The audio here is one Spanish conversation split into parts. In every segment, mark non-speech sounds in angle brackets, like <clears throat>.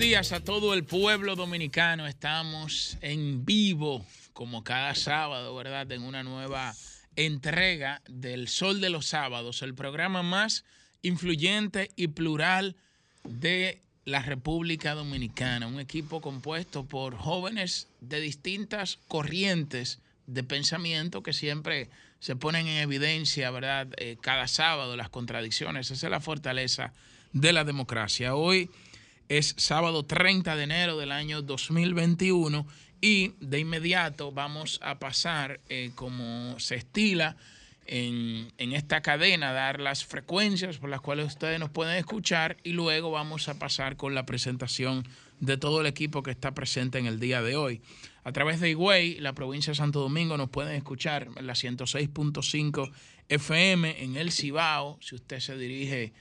Días a todo el pueblo dominicano. Estamos en vivo, como cada sábado, ¿verdad? En una nueva entrega del Sol de los Sábados, el programa más influyente y plural de la República Dominicana. Un equipo compuesto por jóvenes de distintas corrientes de pensamiento que siempre se ponen en evidencia, ¿verdad? Eh, cada sábado las contradicciones. Esa es la fortaleza de la democracia. Hoy es sábado 30 de enero del año 2021 y de inmediato vamos a pasar, eh, como se estila en, en esta cadena, dar las frecuencias por las cuales ustedes nos pueden escuchar y luego vamos a pasar con la presentación de todo el equipo que está presente en el día de hoy. A través de Higüey, la provincia de Santo Domingo, nos pueden escuchar en la 106.5 FM en el Cibao, si usted se dirige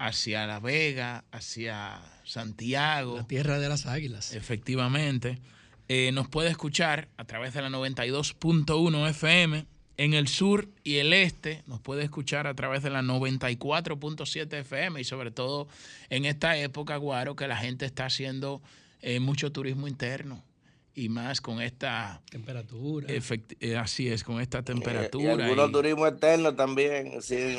hacia La Vega, hacia Santiago. La tierra de las águilas. Efectivamente. Eh, nos puede escuchar a través de la 92.1 FM en el sur y el este. Nos puede escuchar a través de la 94.7 FM y sobre todo en esta época, Guaro, que la gente está haciendo eh, mucho turismo interno y más con esta temperatura. Eh, así es, con esta temperatura. Y, y algunos y, turismo externo también, sí,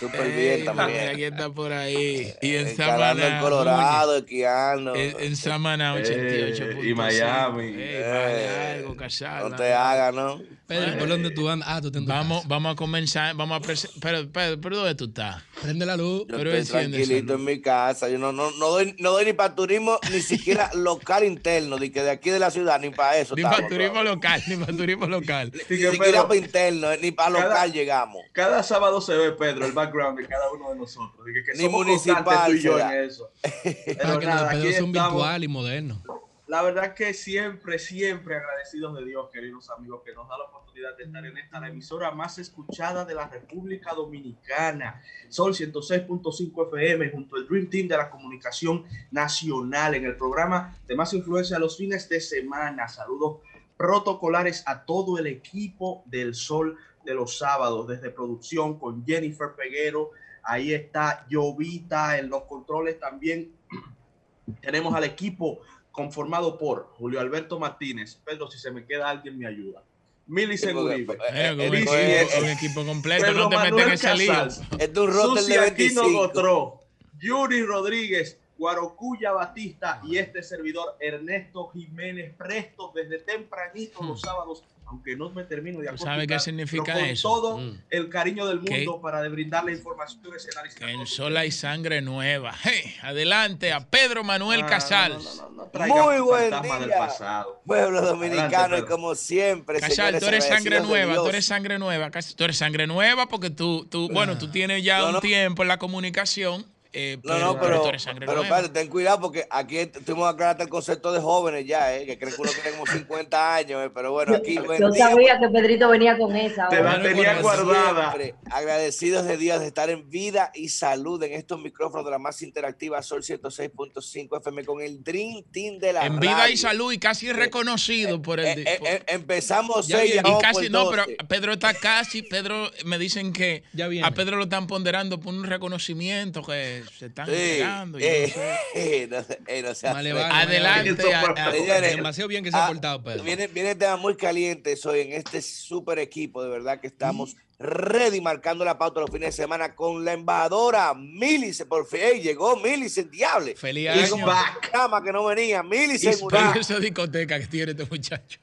súper eh, bien también. Aquí está por ahí. Y en Samaná. en Colorado, esquiando. En, en Samaná, 88. Eh, y Miami. Eh, algo, casado, no te hagas, ¿no? Pedro, ¿por dónde tú andas? Ah, tú te vamos, vamos a comenzar, vamos a presentar. Pero, Pedro, ¿pero dónde tú estás? Prende la luz. Yo pero estoy tranquilito en mi casa. Yo no, no, no, doy, no doy ni para turismo, ni siquiera <laughs> local interno, de que de aquí de la ciudad, ni para eso. Ni para turismo local, ni para turismo local. Ni, ni siquiera para interno, ni para local llegamos. Cada sábado se ve, Pedro, el background de cada uno de nosotros. Que, que ni municipal. Tú y yo en eso. <laughs> Pero nada, aquí es un virtual y moderno. La verdad que siempre, siempre agradecidos de Dios, queridos amigos, que nos da la oportunidad de estar en esta emisora más escuchada de la República Dominicana, Sol 106.5 FM, junto al Dream Team de la Comunicación Nacional, en el programa de más influencia los fines de semana. Saludos protocolares a todo el equipo del Sol de los sábados, desde producción con Jennifer Peguero, ahí está Jovita en los controles también. <clears throat> Tenemos al equipo conformado por Julio Alberto Martínez. Pedro, si se me queda alguien, me ayuda. Milicen Uribe. Eh, eh, un equipo completo, Pedro no te Manuel metes en ese lío. Casals, Es de un roster de Susi Aquino 25. Gotró, Yuri Rodríguez, Guarocuya Batista y este servidor Ernesto Jiménez Presto desde tempranito los sábados, aunque no me termino de ¿Tú sabes qué acostumbrarme, significa pero con eso? todo Mm. el cariño del ¿Qué? mundo para brindarle información ese análisis. Que en Sol hay sangre nueva. Hey, adelante a Pedro Manuel Ah, Casals. no, no, no, no traigan Muy buen del día. pasado. Pueblo dominicano, Adelante, y como siempre, Casal, señores, tú eres sangre nueva, tú eres sangre nueva, tú eres sangre nueva porque tú, tú bueno, tú tienes ya No, un no. tiempo en la comunicación, eh, No, pero, no, pero pero, ten cuidado porque aquí tuvimos que aclarar el concepto de jóvenes ya, ¿eh? que creen que uno tiene como 50 años, ¿eh? pero bueno, aquí Yo sabía que Pedrito venía con esa. Te la tenía guardada. siempre, agradecidos de Dios de estar en vida y salud en estos micrófonos de la más interactiva Sol 106.5 FM con el Dream Team de la En vida y salud y casi reconocido por el... Eh, eh, por- eh, empezamos Ya seis, y casi, no, pero 12. Pedro está casi, Pedro, me dicen que Ya viene. a Pedro lo están ponderando por un reconocimiento que se están Sí, entregando. yo no eh, sé. <laughs> eh, no sé, eh, no sea Vale, feo. vale. Adelante. a- a- Señores, Demasiado bien que se ha ah, portado, Pedro. Viene, viene tema muy caliente hoy en este super equipo, de verdad que estamos ready marcando la pauta los fines de semana con la embajadora Milicen, por fin, ey, llegó Milicen, diable. Feliz año. programa que no venía, back. Esa discoteca que tiene este muchacho.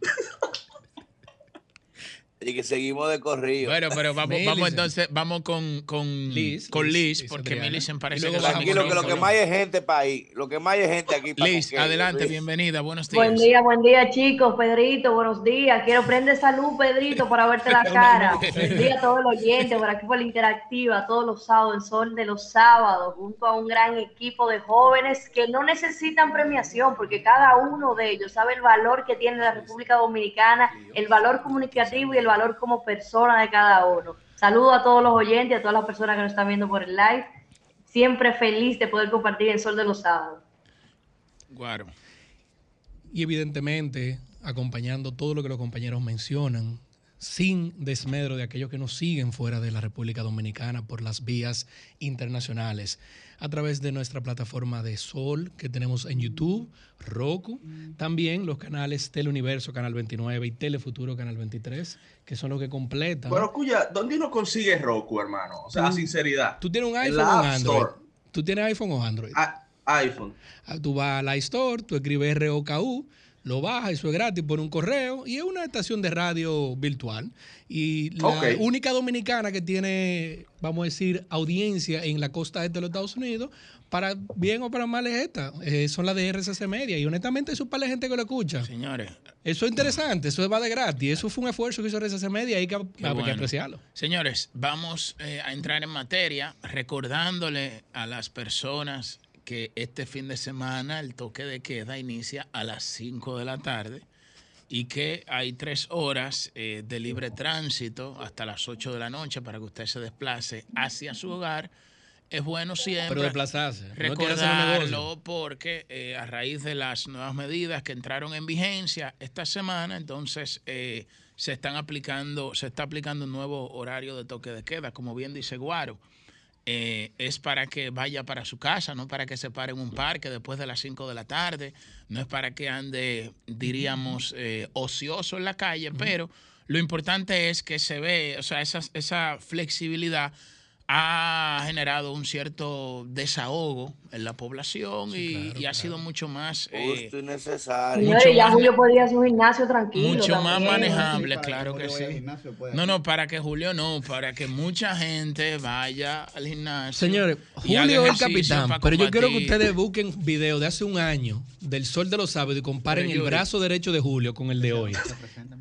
<laughs> y que seguimos de corrido. Bueno, pero vamos, vamos entonces, vamos con, con Liz, con Liz, Liz, porque. Millicent parece que Tranquilo, que lo que más hay gente para ahí, lo que más hay gente aquí para Liz, adelante, bienvenida, buenos días. Buen día, buen día, chicos. Pedrito, buenos días. Quiero prender salud, Pedrito, para verte la <laughs> cara. Buen día a todos los oyentes, por aquí por la interactiva, todos los sábados, el sol de los sábados, junto a un gran equipo de jóvenes que no necesitan premiación, porque cada uno de ellos sabe el valor que tiene la República Dominicana, el valor comunicativo y el valor como persona de cada uno. Saludo a todos los oyentes, a todas las personas que nos están viendo por el live. Siempre feliz de poder compartir el sol de los sábados. Guaro. Y evidentemente, acompañando todo lo que los compañeros mencionan, sin desmedro de aquellos que nos siguen fuera de la República Dominicana por las vías internacionales a través de nuestra plataforma de Sol que tenemos en YouTube, Roku, también los canales Teleuniverso, Canal 29 y Telefuturo, Canal 23, que son los que completan. Pero, Cuya, ¿dónde uno consigue Roku, hermano? O sea, sinceridad. ¿Tú tienes un iPhone o Android? ¿Tú tienes iPhone o Android? Ah, iPhone. Ah, tú vas a la iStore, tú escribes ROKU lo baja, eso es gratis por un correo y es una estación de radio virtual. Y la única dominicana que tiene, vamos a decir, audiencia en la costa este de los Estados Unidos, para bien o para mal es esta, eh, son las de RCC Media. Y honestamente, eso es para la gente que lo escucha. Señores. Eso es interesante, eso va de gratis. Eso fue un esfuerzo que hizo RCC Media y hay que, apreciarlo. Señores, vamos eh, a entrar en materia recordándole a las personas que este fin de semana el toque de queda inicia a las 5 de la tarde y que hay tres horas eh, de libre tránsito hasta las 8 de la noche para que usted se desplace hacia su hogar. Es bueno siempre Pero desplazarse. recordarlo porque eh, a raíz de las nuevas medidas que entraron en vigencia esta semana, entonces eh, se están aplicando, se está aplicando un nuevo horario de toque de queda, como bien dice Guaro. Eh, es para que vaya para su casa, no para que se pare en un parque después de las 5 de la tarde, no es para que ande, diríamos, eh, ocioso en la calle, pero lo importante es que se ve, o sea, esa, esa flexibilidad ha generado un cierto desahogo en la población y, ha sido mucho más eh, justo y necesario. Mucho ya Julio podía su gimnasio tranquilo. Mucho más manejable, claro que sí. No, no, para que Julio no, para que mucha gente vaya al gimnasio. Señores, Julio es el capitán, pero yo quiero que ustedes busquen video de hace un año del sol de los sábados y comparen el brazo derecho de Julio con el de hoy.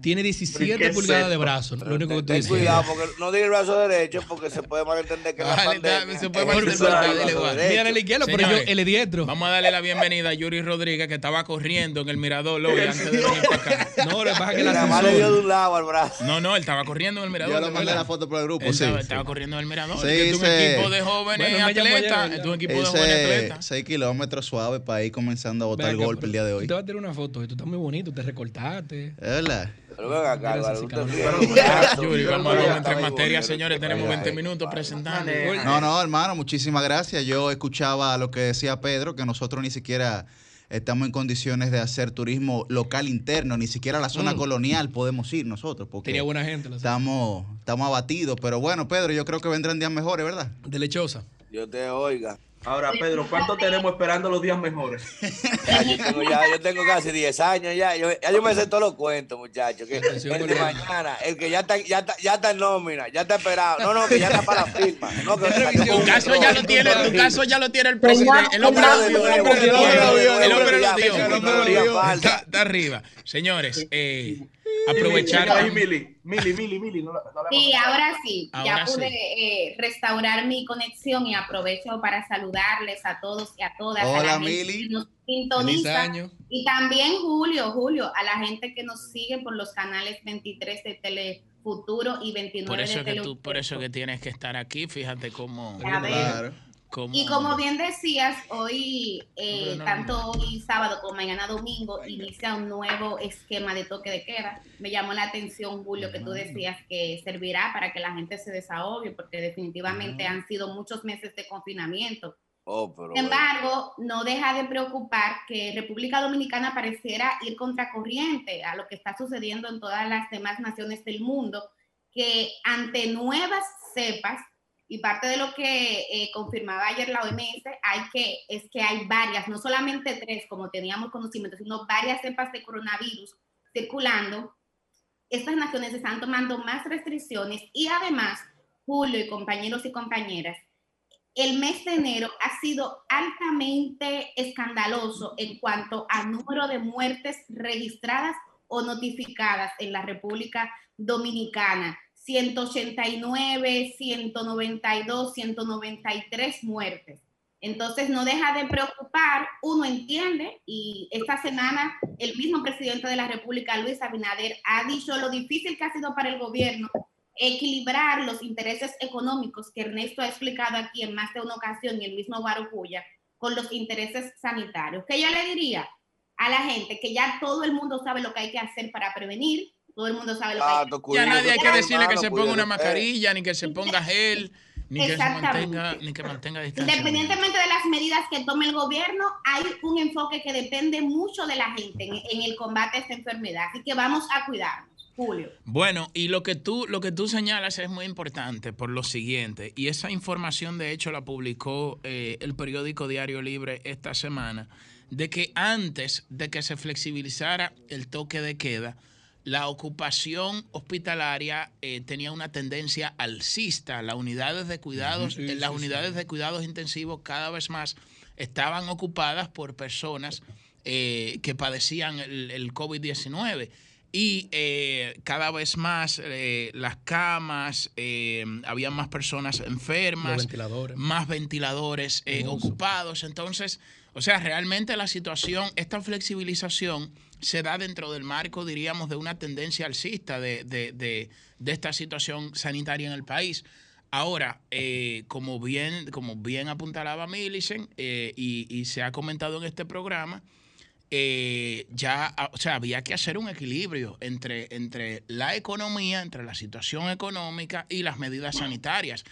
Tiene 17 pulgadas de brazo. Lo único que estoy diciendo. Cuidado, porque no diga el brazo derecho porque se puede malentender que la pandemia. Se puede malentender. el izquierdo, pero yo el diestro. Vamos a darle la bienvenida a Yuri Rodríguez que estaba corriendo en el mirador hoy antes de venir para acá. <laughs> No, le pasa que la le dio de un lado al brazo. No, no, él estaba corriendo en el mirador. Yo le mandé la foto por el grupo, sí. Estaba corriendo en el mirador. Sí, es un equipo de jóvenes atletas. Es un equipo de jóvenes atletas. 6 kilómetros suave para ir comenzando a botar el golpe el día de hoy. Te voy a tirar una foto. Tú estás muy bonito, te recortaste. Es verdad. Pero venga acá, Yuri, vamos a entrar en materia, señores. Tenemos 20 minutos presentando. No, no, hermano, muchísimas gracias. Yo escuchaba lo que decía Pedro, que nosotros ni siquiera estamos en condiciones de hacer turismo local interno, ni siquiera a la zona mm. colonial podemos ir nosotros. Porque Tenía buena gente. Estamos, estamos abatidos, pero bueno, Pedro, yo creo que vendrán días mejores, ¿verdad? De lechosa. Yo te oiga. Ahora, Pedro, ¿cuánto tenemos esperando los días mejores? <laughs> yo, tengo, casi 10 años ya. Yo, ya yo me sé todos los cuentos, muchachos. Que el de mañana, el que ya está, ya, está, ya está en nómina, ya está esperado. No, no, que ya está para la firma. No, que, tu caso ya lo tiene, tu caso ya lo tiene el presidente. El hombre lo dio. El hombre lo dio. Está arriba. Señores, eh aprovechar. Ahí, Mili, Mili, Mili, Mili. sí, ahora sí. ya pude eh, restaurar mi conexión y aprovecho para saludarles a todos y a todas. Hola, Mili. nos sintoniza. Y también Julio, Julio, a la gente que nos sigue por los canales 23 de Telefuturo y 29 por eso de que tú, Por eso que tienes que estar aquí, fíjate cómo... Claro. Y como bien decías, hoy, eh, tanto hoy sábado como mañana domingo, inicia un nuevo esquema de toque de queda. Me llamó la atención, Julio, que tú decías que servirá para que la gente se desahogue, porque definitivamente han sido muchos meses de confinamiento. Oh, Sin embargo, no deja de preocupar que República Dominicana pareciera ir contracorriente a lo que está sucediendo en todas las demás naciones del mundo, que ante nuevas cepas y parte de lo que eh, confirmaba ayer la OMS hay que, es que hay varias, no solamente tres, como teníamos conocimiento, sino varias cepas de coronavirus circulando. Estas naciones están tomando más restricciones y además, Julio y compañeros y compañeras, el mes de enero ha sido altamente escandaloso en cuanto a número de muertes registradas o notificadas en la República Dominicana. 189, 192, 193 muertes. Entonces no deja de preocupar, uno entiende, y esta semana el mismo presidente de la República, Luis Abinader, ha dicho lo difícil que ha sido para el gobierno equilibrar los intereses económicos que Ernesto ha explicado aquí en más de una ocasión y el mismo Barucuya con los intereses sanitarios. ¿Qué yo le diría a la gente? Que ya todo el mundo sabe lo que hay que hacer para prevenir, Todo el mundo sabe lo que hay. que Ya nadie hay que decirle que se ponga una mascarilla, ni que se ponga gel. Ni que, mantenga, ni que mantenga distancia. Independientemente de las medidas que tome el gobierno, hay un enfoque que depende mucho de la gente en, en el combate a esta enfermedad. Así que vamos a cuidarnos. Julio. Bueno, y lo que tú lo que tú señalas es muy importante por lo siguiente, y esa información de hecho la publicó eh, el periódico Diario Libre esta semana, de que antes de que se flexibilizara el toque de queda, la ocupación hospitalaria eh, tenía una tendencia alcista. Las unidades de cuidados, las unidades de cuidados intensivos cada vez más estaban ocupadas por personas eh, que padecían el, el COVID-19 y eh, cada vez más eh, las camas, eh, había más personas enfermas, más ventiladores ocupados. Entonces, o sea, realmente la situación, esta flexibilización se da dentro del marco, diríamos, de una tendencia alcista de, de, de, esta situación sanitaria en el país. Ahora, como, bien, como bien apuntalaba Millicent y, y se ha comentado en este programa, eh, ya, ah, o sea, había que hacer un equilibrio entre, entre la economía, entre la situación económica y las medidas sanitarias.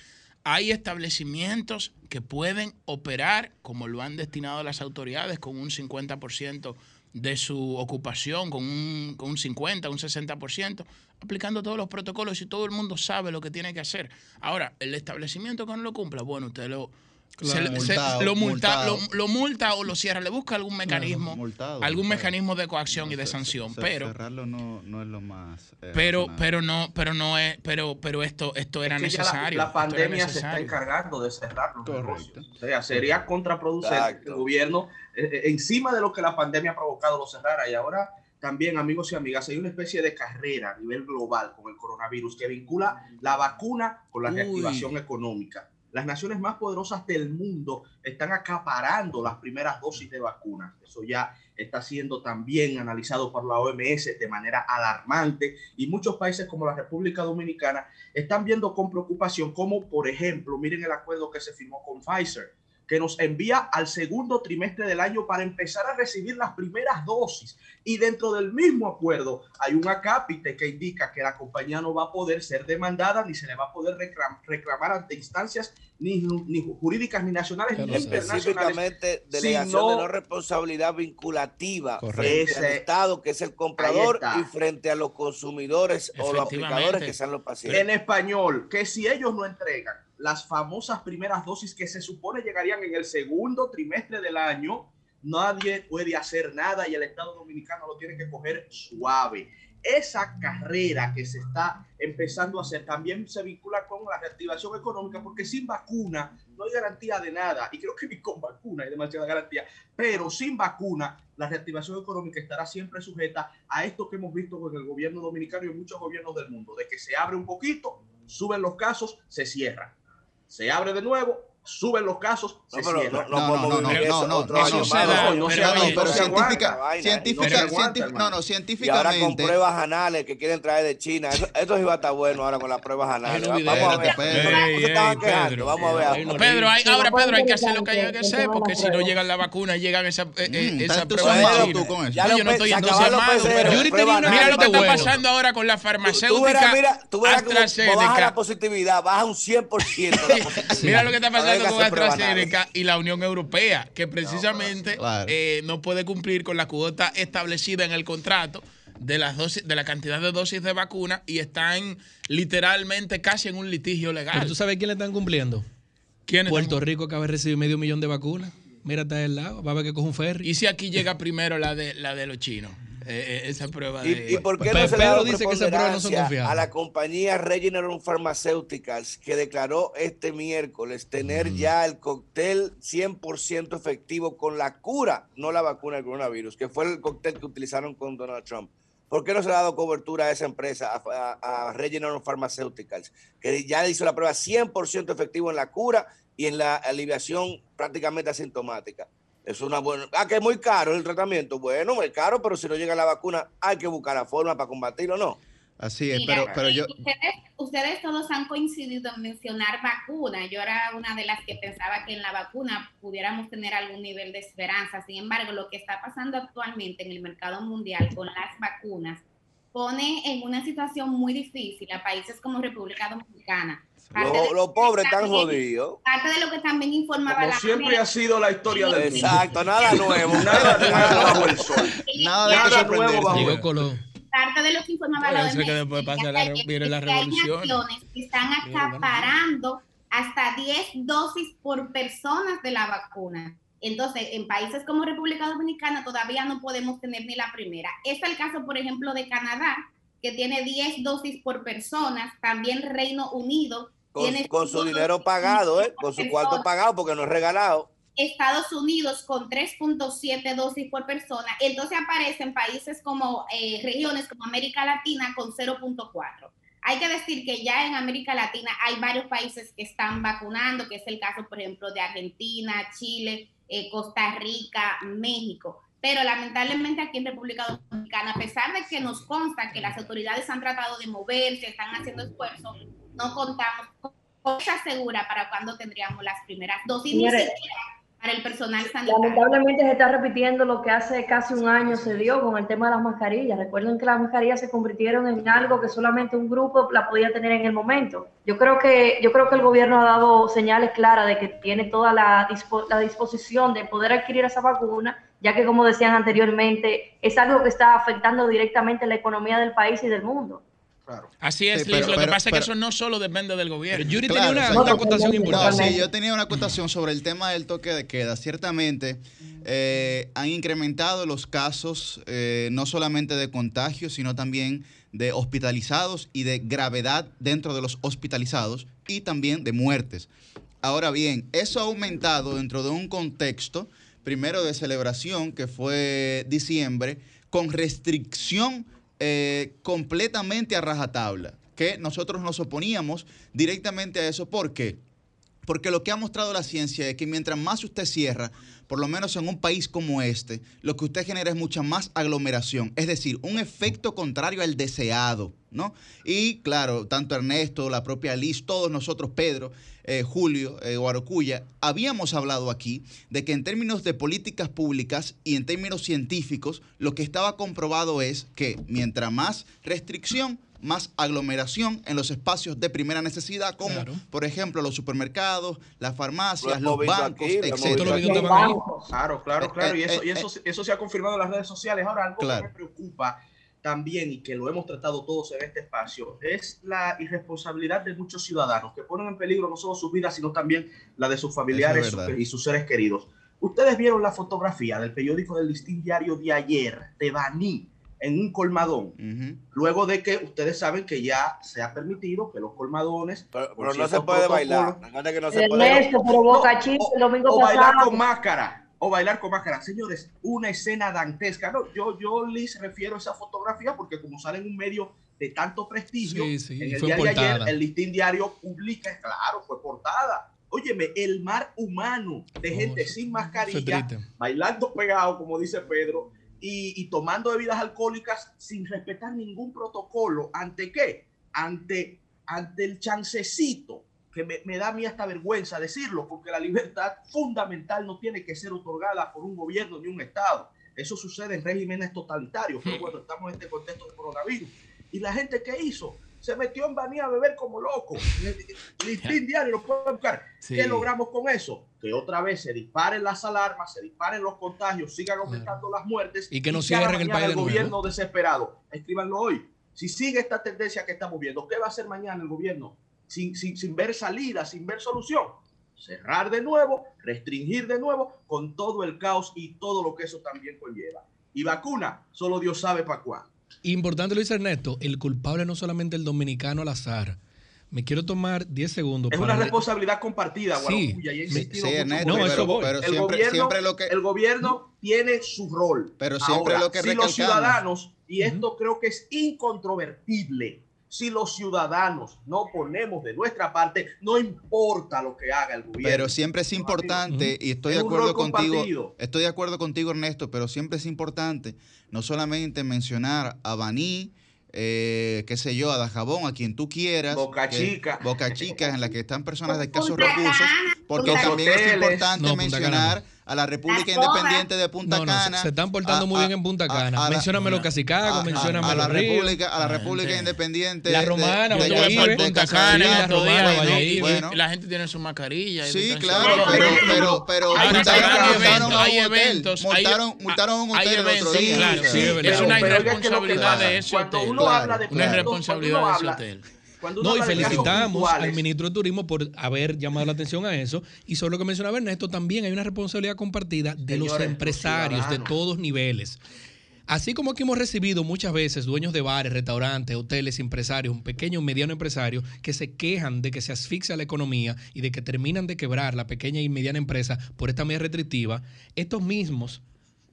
Hay establecimientos que pueden operar como lo han destinado las autoridades con un 50% de su ocupación, con un, con un 50, un 60%, aplicando todos los protocolos y todo el mundo sabe lo que tiene que hacer. Ahora, el establecimiento que no lo cumpla, bueno, usted lo, lo, multa, lo, multa o lo cierra, le busca algún mecanismo, algún mecanismo de coacción y de sanción, pero cerrarlo no, no, es lo más. Eh, pero, pero no, pero no es, pero, pero esto, esto era necesario. La, pandemia se está encargando de cerrarlo. O sea, sería contraproducente que el gobierno, eh, eh, encima de lo que la pandemia ha provocado, lo cerrara y ahora también, amigos y amigas, hay una especie de carrera a nivel global con el coronavirus que vincula la vacuna con la reactivación económica. Las naciones más poderosas del mundo están acaparando las primeras dosis de vacunas. Eso ya está siendo también analizado por la OMS de manera alarmante y muchos países como la República Dominicana están viendo con preocupación como, por ejemplo, miren el acuerdo que se firmó con Pfizer que nos envía al segundo trimestre del año para empezar a recibir las primeras dosis. Y dentro del mismo acuerdo hay un acápite que indica que la compañía no va a poder ser demandada ni se le va a poder reclamar ante instancias ni, ni jurídicas ni nacionales ni internacionales. Específicamente delegación de no responsabilidad vinculativa frente al Estado, que es el comprador, y frente a los consumidores o los aplicadores, que sean los pacientes. En español, que si ellos no entregan las famosas primeras dosis que se supone llegarían en el segundo trimestre del año, nadie puede hacer nada y el Estado Dominicano lo tiene que coger suave. Esa carrera que se está empezando a hacer también se vincula con la reactivación económica, porque sin vacuna no hay garantía de nada, y creo que ni con vacuna hay demasiada garantía, pero sin vacuna la reactivación económica estará siempre sujeta a esto que hemos visto con el gobierno dominicano y muchos gobiernos del mundo, de que se abre un poquito, suben los casos, se cierra se abre de nuevo, suben los casos, se. No, no, no, no, no, no, no, no, pero científica, no, no, científicamente. Y ahora con pruebas anales que quieren traer de China, esto iba a estar bueno ahora con las pruebas anales. Vamos a ver. Vamos a ver. Pedro, ahora Pedro hay que hacer lo que hay que hacer porque si no llegan la vacuna llegan esa esa prueba de China. Yo no estoy entusiasmado, mira lo que está pasando ahora con la farmacéutica AstraZeneca. Baja la positividad, baja un 100%. Mira lo que está pasando con AstraZeneca y la Unión Europea, que precisamente eh, no, puede cumplir con la cuota establecida en el contrato de las dosis, de la cantidad de dosis de vacuna y están literalmente casi en un litigio legal. Pero tú sabes quién le están cumpliendo. ¿Quién Puerto Rico acaba de recibir medio millón de vacunas. Mira, está del lado, va a ver que coge un ferry. ¿Y si aquí llega primero la de la de los chinos? Eh, eh, esa prueba de... ¿Y, por qué no se le dice que esas pruebas no son confiables? A la compañía Regeneron Pharmaceuticals que declaró este miércoles tener ya el cóctel 100% efectivo con la cura, no la vacuna del coronavirus, que fue el cóctel que utilizaron con Donald Trump. ¿Por qué no se le ha dado cobertura a esa empresa, a, a Regeneron Pharmaceuticals, que ya hizo la prueba 100% efectivo en la cura y en la aliviación prácticamente asintomática? Es una buena. Ah, que es muy caro el tratamiento. Bueno, muy caro, pero si no llega la vacuna, hay que buscar la forma para combatirlo, ¿no? Así es, pero, pero yo. Ustedes, todos han coincidido en mencionar vacuna. Yo era una de las que pensaba que en la vacuna pudiéramos tener algún nivel de esperanza. Sin embargo, lo que está pasando actualmente en el mercado mundial con las vacunas pone en una situación muy difícil a países como República Dominicana. Los pobres están jodidos. Parte de lo que también informaba Como siempre ha sido la historia del mundo. Exacto, nada nuevo. nada nuevo bajo el sol. Nada, nada nuevo bajo el sol parte de lo que informaba la OMS que después pasa la, viene la revolución. que están acaparando hasta 10 dosis por personas de la vacuna. Entonces, en países como República Dominicana todavía no podemos tener ni la primera. Es el caso, por ejemplo, de Canadá, que tiene 10 dosis por persona. También Reino Unido. Con, tiene con su dinero pagado, ¿eh? con su cuarto pagado, porque no es regalado. Estados Unidos con 3.7 dosis por persona. Entonces aparecen países como eh, regiones como América Latina con 0.4. Hay que decir que ya en América Latina hay varios países que están vacunando, que es el caso, por ejemplo, de Argentina, Chile, eh, Costa Rica, México. Pero lamentablemente aquí en República Dominicana, a pesar de que nos consta que las autoridades han tratado de moverse, están haciendo esfuerzos, no contamos con cosa segura para cuándo tendríamos las primeras dosis para el personal sanitario. Lamentablemente se está repitiendo lo que hace casi un año se dio con el tema de las mascarillas. Recuerden que las mascarillas se convirtieron en algo que solamente un grupo la podía tener en el momento. Yo creo que, yo creo que el gobierno ha dado señales claras de que tiene toda la, la disposición de poder adquirir esa vacuna, ya que como decían anteriormente, es algo que está afectando directamente la economía del país y del mundo. Así es, Lo que pasa es que eso no solo depende del gobierno. Yuri tenía una, acotación importante. sí, yo tenía una acotación sobre el tema del toque de queda. Ciertamente eh, han incrementado los casos eh, no solamente de contagios, sino también de hospitalizados y de gravedad dentro de los hospitalizados y también de muertes. Ahora bien, eso ha aumentado dentro de un contexto, primero de celebración, que fue diciembre, con restricción eh, completamente a rajatabla, que nosotros nos oponíamos directamente a eso. ¿Por qué? Porque lo que ha mostrado la ciencia es que mientras más usted cierra, por lo menos en un país como este, lo que usted genera es mucha más aglomeración, es decir, un efecto contrario al deseado, ¿no? Y claro, tanto Ernesto, la propia Liz, todos nosotros, Pedro, eh, Julio, eh, Guarocuya, habíamos hablado aquí de que en términos de políticas públicas y en términos científicos, lo que estaba comprobado es que mientras más restricción, más aglomeración en los espacios de primera necesidad, como por ejemplo los supermercados, las farmacias, los, bancos, etc. Claro, claro, claro. y, eso, y eso, eso, se ha confirmado en las redes sociales. Ahora, algo que me preocupa también y que lo hemos tratado todos en este espacio es la irresponsabilidad de muchos ciudadanos que ponen en peligro no solo su vida, sino también la de sus familiares y sus seres queridos. Ustedes vieron la fotografía del periódico del Listín Diario de ayer, de Baní, en un colmadón, luego de que ustedes saben que ya se ha permitido que los colmadones... Pero, no se puede bailar. Que no se puede... o, bailar con máscara o bailar con máscara. Señores, una escena dantesca. No, yo, yo les refiero a esa fotografía porque como sale en un medio de tanto prestigio, en el día de ayer, el listín diario publica, claro, fue portada. Óyeme, el mar humano de gente sin mascarilla, bailando pegado, como dice Pedro, y, tomando bebidas alcohólicas sin respetar ningún protocolo. ¿Ante qué? Ante, ante el chancecito que me, da a mí hasta vergüenza decirlo, porque la libertad fundamental no tiene que ser otorgada por un gobierno ni un Estado. Eso sucede en regímenes totalitarios, pero bueno, estamos en este contexto de coronavirus. ¿Y la gente qué hizo? Se metió en Banía a beber como loco. Listín diario lo pueden buscar. ¿Qué logramos con eso? Que otra vez se disparen las alarmas, se disparen los contagios, sigan aumentando las muertes. Y que no cierren el país. El gobierno desesperado. Escríbanlo hoy. Si sigue esta tendencia que estamos viendo, ¿qué va a hacer mañana el gobierno? Sin, sin, ver salida, sin ver solución. Cerrar de nuevo, restringir de nuevo, con todo el caos y todo lo que eso también conlleva. Y vacuna, solo Dios sabe para cuándo. Importante lo dice Ernesto, el culpable no solamente el dominicano al azar. Me quiero tomar 10 segundos. Es una responsabilidad compartida, sí, sí, Ernesto, no, eso pero, el, siempre, gobierno, siempre lo que... el gobierno tiene su rol. Pero siempre lo que si los ciudadanos, y esto creo que es incontrovertible, si los ciudadanos no ponemos de nuestra parte, no importa lo que haga el gobierno. Pero siempre es importante, y estoy de acuerdo contigo, estoy de acuerdo contigo, Ernesto, pero siempre es importante no solamente mencionar a Baní, eh, qué sé yo, a Dajabón, a quien tú quieras. Boca Chica. Boca Chica, en la que están personas de escasos recursos, Porque también es importante mencionar a la República Independiente de Punta Cana. se, están portando muy bien en Punta Cana. Mencióname los Casicagos, mencióname a, la República, a la República Independiente. La Romana, de, de, Punta Cana, la, la gente tiene su mascarilla. Sí, claro, pero, pero, hay eventos, multaron un hotel el otro día. Es una irresponsabilidad de ese hotel. Cuando uno habla de una irresponsabilidad de ese hotel no, y felicitamos al ministro de Turismo por haber llamado la atención a eso. Y sobre lo que mencionaba Ernesto, también hay una responsabilidad compartida de los empresarios de todos niveles. Así como aquí hemos recibido muchas veces dueños de bares, restaurantes, hoteles, empresarios, un pequeño o mediano empresario que se quejan de que se asfixia la economía y de que terminan de quebrar la pequeña y mediana empresa por esta medida restrictiva, estos mismos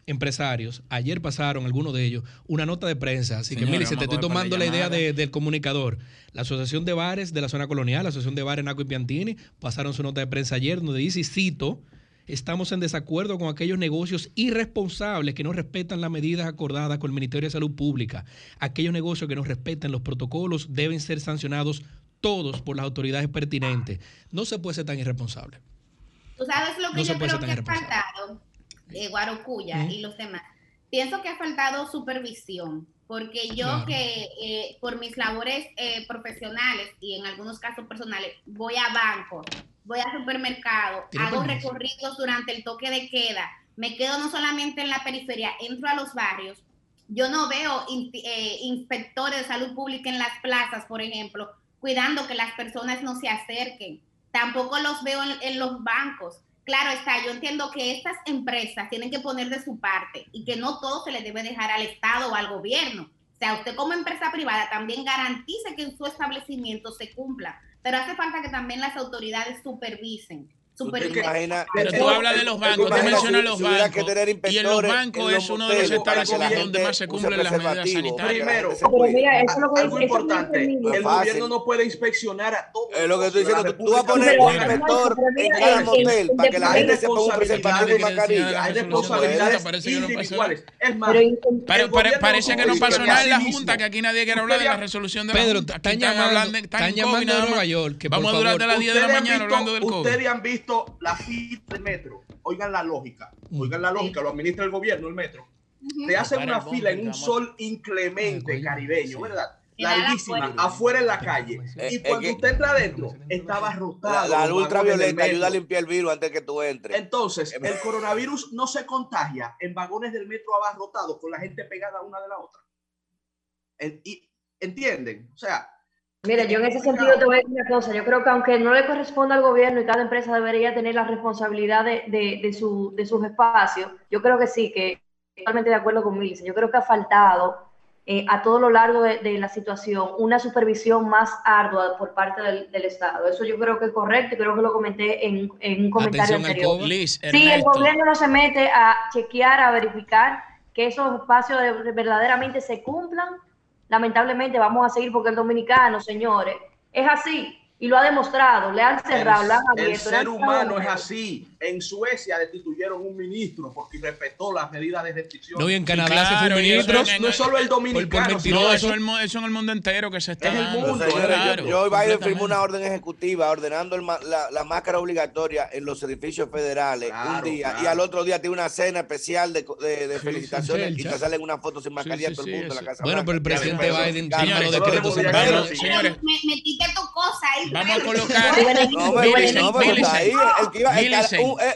empresarios, ayer pasaron algunos de ellos una nota de prensa, así que mire, te estoy tomando la idea del comunicador. La Asociación de Bares de la Zona Colonial, la Asociación de Bares Naco y Piantini, pasaron su nota de prensa ayer donde dice, y cito, estamos en desacuerdo con aquellos negocios irresponsables que no respetan las medidas acordadas con el Ministerio de Salud Pública. Aquellos negocios que no respetan los protocolos deben ser sancionados todos por las autoridades pertinentes. No se puede ser tan irresponsable. ¿Tú sabes lo que yo creo que ha faltado? De Guarocuya y los demás. Pienso que ha faltado supervisión, porque yo que eh, por mis labores eh, profesionales y en algunos casos personales voy a bancos, voy a supermercados, hago recorridos durante el toque de queda, me quedo no solamente en la periferia, entro a los barrios, yo no veo eh, inspectores de salud pública en las plazas, por ejemplo, cuidando que las personas no se acerquen. Tampoco los veo en los bancos claro está, yo entiendo que estas empresas tienen que poner de su parte y que no todo se le debe dejar al Estado o al gobierno. O sea, usted como empresa privada también garantice que en su establecimiento se cumpla, pero hace falta que también las autoridades supervisen pero tú hablas de los bancos, tú mencionas los bancos. y en los bancos es uno de los establecimientos donde más se cumplen las medidas sanitarias. Primero, algo importante, el gobierno no puede inspeccionar a todos. Es lo que estoy diciendo, tú vas a poner un inspector en cada motel para que la gente se ponga un preservativo y mascarilla. Hay responsabilidades individuales. Es más, parece que no pasó nada en la Junta, que aquí nadie quiere hablar de la resolución de la Junta. Están llamando de Nueva York. Vamos a durar hasta las 10 de la mañana hablando del COVID. Ustedes han visto la fila del metro, oigan la lógica, mm. oigan la lógica, lo administra el gobierno, el metro. Te hacen una fila en un sol inclemente caribeño, ¿verdad? larguísima, afuera en la calle. Y eh, cuando usted entra adentro, estaba rotado. La, ultravioleta ayuda a limpiar el virus antes que tú entres. Entonces, el coronavirus no se contagia en vagones del metro abarrotados con la gente pegada una de la otra. Y, ¿Entienden? O sea, Mira, yo en ese sentido te voy a decir una cosa. Yo creo que aunque no le corresponda al gobierno y cada empresa debería tener la responsabilidad de, de, su, de sus espacios, yo creo que sí, que totalmente de acuerdo con Milce. Yo creo que ha faltado eh, a todo lo largo de, la situación una supervisión más ardua por parte del, Estado. Eso yo creo que es correcto y creo que lo comenté en, en un comentario anterior. sí, el gobierno no se mete a chequear, a verificar que esos espacios verdaderamente se cumplan lamentablemente vamos a seguir porque el dominicano, señores, es así y lo ha demostrado, le han cerrado, le han abierto. El ser humano es así. En Suecia destituyeron un ministro porque respetó las medidas de restricción. No, y en Canadá se fue un ministro. no es solo el dominicano. no, eso, eso en el mundo entero que se está. Es el mundo. yo, yo Biden firmó una orden ejecutiva ordenando la, la, máscara obligatoria en los edificios federales un día y al otro día tiene una cena especial de, de, felicitaciones y te salen una foto sin mascarilla todo el mundo en la casa. Bueno, pero el presidente Biden firma los decretos. Señores, metiste tu cosa ahí. Vamos a colocar.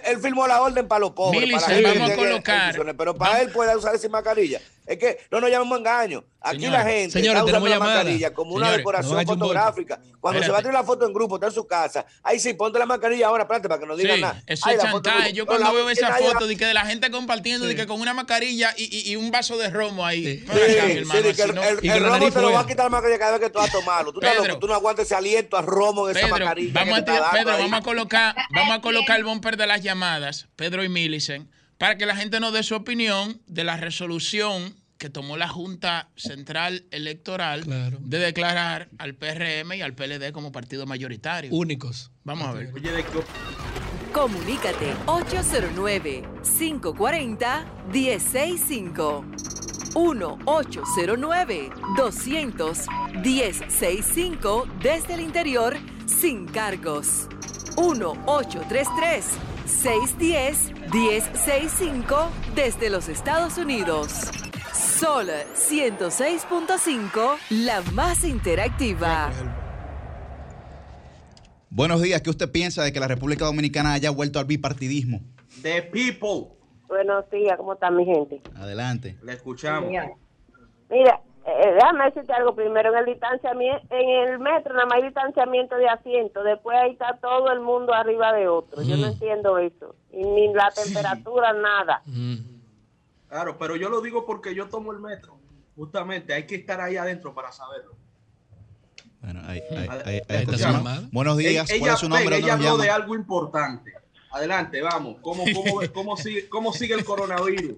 Él firmó la orden para los pobres. vamos a colocar. Pero para él puede usar esa mascarilla. Es que no nos llamemos engaño. Aquí la gente señores, está usando la mascarilla como una decoración fotográfica. Cuando se va a tener la foto en grupo, está en su casa. Ahí sí, ponte la mascarilla ahora, espérate, para que no digan nada. Eso es chantaje. Yo cuando veo esa foto de que de la gente compartiendo, de que con una mascarilla y, un vaso de romo ahí. Sí, el, romo te lo va a quitar la mascarilla cada vez que tú vas a <laughs> tomarlo. Tú, tú no aguantas ese aliento a romo de esa mascarilla. Vamos a, Pedro, vamos a colocar, vamos a colocar el bumper de las llamadas, Pedro y Millicent, para que la gente nos dé su opinión de la resolución que tomó la Junta Central Electoral de declarar al PRM y al PLD como partido mayoritario. Únicos. Vamos a ver. Comunícate 809-540-1065. 1-809-200-1065 desde el interior sin cargos. 1-833-610-1065 desde los Estados Unidos. Sol 106.5, la más interactiva. Buenos días, ¿qué usted piensa de que la República Dominicana haya vuelto al bipartidismo? The people. Buenos días, ¿cómo está mi gente? Adelante. Le escuchamos. Mira, eh, déjame decirte algo primero. En el distanciamiento, en el metro nada más hay distanciamiento de asiento. Después ahí está todo el mundo arriba de otro. Yo no entiendo eso. Y ni la temperatura, nada. Claro, pero yo lo digo porque yo tomo el metro. Justamente, hay que estar ahí adentro para saberlo. Bueno, ahí, ahí, Buenos días, ¿cuál es su nombre? Ella habló de algo importante. Adelante, vamos. ¿Cómo, cómo, cómo, sigue, cómo sigue el coronavirus?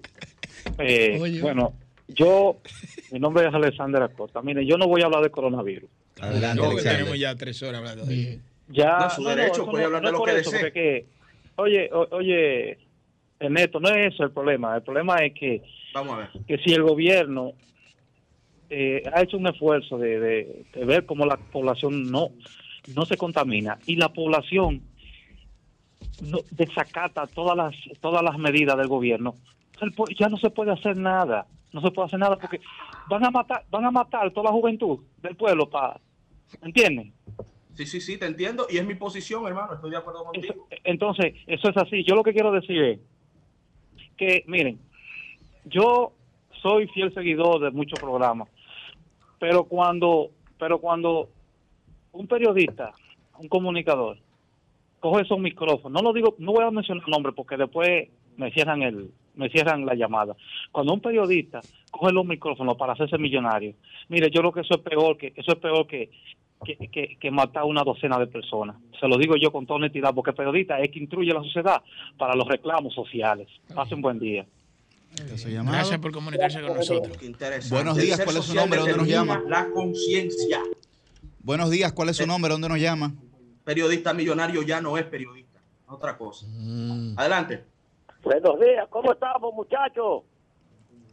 Eh, bueno, yo, mi nombre es Alexander Acosta. Mire, yo no voy a hablar de coronavirus. Adelante, no, tenemos ya tres horas hablando de eso. Ya, no, su derecho, puede hablar de lo que desee. Que, oye, oye, Ernesto, no es eso el problema. El problema es que, Vamos a ver. que si el gobierno eh, ha hecho un esfuerzo de, de, ver cómo la población no, no se contamina y la población no, desacata todas las, todas las medidas del gobierno, ya no se puede hacer nada. No se puede hacer nada porque van a matar, van a matar toda la juventud del pueblo para, ¿entienden? Sí, sí, sí, te entiendo y es mi posición, hermano, estoy de acuerdo contigo. Entonces, eso es así. Yo lo que quiero decir es que, miren, yo soy fiel seguidor de muchos programas, pero cuando, pero cuando un periodista, un comunicador, coge esos micrófonos, no lo digo, no voy a mencionar nombres porque después me cierran el, me cierran la llamada. Cuando un periodista coge los micrófonos para hacerse millonario, mire, yo creo que eso es peor que, eso es peor que, que, que, matar a una docena de personas. Se lo digo yo con toda honestidad, porque el periodista es que instruye a la sociedad para los reclamos sociales. Pasen buen día. Gracias por comunicarse con nosotros. Buenos días, ¿cuál es su nombre? ¿Dónde nos llama? La conciencia. Buenos días, ¿cuál es su nombre? ¿Dónde nos llama? Periodista millonario ya no es periodista, otra cosa. Mm. Adelante. Buenos días, ¿cómo estamos, muchachos?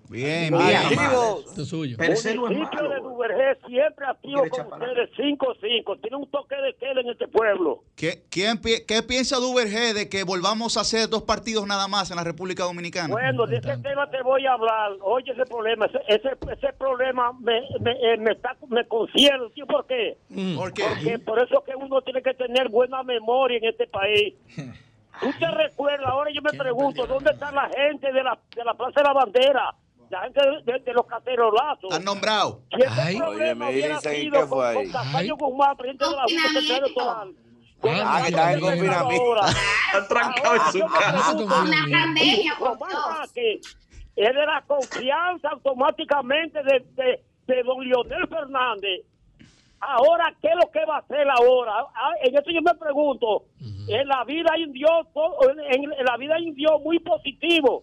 Bien, bien. Amigos, municipio de Duvergé siempre activo con ustedes 5-5. Tiene un toque de queda en este pueblo. ¿Qué, quién, ¿Qué piensa Duvergé de que volvamos a hacer dos partidos nada más en la República Dominicana? Bueno, de ese tema te voy a hablar. Oye, ese problema, ese, ese, problema me, me, eh, me, está, me concierne. ¿Por qué? Mm. ¿Por qué? Porque por eso que uno tiene que tener buena memoria en este país. <laughs> ¿Tú te recuerdas? Ahora yo me pregunto, ¿dónde está la gente de la, de la Plaza de la Bandera? La gente de, de, los cacerolazos. ¿Han nombrado? Ay, oye, me dicen que fue ahí. Con Guzmán, presidente de la Junta. Ah, que está en confinamiento. Están trancados en su casa. Una pandemia, que es de la confianza automáticamente de, de, de don Leonel Fernández Ahora, ¿qué es lo que va a hacer ahora? Ah, en eso yo me pregunto. En la vida hay un Dios, en, la vida hay un Dios muy positivo.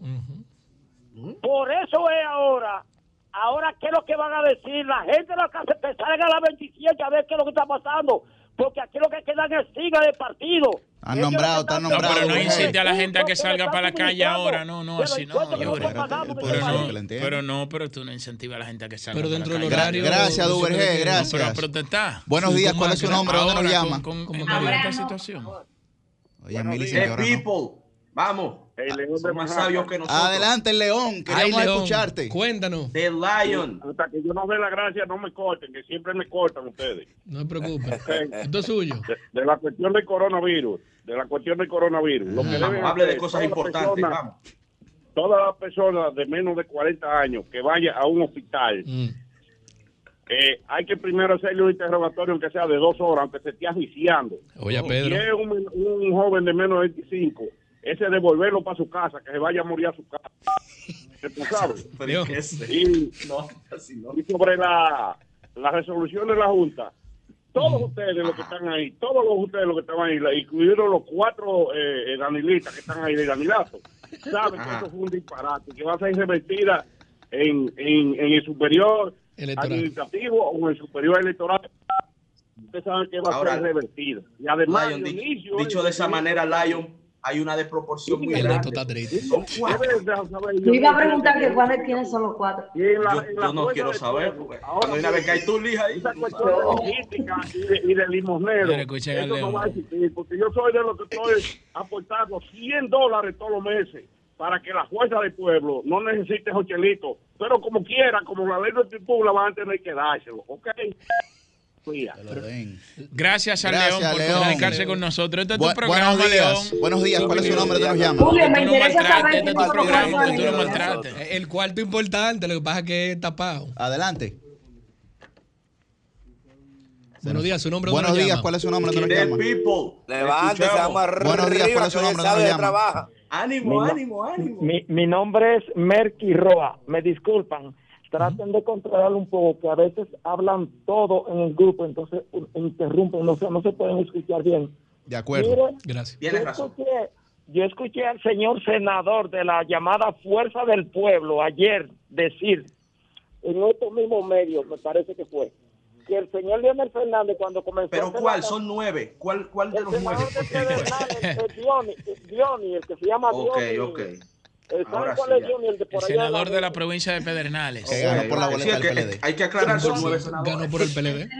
Por eso es ahora. Ahora, ¿qué es lo que van a decir? La gente de la casa que salga a la 27 a ver qué es lo que está pasando. Porque aquí lo que quedan es siga de partido. Han nombrado, están nombrado. pero no incite a la gente a que salga para la calle ahora, no, no, así no. Pero no, pero tú no incentivas a la gente a que salga. Pero dentro del horario. Gracias, Duvergé, gracias. Pero a protestar. Buenos días, ¿cuál es su nombre? ¿Dónde nos llama? ¿Cómo está esta situación? Oye, Mili, people, vamos. El león de más sabio que nosotros. Adelante, el león. Queremos escucharte. Cuéntanos. The Lion. Hasta que yo no dé la gracia, no me corten, que siempre me cortan ustedes. No se preocupe. <laughs> Esto es suyo. De, la cuestión del coronavirus. De la cuestión del coronavirus. Lo que deben hable de cosas importantes. vamos. Todas las personas de menos de 40 años que vayan a un hospital. Mm. Eh, hay que primero hacerle un interrogatorio, aunque sea de dos horas, aunque se esté asfixiando. Oye, Pedro. Si es un, un joven de menos de 25 ese devolverlo para su casa, que se vaya a morir a su casa. ¿Tú sabes? <laughs> y, no, y sobre la, la resolución de la Junta, todos ustedes los que están ahí, todos los ustedes los que están ahí, incluidos los cuatro eh, danilistas que están ahí de Danilazo, saben que eso fue un disparate, que va a ser revertida en, en, en el superior administrativo o en el superior electoral. Ustedes saben que va a ser revertida. Y además, dicho, dicho de esa manera, Lion, hay una desproporción muy grande. Son cuatro. Yo iba a preguntar que cuáles quiénes son los cuatro. Yo, no quiero saber, cuando hay una vez que hay tú, lija ahí. Esa cuestión de logística y de, limosnero, eso no va a existir, porque yo soy de los que estoy aportando 100 dólares todos los meses para que la fuerza del pueblo no necesite esos chelitos, pero como quiera, como la ley de la van a tener que dárselo, ¿ok? Gracias a León por comunicarse con nosotros. Este es tu programa, buenos días. León. Buenos días, ¿cuál es su nombre? ¿Te nos llama? Julio, me interesa este es tu programa, que tú no maltrates. El cuarto importante, lo que pasa es que es tapado. Adelante. Buenos días, su nombre. Buenos días, ¿cuál es su nombre? ¿Dónde nos llama? Levante, Buenos días, ¿cuál es su nombre? ¿Dónde nos llama? Ánimo, ánimo, ánimo. Mi, mi nombre es Merky Roa. Me disculpan traten de controlar un poco, que a veces hablan todo en el grupo, entonces interrumpen, no se, no se pueden escuchar bien. De acuerdo. Gracias. Yo escuché, yo escuché al señor senador de la llamada Fuerza del Pueblo ayer decir, en estos mismos medios, me parece que fue, que el señor Leonel Fernández cuando comenzó... ¿Pero cuál? Son nueve. ¿Cuál, cuál de los nueve? El Diony, Diony, el que se llama Diony. Ok, ok. El, senador de la provincia de Pedernales. Hay que aclarar, son nueve senadores. Ganó por el PLD. <laughs>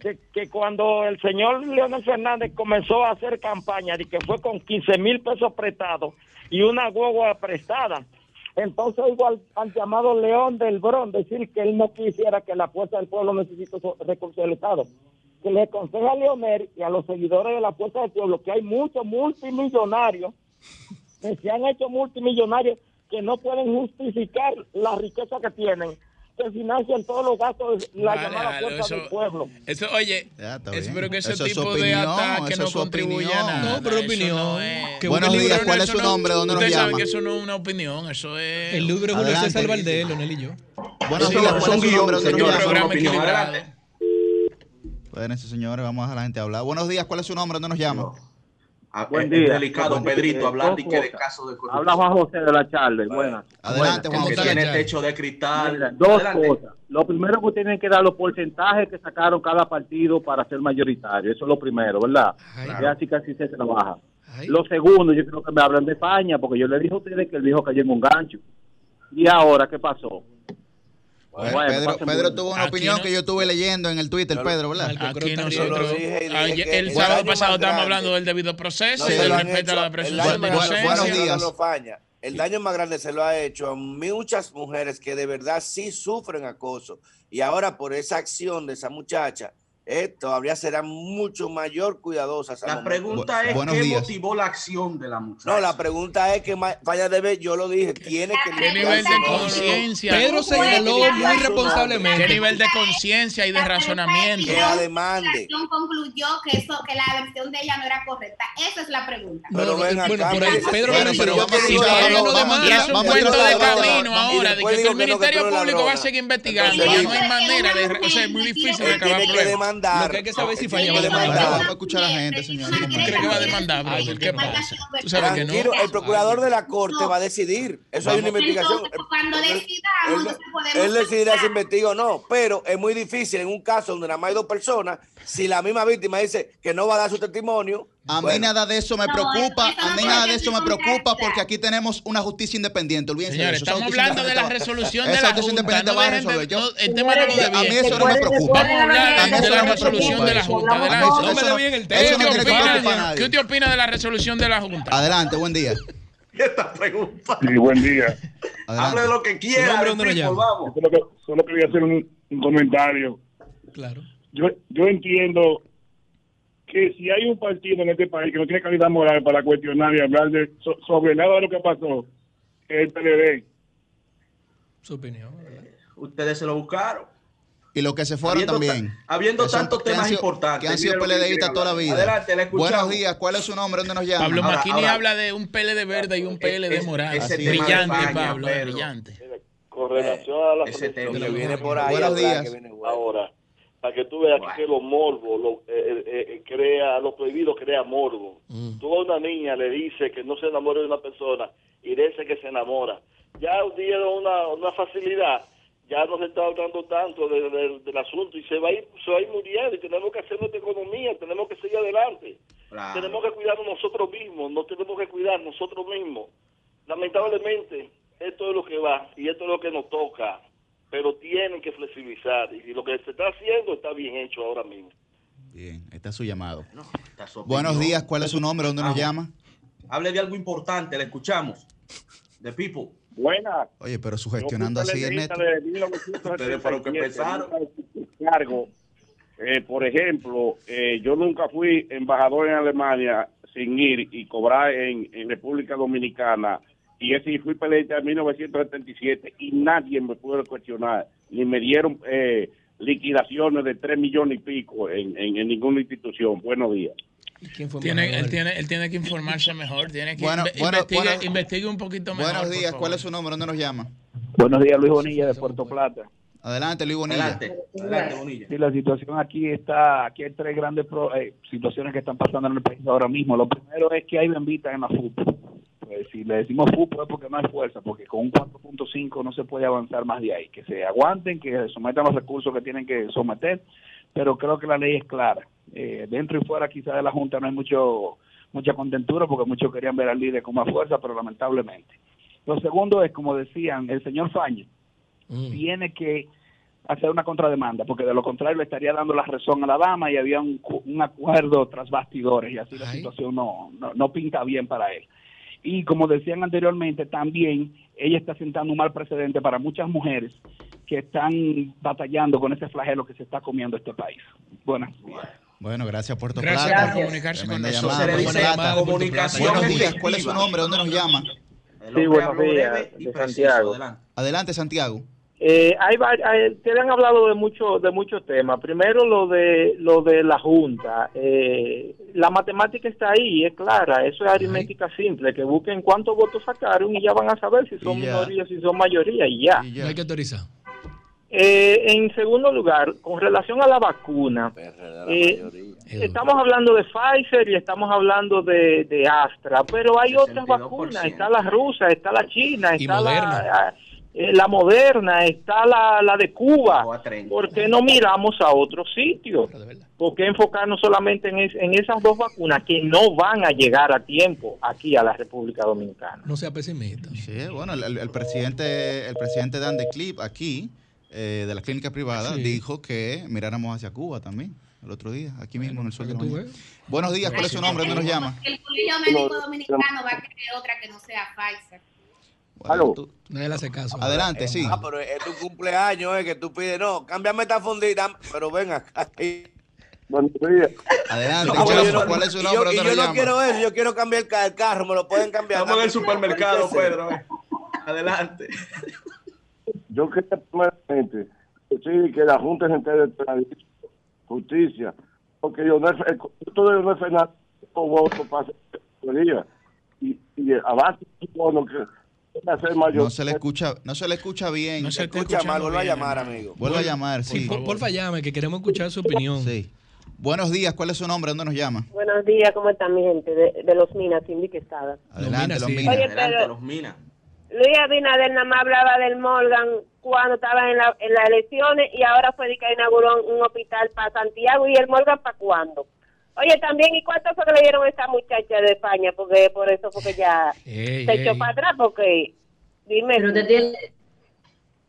Que, que, cuando el señor Leonel Fernández comenzó a hacer campaña y que fue con 15 mil pesos prestados y una guagua prestada, entonces igual al, llamado León del Bron decir que él no quisiera que la Fuerza del Pueblo necesite recursos del Estado. Que le aconseja a Leonel y a los seguidores de la Fuerza del Pueblo que hay muchos multimillonarios que se han hecho multimillonarios que no pueden justificar la riqueza que tienen que financian todos los gastos de la llamada fuerza del pueblo. Eso, oye, espero que ese tipo de ataque no contribuya a nada. No, pero opinión. Es, Buenos días, ¿cuál es su nombre? ¿Dónde nos llama? Ustedes saben que eso no es una opinión, eso es... El libro Julio César Valdés, Leonel y yo. Buenos días, ¿cuál es su nombre? ¿Dónde nos llama? Bueno, señores, vamos a dejar a la gente hablar. Buenos días, ¿cuál es su nombre? ¿Dónde nos llama? Ah, Buen día. delicado, Pedrito, hablar de, que de caso de corrupción. Habla Juan José de la Charla. Buenas. Adelante, Juan José. tiene techo de cristal. dos cosas. Lo primero que tienen que dar los porcentajes que sacaron cada partido para ser mayoritario. Eso es lo primero, ¿verdad? Ya así casi se trabaja. Lo segundo, yo creo que me hablan de España, porque yo le dije a ustedes que el viejo cayó en un gancho. ¿Y ahora qué pasó? Pedro, Pedro tuvo una opinión que yo estuve leyendo en el Twitter, Pedro, ¿verdad? Aquí nosotros, el sábado pasado estábamos hablando del debido proceso y del respeto a la presunción de inocencia. El daño más grande se lo ha hecho a muchas mujeres que de verdad sí sufren acoso. Y ahora por esa acción de esa muchacha, eh, todavía será mucho mayor cuidadosa. La pregunta es qué motivó la acción de la muchacha. No, la pregunta es que falla de yo lo dije, tiene que ¿Qué nivel de conciencia? Pedro señaló muy responsablemente. ¿Qué nivel de conciencia y de razonamiento? Que la demande. La concluyó que eso, que la versión de ella no era correcta. Esa es la pregunta. Pero ven acá, bueno, Pedro, pero, pero, si todavía no demanda, es un cuento de camino ahora, de que el Ministerio Público va a seguir investigando, ya no hay manera de, o sea, es muy difícil de acabar pruebas. Lo que hay que saber si falla va a demandar. Vamos a escuchar a la gente, señor. ¿Cómo cree que va a demandar, brother? ¿Qué pasa? Tú sabes que no. El procurador de la corte va a decidir. Eso hay una investigación. Cuando decidamos, él decidirá si investiga o no. Pero es muy difícil en un caso donde nada más hay dos personas, si la misma víctima dice que no va a dar su testimonio, a mí nada de eso me preocupa, a mí nada de eso me preocupa porque aquí tenemos una justicia independiente. Olvídense Señores, eso. estamos hablando de la resolución de la Junta. independiente va a resolver. Yo, el tema no lo de A mí eso no me preocupa. Vamos a hablar de la resolución de la Junta. No me bien el tema. ¿Qué usted opina de la resolución de la Junta? Adelante, buen día. Esta pregunta. Sí, buen día. Hable de lo que quiera. Solo quería hacer un comentario. Claro. Yo, yo entiendo que si hay un partido en este país que no tiene calidad moral para cuestionar y hablar de, sobre nada de lo que pasó, es el PLD. Su opinión. Ustedes se lo buscaron. Y los que se fueron también. habiendo tantos temas importantes. Que han sido PLDistas toda la vida. Adelante, Buenos días, ¿cuál es su nombre? ¿Dónde nos llama? Pablo Maquini habla de un PLD verde y un PLD morado. brillante, Pablo, brillante. Con relación a la ese tema que viene por ahí. Buenos días. Ahora, para que tú veas que los morbos, lo, eh, eh, eh, crea, lo prohibido crea morbo. Mm. Tú a una niña le dice que no se enamore de una persona y dice que se enamora. Ya dieron una, una facilidad, ya no se está hablando tanto del asunto y se va, a ir, se va a ir muriendo y tenemos que hacer nuestra economía, tenemos que seguir adelante. Tenemos que cuidarnos nosotros mismos, no tenemos que cuidar nosotros mismos. Lamentablemente, esto es lo que va y esto es lo que nos toca, pero tienen que flexibilizar y lo que se está haciendo está bien hecho ahora mismo. Bien, está su llamado. Buenos días, ¿cuál es su nombre? ¿Dónde nos llama? Hable de algo importante, le escuchamos. The People. Buenas. Oye, pero sugestionando así es neto. Pero que empezaron. Cargo. Eh, por ejemplo, eh, yo nunca fui embajador en Alemania sin ir y cobrar en, República Dominicana. Y ese fui peleita en 1977 y nadie me pudo cuestionar, ni me dieron eh, liquidaciones de 3 millones y pico en, en ninguna institución. Buenos días. Tiene, él, tiene, él tiene que informarse mejor, tiene que bueno, investigue, un poquito mejor. Buenos días, ¿cuál es su nombre? ¿Dónde nos llama? Buenos días, Luis Bonilla de Puerto Plata. Adelante, Luis Bonilla. Adelante, Bonilla. Sí, la situación aquí está, aquí hay tres grandes eh, situaciones que están pasando en el país ahora mismo. Lo primero es que hay bendita en la fútbol. Si le decimos fútbol es porque no hay fuerza, porque con un 4.5 no se puede avanzar más de ahí. Que se aguanten, que sometan los recursos que tienen que someter, pero creo que la ley es clara eh, dentro y fuera quizá de la Junta no hay mucho mucha contentura porque muchos querían ver al líder con más fuerza, pero lamentablemente. Lo segundo es, como decían, el señor Fañez mm. tiene que hacer una contrademanda, porque de lo contrario le estaría dando la razón a la dama y había un, acuerdo tras bastidores y así la situación no, no, pinta bien para él. Y como decían anteriormente, también ella está sentando un mal precedente para muchas mujeres que están batallando con ese flagelo que se está comiendo este país. Buenas. Bueno, gracias Puerto gracias Plata. por comunicarse con nosotros. Buenos días, ¿cuál es su nombre? ¿Dónde nos llama? Sí, buenos días, de Santiago. Adelante, Santiago. Eh, hay, hay, te han hablado de muchos de muchos temas. Primero lo de lo de la junta. Eh, la matemática está ahí, es clara. Eso es aritmética simple. Que busquen cuántos votos sacaron y ya van a saber si son minorías, si son mayoría y ya. Y ya. hay que autorizar. Eh, en segundo lugar, con relación a la vacuna, eh, estamos hablando de Pfizer y estamos hablando de, Astra, pero hay otras vacunas, está la rusa, está la china, está la, eh, la moderna, está la, la de Cuba. ¿Por qué no miramos a otros sitios? ¿Por qué enfocarnos solamente en, en esas dos vacunas que no van a llegar a tiempo aquí a la República Dominicana? No sea pesimista. Sí, bueno, el, presidente el presidente Dan de Clip aquí eh, de la clínica privada dijo que miráramos hacia Cuba también el otro día, aquí mismo en el sol de la Buenos días, ¿cuál es su nombre? ¿Dónde nos llama? El Colegio Médico Dominicano va a querer otra que no sea Pfizer. Bueno, no le hace caso. Adelante, sí. Ah, pero es tu cumpleaños, es que tú pides, no, cámbiame esta fundita, pero ven acá. Adelante, ¿cuál es su nombre? Y yo, no quiero eso, yo quiero cambiar el carro, me lo pueden cambiar. Estamos en el supermercado, Pedro. Adelante yo quería primeramente decir que la Junta Central de Justicia, porque yo no esto de Leonel Fernández voto para y, y avance bueno, que no se le escucha, no se le escucha bien. No se, escucha mal, vuelva a llamar, amigo. Vuelva a llamar, sí. Por, porfa, llame, que queremos escuchar su opinión. Sí. Buenos días, ¿cuál es su nombre? ¿Dónde nos llama? Buenos días, ¿cómo están mi gente? De, Los Minas, Cindy Quesada. Adelante, Los Minas. Adelante, Los Minas. Luis Abinader nada más hablaba del Morgan cuando estaba en, la, en las elecciones y ahora fue que inauguró un, hospital para Santiago y el Morgan para cuándo. Oye, también, ¿y cuánto fue que le dieron a esta muchacha de España? Porque por eso porque ya se echó para atrás, porque dime. Pero te tiene...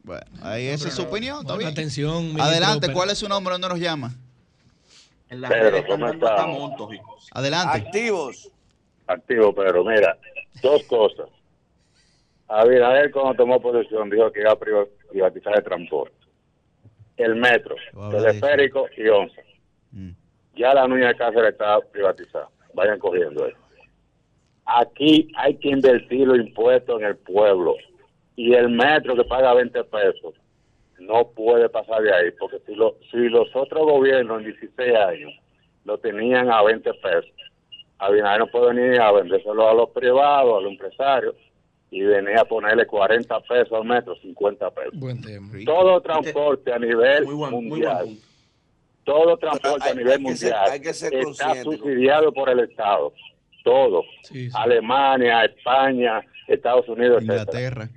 Bueno, ahí esa es su opinión, está bien. Atención. Adelante, ¿cuál es su nombre? ¿Dónde nos llama? En la Pedro, ¿cómo está? Adelante. Activos. Activo, pero mira, dos cosas. Abinader cuando tomó posesión dijo que iba a privatizar el transporte. El metro, teleférico y once. Mm. Ya la Nuña de Cáceres está privatizada. Vayan cogiendo eso. Aquí hay que invertir los impuestos en el pueblo. Y el metro que paga 20 pesos no puede pasar de ahí. Porque si, lo, si los otros gobiernos en 16 años lo tenían a 20 pesos, Abinader no puede venir a vendérselo a los privados, a los empresarios y venía a ponerle 40 pesos al metro, 50 pesos. Todo transporte a nivel mundial. Todo transporte a nivel mundial está subsidiado por el Estado. Todo. Alemania, España, Estados Unidos, Inglaterra.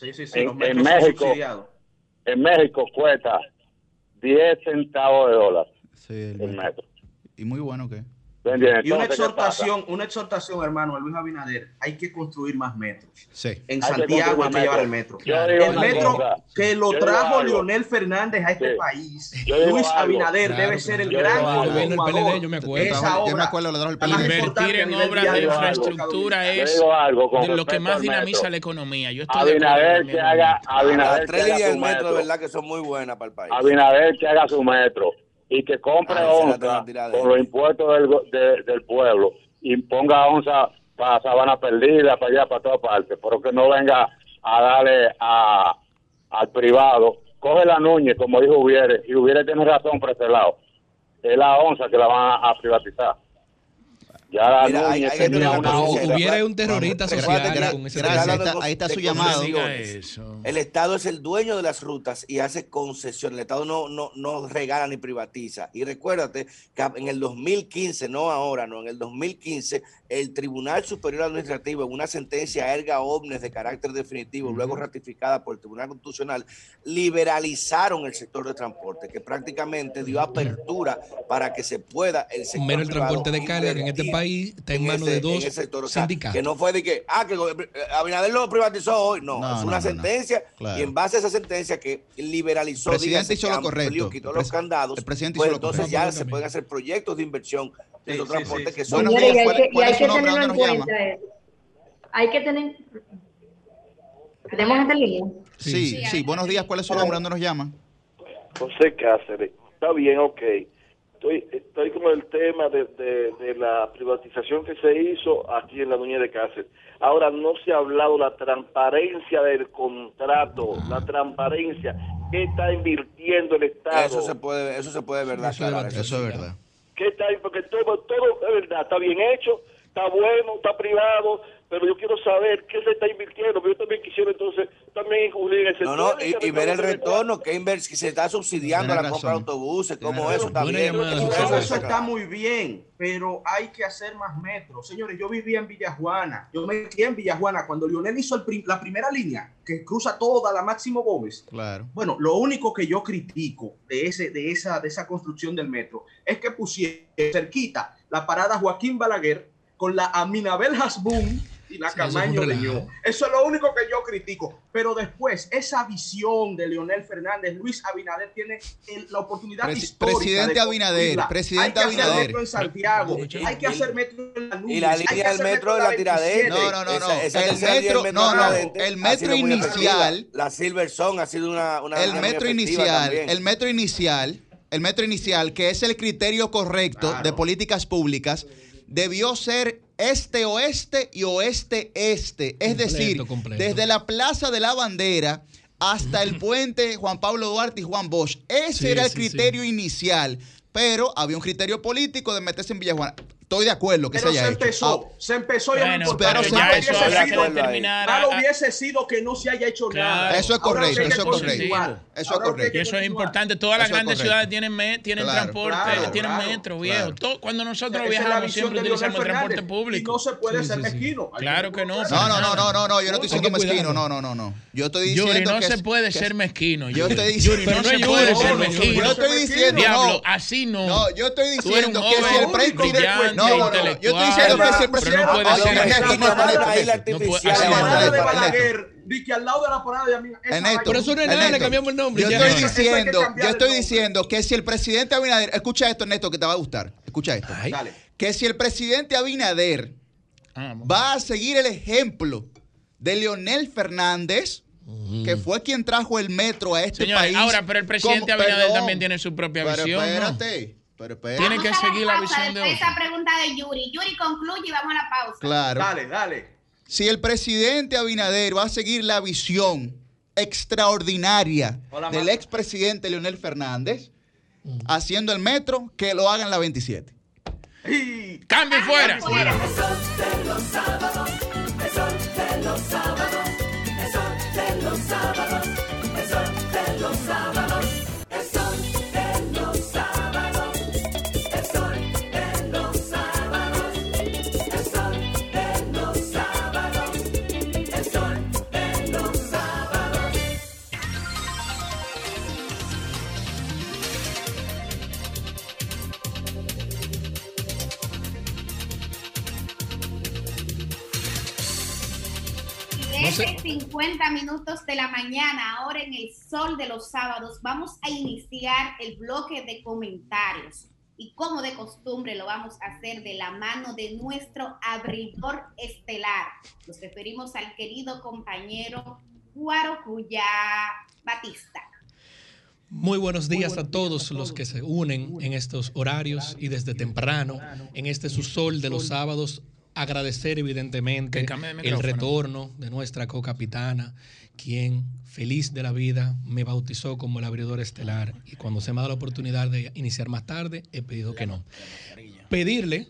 en, México, en México cuesta 10 centavos de dólar el metro. ¿Y muy bueno qué? Y una exhortación, una exhortación, hermano, a Luis Abinader, hay que construir más metros. Sí. En Santiago hay que llevar el metro. El metro que lo trajo Leonel Fernández a este país. Luis Abinader debe ser el gran el yo me acuerdo. Esa obra, yo me acuerdo lo Invertir en obras de infraestructura es lo que más dinamiza la economía. Yo estoy Abinader que haga, Abinader que haga su metro, de verdad que son muy buenas para el país. Abinader que haga su metro y que compre ah, onza con los impuestos del, del pueblo y ponga onza para Sabana Perdida, para allá, para todas partes, pero que no venga a darle a, al privado. Coge la Núñez, como dijo Hubiere, y Hubiere tiene razón por ese lado. Es la onza que la van a privatizar. Ya Mira, hay, hay hubiera un terrorista social con ese gracias, ahí está su llamado. El Estado es el dueño de las rutas y hace concesión. El Estado no, no, no regala ni privatiza. Y recuérdate que en el 2015, no ahora, no, en el 2015, el Tribunal Superior Administrativo, en una sentencia erga omnes de carácter definitivo, luego ratificada por el Tribunal Constitucional, liberalizaron el sector de transporte, que prácticamente dio apertura para que se pueda el sector. el transporte de carga en este país está en, manos de dos sindicatos. que no fue de que, ah, que eh, Abinader lo privatizó hoy. No, es una sentencia y en base a esa sentencia que liberalizó, el presidente hizo lo correcto. quitó los candados, el presidente pues hizo entonces ya se pueden hacer proyectos de inversión de los transportes que son. Buenos días, ¿cuál, es su nombre? ¿Dónde nos llama? Hay que tener... ¿Tenemos gente línea? Sí, sí, Buenos días, ¿cuál es su nombre? ¿Dónde nos llama? José Cáceres. Está bien, ok estoy, estoy con el tema de, de, la privatización que se hizo aquí en la Nuñez de Cáceres. Ahora no se ha hablado la transparencia del contrato, la transparencia, qué está invirtiendo el Estado. Eso se puede, eso se puede verdad, eso, eso, es verdad. ¿Qué está, porque todo, todo es verdad, está bien hecho, está bueno, está privado, pero yo quiero saber qué se está invirtiendo, pero yo también quisiera entonces también incluir en ese No, no, y, ver el retorno, que, se está subsidiando la compra de autobuses, como eso también. Eso, está muy bien, pero hay que hacer más metros. Señores, yo vivía en Villajuana, yo me crié en Villajuana cuando Lionel hizo la primera línea que cruza toda la Máximo Gómez. Claro. Bueno, lo único que yo critico de, ese, de, esa, de esa construcción del metro es que pusieron cerquita la parada Joaquín Balaguer con la Aminabel Hasbun y la Camaño Leñó. Eso es lo único que yo critico. Pero después, esa visión de Leonel Fernández, Luis Abinader tiene la oportunidad histórica. Presidente Abinader, presidente hay que Hacer metro en Santiago, hay que hacer metro en la Y la línea del metro de la tiradera. No, no, no, no. el metro, no, no. El metro inicial. La Silver Song ha sido una. el metro inicial, el metro inicial, el metro inicial, que es el criterio correcto de políticas públicas, debió ser este-oeste y oeste-este. Es decir, desde la Plaza de la Bandera hasta el <clears throat> puente Juan Pablo Duarte y Juan Bosch. Ese era el criterio inicial, pero había un criterio político de meterse en Villajuana estoy de acuerdo que pero se haya se empezó, hecho. se empezó bueno, pero se ya eso habrá que determinar. Malo hubiese sido que no se haya hecho nada. Eso es correcto, eso es correcto. Eso es correcto. Y eso es importante. Todas las grandes ciudades tienen, tienen transporte, tienen metro, viejo. cuando nosotros viajamos siempre utilizamos el transporte público. Y no se puede ser mezquino. Claro que no. No, no, no, no, no, no, yo no estoy diciendo mezquino, no, no, no, no. Yo estoy diciendo Yuri, no se puede ser mezquino. Yo estoy diciendo, no se puede ser mezquino. Yo estoy diciendo, diablo, así no. No, yo estoy diciendo que si el presidente no, no, yo estoy diciendo que si el presidente no puede ser que al lado de la parada de Por eso no es nada, le cambiamos el nombre. Yo estoy diciendo, yo estoy diciendo que si el presidente Abinader, escucha esto, Ernesto, que te va a gustar. Escucha esto. Que si el presidente Abinader va a seguir el ejemplo de Leonel Fernández, que fue quien trajo el metro a este país. Ahora, pero el presidente Abinader también tiene su propia visión. Espérate. Pero Tienen que seguir la, visión de hoy. Esa pregunta de Yuri. Yuri concluye y vamos a la pausa. Claro. Dale, dale. Si el presidente Abinader va a seguir la visión extraordinaria Hola, del expresidente Leonel Fernández, mm. haciendo el metro, que lo hagan la 27. Y... ¡Cambio fuera! fuera! El sol de los sábados, el sol de los sábados, el sol de los sábados. 7.50 minutos de la mañana, ahora en el sol de los sábados, vamos a iniciar el bloque de comentarios. Y como de costumbre lo vamos a hacer de la mano de nuestro abridor estelar. Nos referimos al querido compañero Guarocuya Batista. Muy buenos días a todos los que se unen en estos horarios y desde temprano, en este su sol de los sábados, agradecer evidentemente el retorno de nuestra co-capitana, quien feliz de la vida me bautizó como el abridor estelar y cuando se me da la oportunidad de iniciar más tarde he pedido que no. Pedirle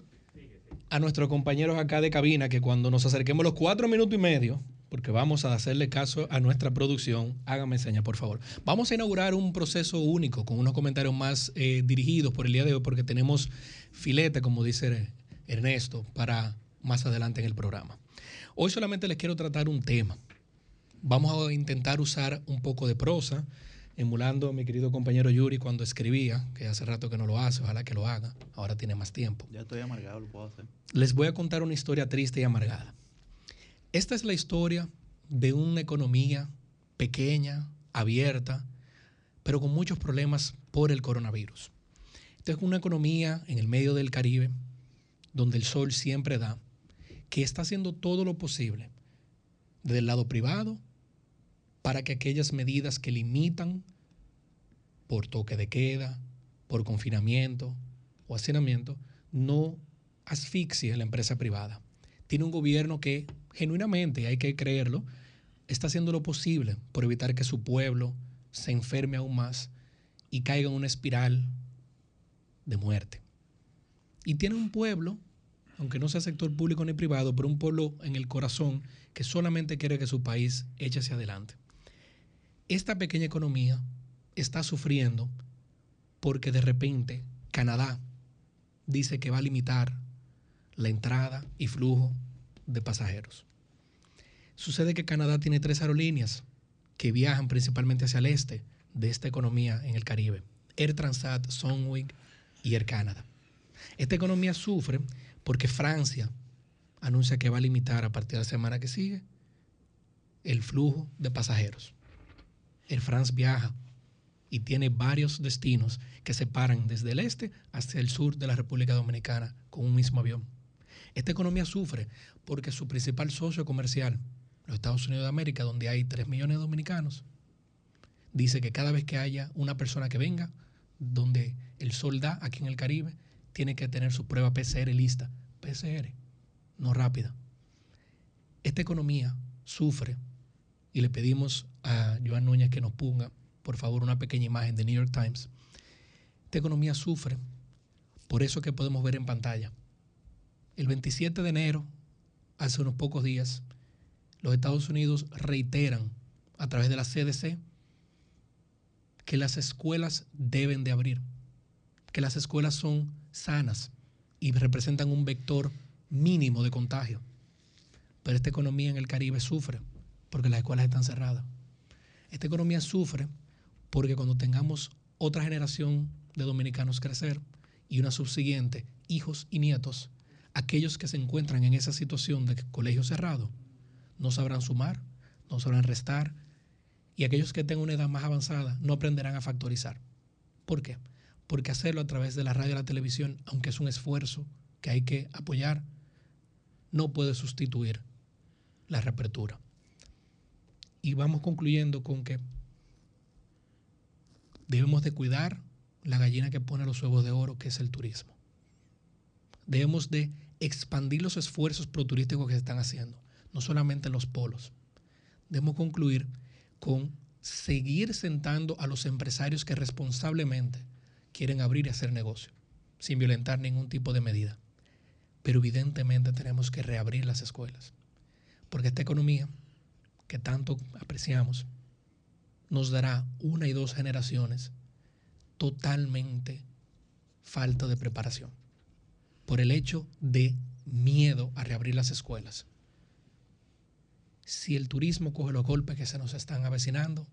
a nuestros compañeros acá de cabina que cuando nos acerquemos los cuatro minutos y medio porque vamos a hacerle caso a nuestra producción. Hágame seña, por favor. Vamos a inaugurar un proceso único con unos comentarios más eh, dirigidos por el día de hoy, porque tenemos filete, como dice Ernesto, para más adelante en el programa. Hoy solamente les quiero tratar un tema. Vamos a intentar usar un poco de prosa, emulando a mi querido compañero Yuri cuando escribía, que hace rato que no lo hace, ojalá que lo haga, ahora tiene más tiempo. Ya estoy amargado, lo puedo hacer. Les voy a contar una historia triste y amargada. Esta es la historia de una economía pequeña, abierta, pero con muchos problemas por el coronavirus. Esta es una economía en el medio del Caribe, donde el sol siempre da, que está haciendo todo lo posible desde el lado privado para que aquellas medidas que limitan por toque de queda, por confinamiento o hacinamiento, no asfixie a la empresa privada. Tiene un gobierno que genuinamente, hay que creerlo, está haciendo lo posible por evitar que su pueblo se enferme aún más y caiga en una espiral de muerte. Y tiene un pueblo, aunque no sea sector público ni privado, pero un pueblo en el corazón que solamente quiere que su país eche hacia adelante. Esta pequeña economía está sufriendo porque de repente Canadá dice que va a limitar la entrada y flujo de pasajeros. Sucede que Canadá tiene tres aerolíneas que viajan principalmente hacia el este de esta economía en el Caribe. Air Transat, Sunwing y Air Canada. Esta economía sufre porque Francia anuncia que va a limitar a partir de la semana que sigue el flujo de pasajeros. Air France viaja y tiene varios destinos que se paran desde el este hacia el sur de la República Dominicana con un mismo avión. Esta economía sufre porque su principal socio comercial, los Estados Unidos de América, donde hay 3 millones de dominicanos, dice que cada vez que haya una persona que venga, donde el sol da aquí en el Caribe, tiene que tener su prueba PCR lista. PCR, no rápida. Esta economía sufre y le pedimos a Joan Núñez que nos ponga, por favor, una pequeña imagen de New York Times. Esta economía sufre por eso que podemos ver en pantalla el 27 de enero, hace unos pocos días, los Estados Unidos reiteran a través de la CDC que las escuelas deben de abrir, que las escuelas son sanas y representan un vector mínimo de contagio. Pero esta economía en el Caribe sufre porque las escuelas están cerradas. Esta economía sufre porque cuando tengamos otra generación de dominicanos crecer y una subsiguiente, hijos y nietos, aquellos que se encuentran en esa situación de colegio cerrado no sabrán sumar, no sabrán restar, y aquellos que tengan una edad más avanzada no aprenderán a factorizar. ¿Por qué? Porque hacerlo a través de la radio y la televisión, aunque es un esfuerzo que hay que apoyar, no puede sustituir la reapertura. Y vamos concluyendo con que debemos de cuidar la gallina que pone los huevos de oro, que es el turismo debemos de expandir los esfuerzos proturísticos que se están haciendo, no solamente en los polos. Debemos concluir con seguir sentando a los empresarios que responsablemente quieren abrir y hacer negocio, sin violentar ningún tipo de medida. Pero evidentemente tenemos que reabrir las escuelas, porque esta economía que tanto apreciamos nos dará una y dos generaciones totalmente falta de preparación por el hecho de miedo a reabrir las escuelas. Si el turismo coge los golpes que se nos están avecinando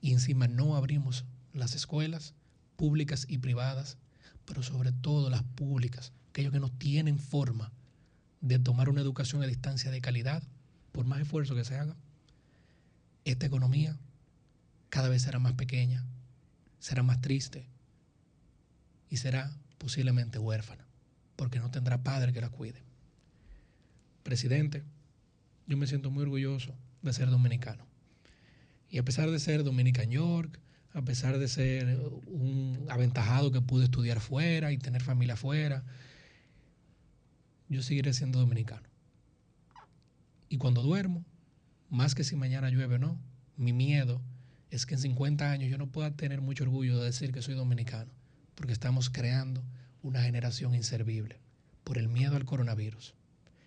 y encima no abrimos las escuelas públicas y privadas, pero sobre todo las públicas, aquellos que no tienen forma de tomar una educación a distancia de calidad, por más esfuerzo que se haga, esta economía cada vez será más pequeña, será más triste y será posiblemente huérfana, porque no tendrá padre que la cuide. Presidente, yo me siento muy orgulloso de ser dominicano. Y a pesar de ser Dominican York, a pesar de ser un aventajado que pude estudiar fuera y tener familia fuera, yo seguiré siendo dominicano. Y cuando duermo, más que si mañana llueve o no, mi miedo es que en 50 años yo no pueda tener mucho orgullo de decir que soy dominicano, porque estamos creando una generación inservible por el miedo al coronavirus.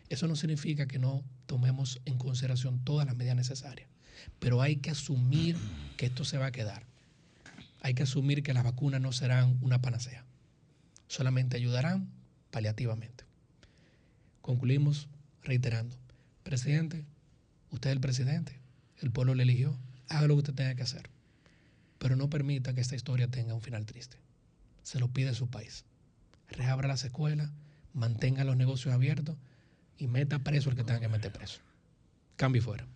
Eso no significa que no tomemos en consideración todas las medidas necesarias, pero hay que asumir que esto se va a quedar. Hay que asumir que las vacunas no serán una panacea, solamente ayudarán paliativamente. Concluimos reiterando, presidente, usted es el presidente, el pueblo le eligió, haga lo que usted tenga que hacer, pero no permita que esta historia tenga un final triste. Se lo pide su país. Reabra las escuelas, mantenga los negocios abiertos y meta preso el que tenga que meter preso. Cambio fuera.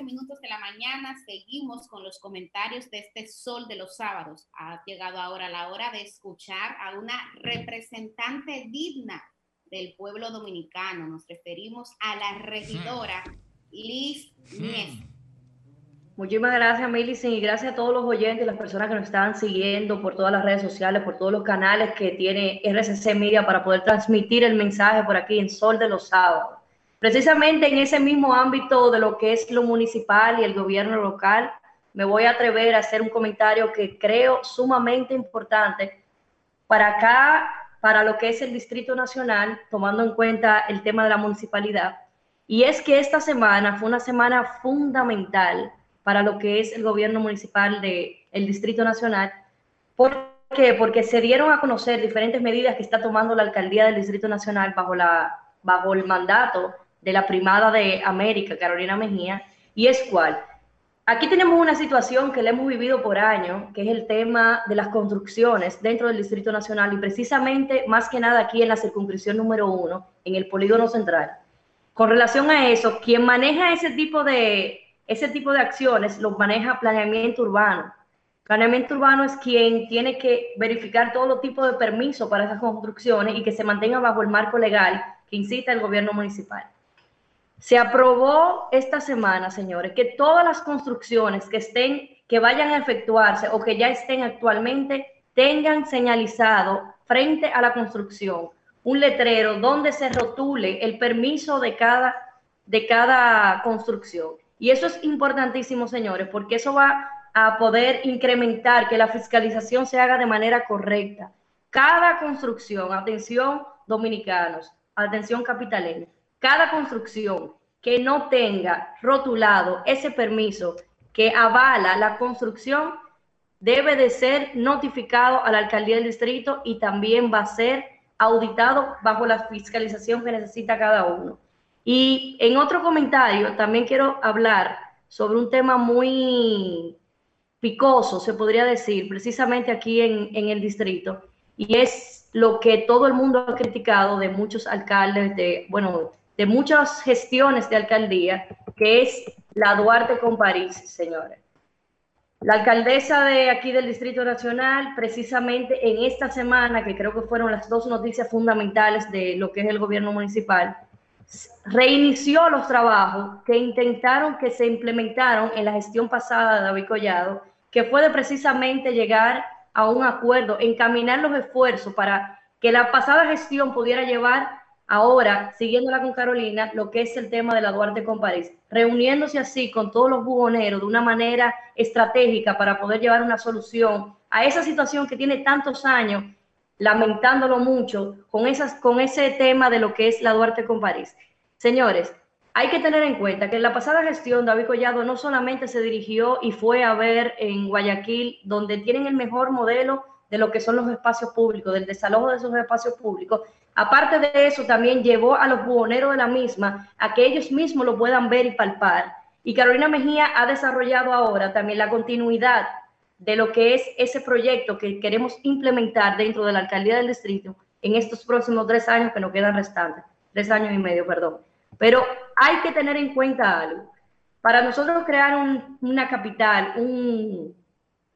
Minutos de la mañana seguimos con los comentarios de este sol de los sábados. Ha llegado ahora la hora de escuchar a una representante digna del pueblo dominicano. Nos referimos a la regidora Liz Mies. Muchísimas gracias, Millicent, y gracias a todos los oyentes y las personas que nos están siguiendo por todas las redes sociales, por todos los canales que tiene RCC Media para poder transmitir el mensaje por aquí en Sol de los Sábados. Precisamente en ese mismo ámbito de lo que es lo municipal y el gobierno local, me voy a atrever a hacer un comentario que creo sumamente importante para acá para lo que es el Distrito Nacional, tomando en cuenta el tema de la municipalidad. Y es que esta semana fue una semana fundamental para lo que es el gobierno municipal del el Distrito Nacional. ¿Por qué? Porque se dieron a conocer diferentes medidas que está tomando la alcaldía del Distrito Nacional bajo, la, bajo el mandato de la primada de América, Carolina Mejía, y es cuál. Aquí tenemos una situación que le hemos vivido por años, que es el tema de las construcciones dentro del Distrito Nacional y precisamente más que nada aquí en la circunscripción número uno, en el polígono central. Con relación a eso, quien maneja ese tipo de, ese tipo de acciones lo maneja planeamiento urbano. Planeamiento urbano es quien tiene que verificar todo tipo de permisos para esas construcciones y que se mantenga bajo el marco legal que incita el gobierno municipal. Se aprobó esta semana, señores, que todas las construcciones que estén, que vayan a efectuarse o que ya estén actualmente, tengan señalizado frente a la construcción un letrero donde se rotule el permiso de cada, de cada construcción. Y eso es importantísimo, señores, porque eso va a poder incrementar que la fiscalización se haga de manera correcta. Cada construcción, atención dominicanos, atención capitaleños, cada construcción que no tenga rotulado ese permiso que avala la construcción debe de ser notificado a la alcaldía del distrito y también va a ser auditado bajo la fiscalización que necesita cada uno. Y en otro comentario también quiero hablar sobre un tema muy picoso, se podría decir, precisamente aquí en, en el distrito, y es lo que todo el mundo ha criticado de muchos alcaldes, de, bueno, de muchas gestiones de alcaldía, que es la Duarte con París, señores. La alcaldesa de aquí del Distrito Nacional, precisamente en esta semana, que creo que fueron las dos noticias fundamentales de lo que es el gobierno municipal, reinició los trabajos que intentaron que se implementaron en la gestión pasada de David Collado, que fue de precisamente llegar a un acuerdo, encaminar los esfuerzos para que la pasada gestión pudiera llevar Ahora, siguiéndola con Carolina, lo que es el tema de la Duarte con París, reuniéndose así con todos los buhoneros de una manera estratégica para poder llevar una solución a esa situación que tiene tantos años, lamentándolo mucho, con, esas, con ese tema de lo que es la Duarte con París. Señores, hay que tener en cuenta que en la pasada gestión David Collado no solamente se dirigió y fue a ver en Guayaquil, donde tienen el mejor modelo de lo que son los espacios públicos, del desalojo de esos espacios públicos. Aparte de eso, también llevó a los buhoneros de la misma a que ellos mismos lo puedan ver y palpar. Y Carolina Mejía ha desarrollado ahora también la continuidad de lo que es ese proyecto que queremos implementar dentro de la alcaldía del distrito en estos próximos tres años que nos quedan restantes, tres años y medio, perdón. Pero hay que tener en cuenta algo. Para nosotros crear una capital, un,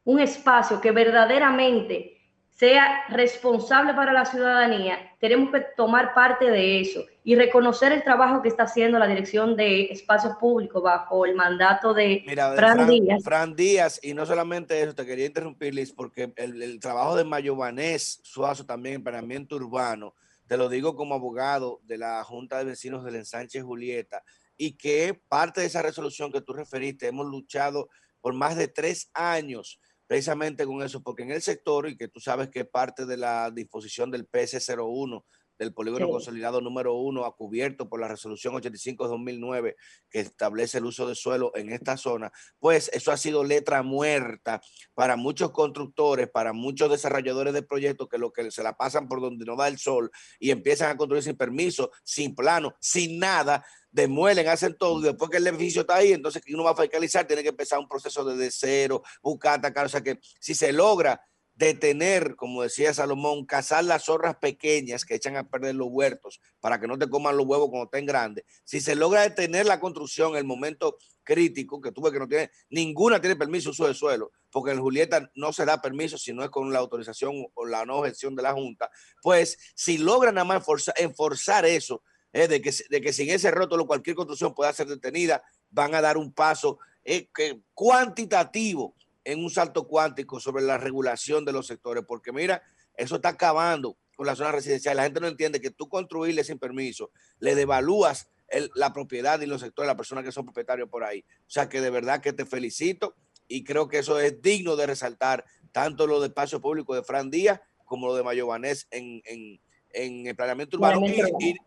un espacio que verdaderamente sea responsable para la ciudadanía, tenemos que tomar parte de eso y reconocer el trabajo que está haciendo la Dirección de Espacios Públicos bajo el mandato de Fran, Díaz. Fran Díaz, y no solamente eso, te quería interrumpir, Liz, porque el, trabajo de Vanés Suazo también en planeamiento urbano, te lo digo como abogado de la Junta de Vecinos del Ensanche Julieta, y que parte de esa resolución que tú referiste, hemos luchado por más de tres años precisamente con eso, porque en el sector, y que tú sabes que parte de la disposición del PS01, del polígono consolidado número uno, ha cubierto por la resolución 85-2009 que establece el uso de suelo en esta zona, pues eso ha sido letra muerta para muchos constructores, para muchos desarrolladores de proyectos que lo que se la pasan por donde no da el sol y empiezan a construir sin permiso, sin plano, sin nada, demuelen, hacen todo, y después que el edificio está ahí, entonces uno va a fiscalizar, tiene que empezar un proceso de cero, buscar, atacar, o sea que si se logra detener, como decía Salomón, cazar las zorras pequeñas que echan a perder los huertos para que no te coman los huevos cuando estén grandes, si se logra detener la construcción en el momento crítico, que tuve que no tiene, ninguna tiene permiso de uso de suelo, porque en Julieta no se da permiso si no es con la autorización o la no gestión de la Junta, pues si logran nada más enforzar eso, eh, de, que, de que sin ese rótulo cualquier construcción pueda ser detenida, van a dar un paso eh, cuantitativo en un salto cuántico sobre la regulación de los sectores, porque mira, eso está acabando con la zona residencial. La gente no entiende que tú construirle sin permiso, le devalúas la propiedad y los sectores de las personas que son propietarios por ahí. O sea que de verdad que te felicito y creo que eso es digno de resaltar, tanto lo de espacio público de Fran Díaz como lo de Mayo en, en, en el planeamiento urbano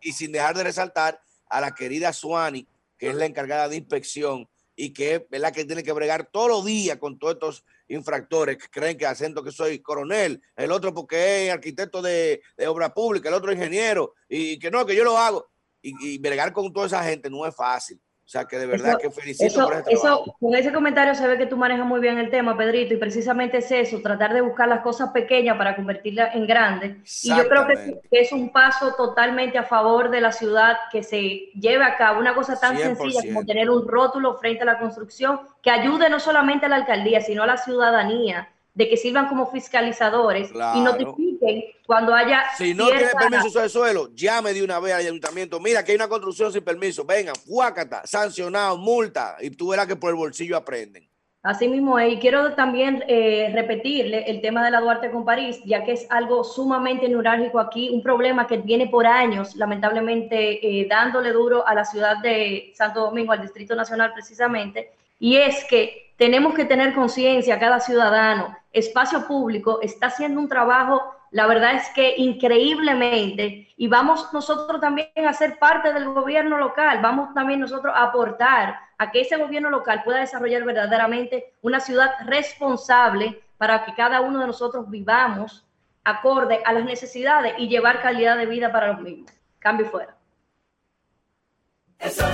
y, sin dejar de resaltar a la querida Suani, que es la encargada de inspección y que la que tiene que bregar todos los días con todos estos infractores que creen que acento que soy coronel, el otro porque es arquitecto de, obra pública, el otro ingeniero, y que no, que yo lo hago. Y, y bregar con toda esa gente no es fácil. O sea que de verdad que felicito por este eso, Con ese comentario se ve que tú manejas muy bien el tema, Pedrito, y precisamente es eso, tratar de buscar las cosas pequeñas para convertirlas en grandes. Y yo creo que, es un paso totalmente a favor de la ciudad que se lleve a cabo. Una cosa tan sencilla como tener un rótulo frente a la construcción que ayude no solamente a la alcaldía, sino a la ciudadanía de que sirvan como fiscalizadores y notifiquen cuando haya. Si no tiene permiso de suelo, llame de una vez al ayuntamiento. Mira que hay una construcción sin permiso. Venga, fuácata, sancionado, multa. Y tú verás que por el bolsillo aprenden. Así mismo Y quiero también eh, repetirle el tema de la Duarte con París, ya que es algo sumamente neurálgico aquí, un problema que viene por años, lamentablemente, eh, dándole duro a la ciudad de Santo Domingo, al Distrito Nacional precisamente. Y es que tenemos que tener conciencia, cada ciudadano, espacio público está haciendo un trabajo, la verdad es que increíblemente, y vamos nosotros también a ser parte del gobierno local, vamos también nosotros a aportar a que ese gobierno local pueda desarrollar verdaderamente una ciudad responsable para que cada uno de nosotros vivamos acorde a las necesidades y llevar calidad de vida para los mismos. Cambio fuera. Eso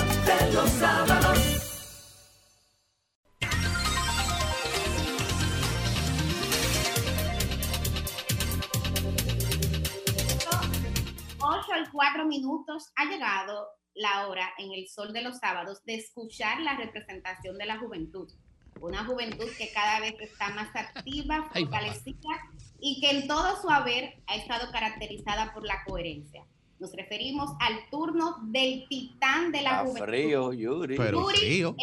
los 8 al 4 minutos ha llegado la hora en el sol de los sábados de escuchar la representación de la juventud. Una juventud que cada vez está más activa, fortalecida y que en todo su haber ha estado caracterizada por la coherencia. Nos referimos al turno del titán de la juventud. Frío, Yuri. Pero frío.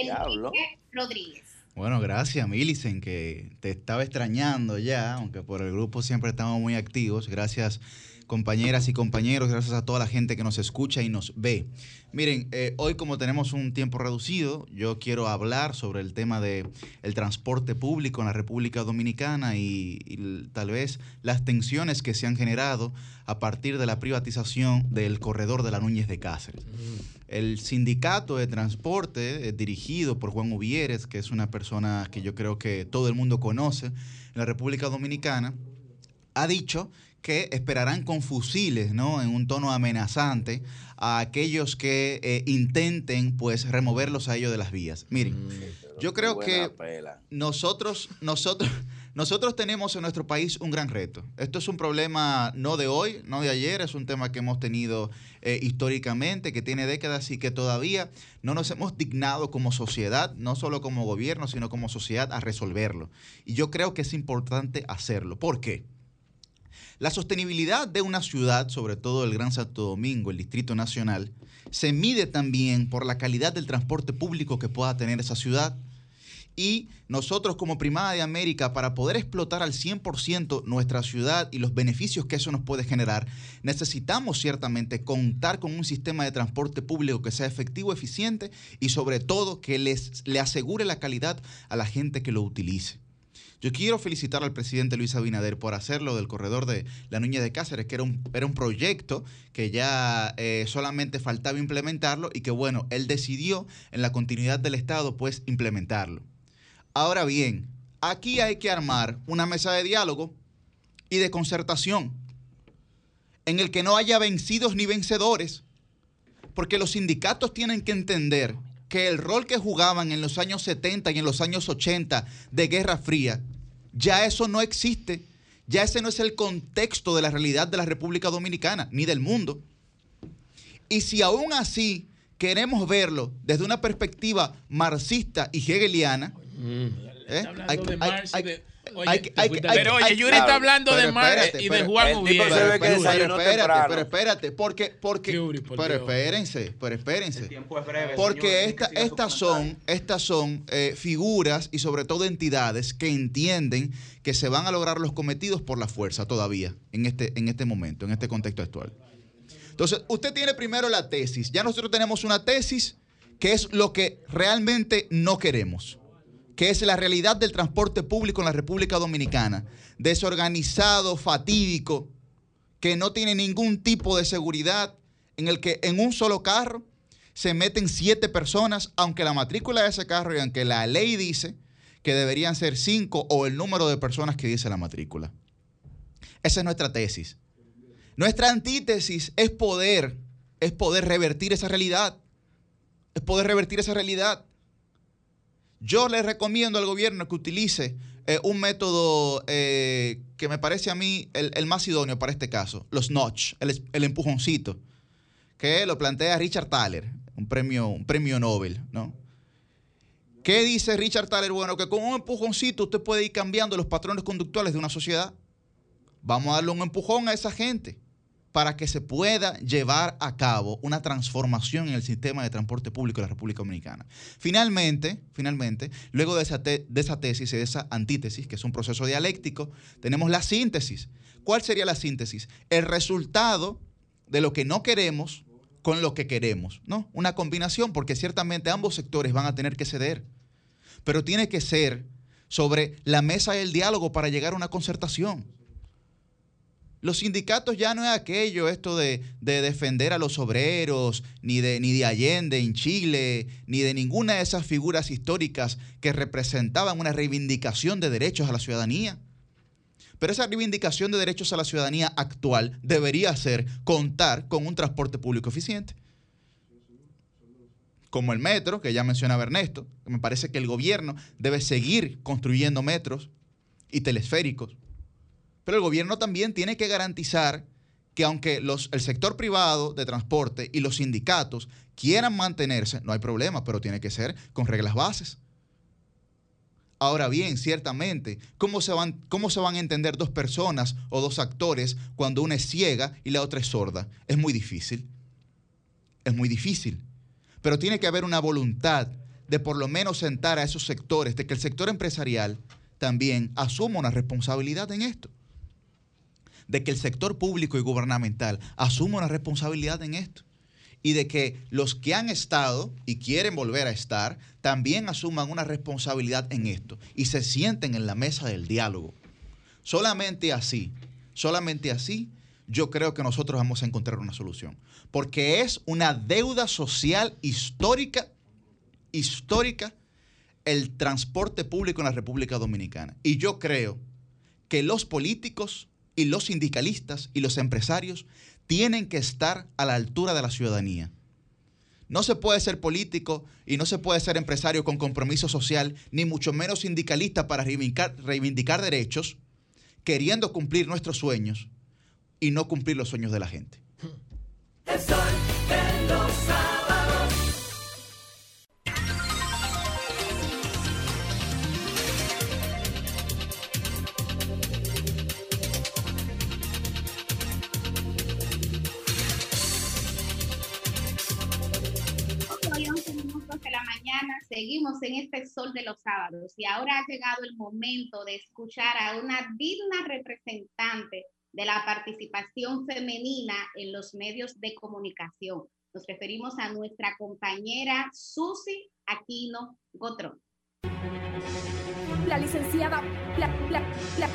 Rodríguez. Bueno, gracias, Milicen, que te estaba extrañando ya, aunque por el grupo siempre estamos muy activos. Gracias compañeras y compañeros, gracias a toda la gente que nos escucha y nos ve. Miren, eh, hoy como tenemos un tiempo reducido, yo quiero hablar sobre el tema del el transporte público en la República Dominicana y, tal vez las tensiones que se han generado a partir de la privatización del corredor de la Núñez de Cáceres. El sindicato de transporte, eh, dirigido por Juan Uvieres, que es una persona que yo creo que todo el mundo conoce en la República Dominicana, ha dicho que esperarán con fusiles, ¿no? En un tono amenazante a aquellos que eh, intenten, pues, removerlos a ellos de las vías. Miren, mm. yo creo que nosotros, nosotros, <laughs> nosotros tenemos en nuestro país un gran reto. Esto es un problema no de hoy, no de ayer, es un tema que hemos tenido eh, históricamente, que tiene décadas y que todavía no nos hemos dignado como sociedad, no solo como gobierno, sino como sociedad a resolverlo. Y yo creo que es importante hacerlo. ¿Por qué? La sostenibilidad de una ciudad, sobre todo el Gran Santo Domingo, el Distrito Nacional, se mide también por la calidad del transporte público que pueda tener esa ciudad. Y nosotros como Primada de América, para poder explotar al 100% nuestra ciudad y los beneficios que eso nos puede generar, necesitamos ciertamente contar con un sistema de transporte público que sea efectivo, eficiente y sobre todo que les, le asegure la calidad a la gente que lo utilice. Yo quiero felicitar al presidente Luis Abinader por hacerlo del corredor de la Nuña de Cáceres, que era un, era un proyecto que ya eh, solamente faltaba implementarlo y que bueno, él decidió en la continuidad del Estado pues implementarlo. Ahora bien, aquí hay que armar una mesa de diálogo y de concertación en el que no haya vencidos ni vencedores, porque los sindicatos tienen que entender que el rol que jugaban en los años 70 y en los años 80 de Guerra Fría ya eso no existe. Ya ese no es el contexto de la realidad de la República Dominicana, ni del mundo. Y si aún así queremos verlo desde una perspectiva marxista y hegeliana, ¿eh? Pero oye, Yuri está hablando de Mar y de Juan Ubiera. Pero, espérate, pero espérate, porque, porque, pero espérense, pero espérense. porque esta, estas son, estas son eh, figuras y sobre todo entidades que entienden que se van a lograr los cometidos por la fuerza todavía en este, en este momento, en este contexto actual. Entonces, usted tiene primero la tesis. Ya nosotros tenemos una tesis que es lo que realmente no queremos que es la realidad del transporte público en la República Dominicana, desorganizado, fatídico, que no tiene ningún tipo de seguridad, en el que en un solo carro se meten siete personas, aunque la matrícula de ese carro y aunque la ley dice que deberían ser cinco o el número de personas que dice la matrícula. Esa es nuestra tesis. Nuestra antítesis es poder, es poder revertir esa realidad. Es poder revertir esa realidad. Yo le recomiendo al gobierno que utilice eh, un método eh, que me parece a mí el, más idóneo para este caso, los notch, el, empujoncito, que lo plantea Richard Thaler, un premio, un premio Nobel, ¿no? ¿Qué dice Richard Thaler? Bueno, que con un empujoncito usted puede ir cambiando los patrones conductuales de una sociedad. Vamos a darle un empujón a esa gente para que se pueda llevar a cabo una transformación en el sistema de transporte público de la República Dominicana. Finalmente, finalmente, luego de esa, de esa tesis y de esa antítesis, que es un proceso dialéctico, tenemos la síntesis. ¿Cuál sería la síntesis? El resultado de lo que no queremos con lo que queremos, ¿no? Una combinación, porque ciertamente ambos sectores van a tener que ceder, pero tiene que ser sobre la mesa del diálogo para llegar a una concertación. Los sindicatos ya no es aquello, esto de, defender a los obreros, ni de, ni de Allende en Chile, ni de ninguna de esas figuras históricas que representaban una reivindicación de derechos a la ciudadanía. Pero esa reivindicación de derechos a la ciudadanía actual debería ser contar con un transporte público eficiente. Como el metro, que ya mencionaba Ernesto, me parece que el gobierno debe seguir construyendo metros y telesféricos pero el gobierno también tiene que garantizar que aunque el sector privado de transporte y los sindicatos quieran mantenerse, no hay problema, pero tiene que ser con reglas bases. Ahora bien, ciertamente, ¿cómo se, van, ¿cómo se van a entender dos personas o dos actores cuando una es ciega y la otra es sorda? Es muy difícil. Es muy difícil. Pero tiene que haber una voluntad de por lo menos sentar a esos sectores, de que el sector empresarial también asuma una responsabilidad en esto de que el sector público y gubernamental asuma una responsabilidad en esto y de que los que han estado y quieren volver a estar también asuman una responsabilidad en esto y se sienten en la mesa del diálogo. Solamente así, solamente así, yo creo que nosotros vamos a encontrar una solución. Porque es una deuda social histórica, histórica, el transporte público en la República Dominicana. Y yo creo que los políticos y los sindicalistas y los empresarios tienen que estar a la altura de la ciudadanía. No se puede ser político y no se puede ser empresario con compromiso social, ni mucho menos sindicalista para reivindicar, derechos, queriendo cumplir nuestros sueños y no cumplir los sueños de la gente. Seguimos en este sol de los sábados y ahora ha llegado el momento de escuchar a una digna representante de la participación femenina en los medios de comunicación. Nos referimos a nuestra compañera Susi Aquino Gotrón. La licenciada, la, la, la,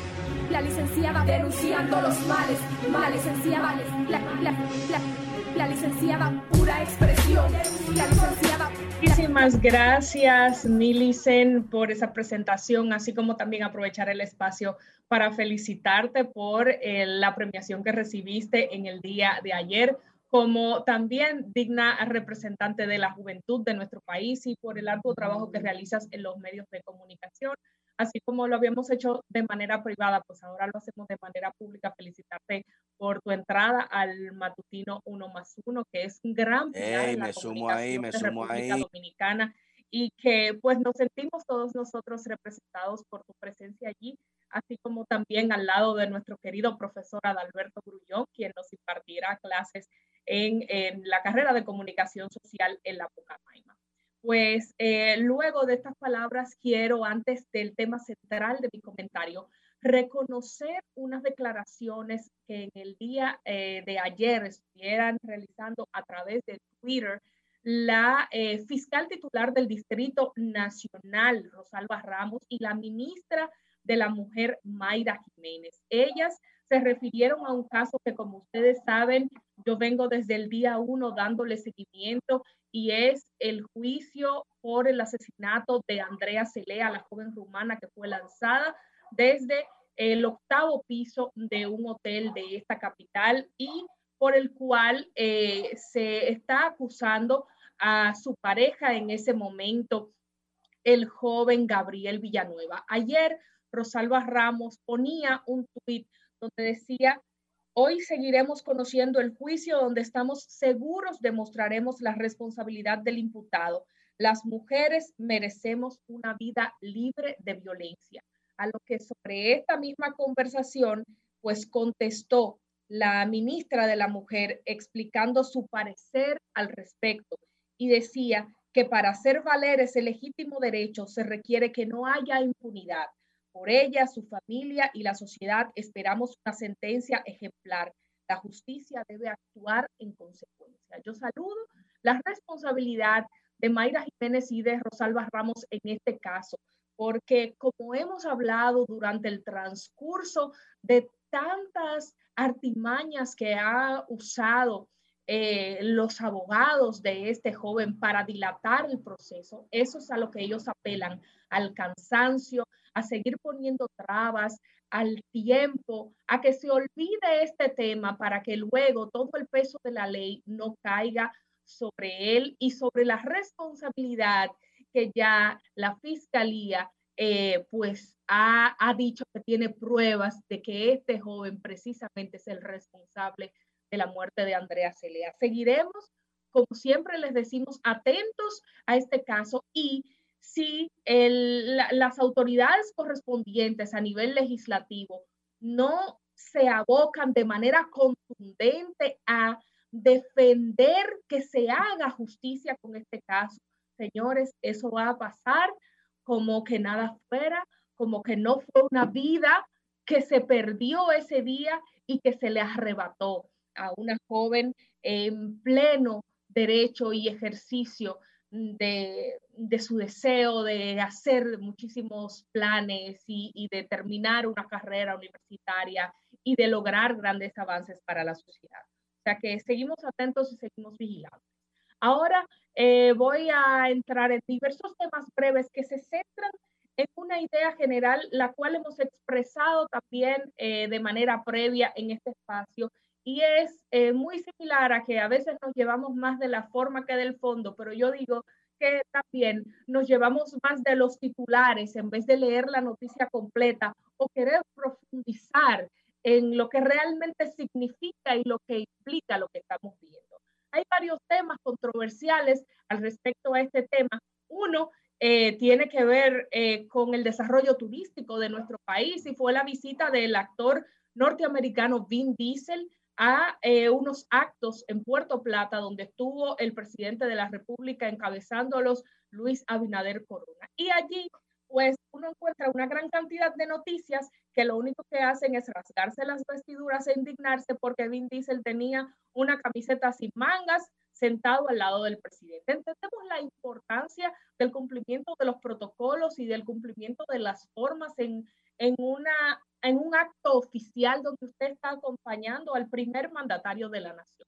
la licenciada denunciando los males, la licenciada, la, la, la, la licenciada pura expresión, la licenciada Muchísimas gracias, Milicen, por esa presentación, así como también aprovechar el espacio para felicitarte por eh, la premiación que recibiste en el día de ayer, como también digna representante de la juventud de nuestro país y por el arduo trabajo que realizas en los medios de comunicación así como lo habíamos hecho de manera privada, pues ahora lo hacemos de manera pública. Felicitarte por tu entrada al matutino Uno más Uno, que es un gran pilar me sumo ahí, me sumo República Dominicana y que pues nos sentimos todos nosotros representados por tu presencia allí, así como también al lado de nuestro querido profesor Adalberto Grullón, quien nos impartirá clases en, en la carrera de comunicación social en la Pucamaima. Pues eh, luego de estas palabras quiero, antes del tema central de mi comentario, reconocer unas declaraciones que en el día eh, de ayer estuvieran realizando a través de Twitter la eh, fiscal titular del Distrito Nacional, Rosalba Ramos, y la ministra de la Mujer, Mayra Jiménez. Ellas se refirieron a un caso que, como ustedes saben, yo vengo desde el día uno dándole seguimiento y es el juicio por el asesinato de Andrea Celea, la joven rumana que fue lanzada desde el octavo piso de un hotel de esta capital y por el cual eh, se está acusando a su pareja en ese momento, el joven Gabriel Villanueva. Ayer Rosalba Ramos ponía un tuit donde decía Hoy seguiremos conociendo el juicio donde estamos seguros demostraremos la responsabilidad del imputado. Las mujeres merecemos una vida libre de violencia. A lo que sobre esta misma conversación, pues contestó la ministra de la Mujer explicando su parecer al respecto y decía que para hacer valer ese legítimo derecho se requiere que no haya impunidad por ella, su familia y la sociedad esperamos una sentencia ejemplar. La justicia debe actuar en consecuencia. Yo saludo la responsabilidad de Mayra Jiménez y de Rosalba Ramos en este caso, porque como hemos hablado durante el transcurso de tantas artimañas que ha usado eh, los abogados de este joven para dilatar el proceso, eso es a lo que ellos apelan, al cansancio, a seguir poniendo trabas al tiempo, a que se olvide este tema para que luego todo el peso de la ley no caiga sobre él y sobre la responsabilidad que ya la fiscalía eh, pues ha, ha, dicho que tiene pruebas de que este joven precisamente es el responsable de la muerte de Andrea Celea. Seguiremos, como siempre les decimos, atentos a este caso y si las autoridades correspondientes a nivel legislativo no se abocan de manera contundente a defender que se haga justicia con este caso. Señores, eso va a pasar como que nada fuera, como que no fue una vida que se perdió ese día y que se le arrebató a una joven en pleno derecho y ejercicio de, su deseo de hacer muchísimos planes y, de terminar una carrera universitaria y de lograr grandes avances para la sociedad. O sea que seguimos atentos y seguimos vigilantes. Ahora eh, voy a entrar en diversos temas breves que se centran en una idea general, la cual hemos expresado también eh, de manera previa en este espacio, y es eh, muy similar a que a veces nos llevamos más de la forma que del fondo, pero yo digo que también nos llevamos más de los titulares en vez de leer la noticia completa o querer profundizar en lo que realmente significa y lo que implica lo que estamos viendo. Hay varios temas controversiales al respecto a este tema. Uno eh, tiene que ver eh, con el desarrollo turístico de nuestro país y fue la visita del actor norteamericano Vin Diesel a eh, unos actos en Puerto Plata donde estuvo el presidente de la República encabezándolos, Luis Abinader Corona. Y allí, pues, uno encuentra una gran cantidad de noticias que lo único que hacen es rasgarse las vestiduras e indignarse porque Vin Diesel tenía una camiseta sin mangas sentado al lado del presidente. Entendemos la importancia del cumplimiento de los protocolos y del cumplimiento de las formas en, en, una, en un acto oficial donde usted está acompañando al primer mandatario de la nación.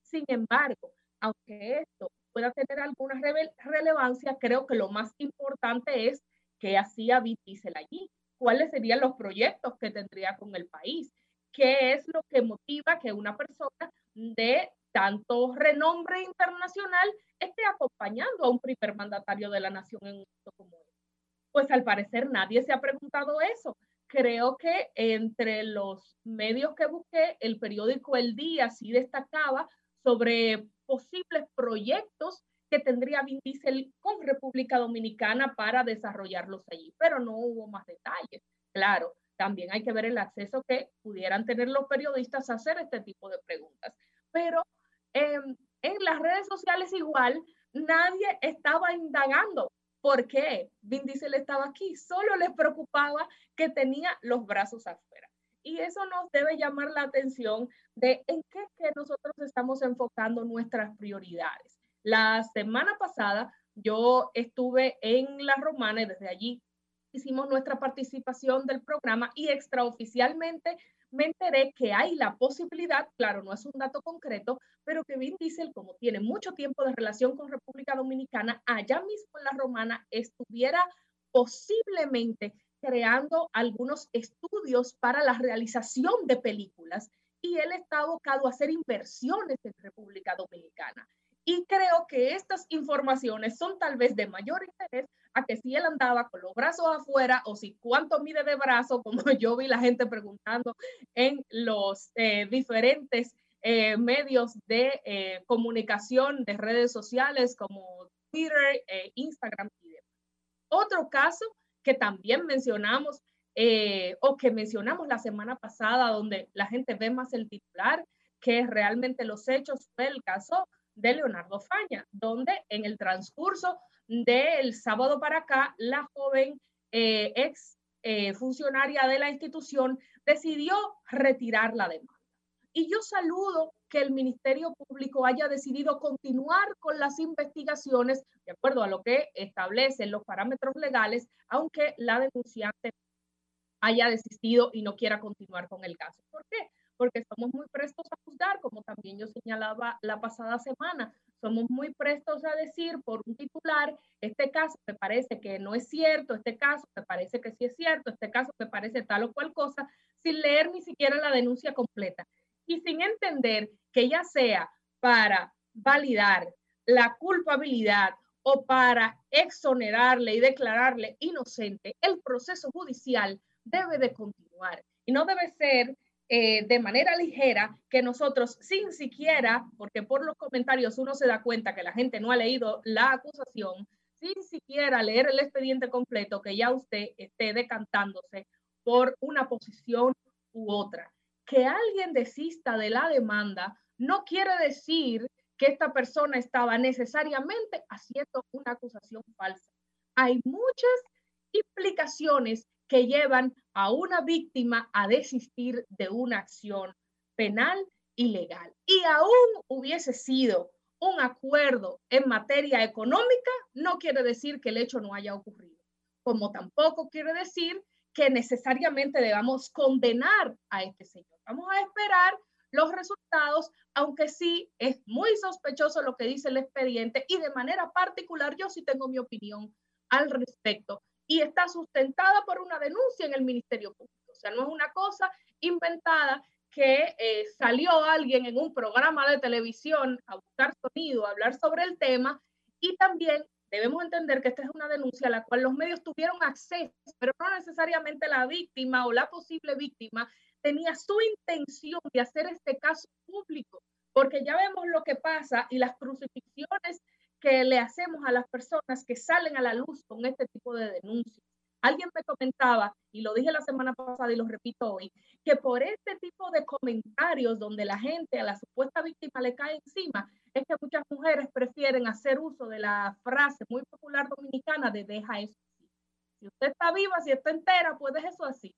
Sin embargo, aunque esto pueda tener alguna relevancia, creo que lo más importante es qué hacía Diesel allí, cuáles serían los proyectos que tendría con el país, qué es lo que motiva que una persona de tanto renombre internacional esté acompañando a un primer mandatario de la nación en un acto como este. Pues al parecer nadie se ha preguntado eso. Creo que entre los medios que busqué, el periódico El Día sí destacaba sobre posibles proyectos que tendría Vin Diesel con República Dominicana para desarrollarlos allí, pero no hubo más detalles. Claro, también hay que ver el acceso que pudieran tener los periodistas a hacer este tipo de preguntas. Pero em, en las redes sociales igual, nadie estaba indagando ¿Por qué Vin Diesel estaba aquí? Solo le preocupaba que tenía los brazos afuera. Y eso nos debe llamar la atención de en qué que nosotros estamos enfocando nuestras prioridades. La semana pasada yo estuve en La Romana y desde allí hicimos nuestra participación del programa y extraoficialmente me enteré que hay la posibilidad, claro, no es un dato concreto, pero que Vin Diesel, como tiene mucho tiempo de relación con República Dominicana, allá mismo en la Romana estuviera posiblemente creando algunos estudios para la realización de películas y él está abocado a hacer inversiones en República Dominicana. Y creo que estas informaciones son tal vez de mayor interés a que si él andaba con los brazos afuera o si cuánto mide de brazo, <laughs> como yo vi la gente preguntando en los eh, diferentes eh, medios de eh, comunicación de redes sociales como Twitter, Instagram. Otro caso que también mencionamos o que mencionamos la semana pasada, donde la gente ve más el titular que realmente los hechos, fue el caso de Leonardo Faña, donde en el transcurso del sábado para acá, la joven eh, ex eh, funcionaria de la institución decidió retirar la demanda. Y yo saludo que el Ministerio Público haya decidido continuar con las investigaciones de acuerdo a lo que establecen los parámetros legales, aunque la denunciante haya desistido y no quiera continuar con el caso. ¿Por qué? porque somos muy prestos a juzgar, como también yo señalaba la pasada semana, somos muy prestos a decir por un titular, este caso me parece que no es cierto, este caso me parece que sí es cierto, este caso me parece tal o cual cosa, sin leer ni siquiera la denuncia completa. Y sin entender que ya sea para validar la culpabilidad o para exonerarle y declararle inocente, el proceso judicial debe de continuar. Y no debe ser eh, de manera ligera que nosotros sin siquiera, porque por los comentarios uno se da cuenta que la gente no ha leído la acusación, sin siquiera leer el expediente completo, que ya usted esté decantándose por una posición u otra. Que alguien desista de la demanda no quiere decir que esta persona estaba necesariamente haciendo una acusación falsa. Hay muchas implicaciones que llevan a una víctima a desistir de una acción penal ilegal. Y aún hubiese sido un acuerdo en materia económica, no quiere decir que el hecho no haya ocurrido, como tampoco quiere decir que necesariamente debamos condenar a este señor. Vamos a esperar los resultados, aunque sí es muy sospechoso lo que dice el expediente y de manera particular yo sí tengo mi opinión al respecto y está sustentada por una denuncia en el Ministerio Público. O sea, no es una cosa inventada que eh, salió alguien en un programa de televisión a buscar sonido, a hablar sobre el tema y también debemos entender que esta es una denuncia a la cual los medios tuvieron acceso, pero no necesariamente la víctima o la posible víctima tenía su intención de hacer este caso público, porque ya vemos lo que pasa y las crucifixiones que le hacemos a las personas que salen a la luz con este tipo de denuncias. Alguien me comentaba, y lo dije la semana pasada y lo repito hoy, que por este tipo de comentarios donde la gente a la supuesta víctima le cae encima, es que muchas mujeres prefieren hacer uso de la frase muy popular dominicana de deja eso así. Si usted está viva, si está entera, pues deje eso así,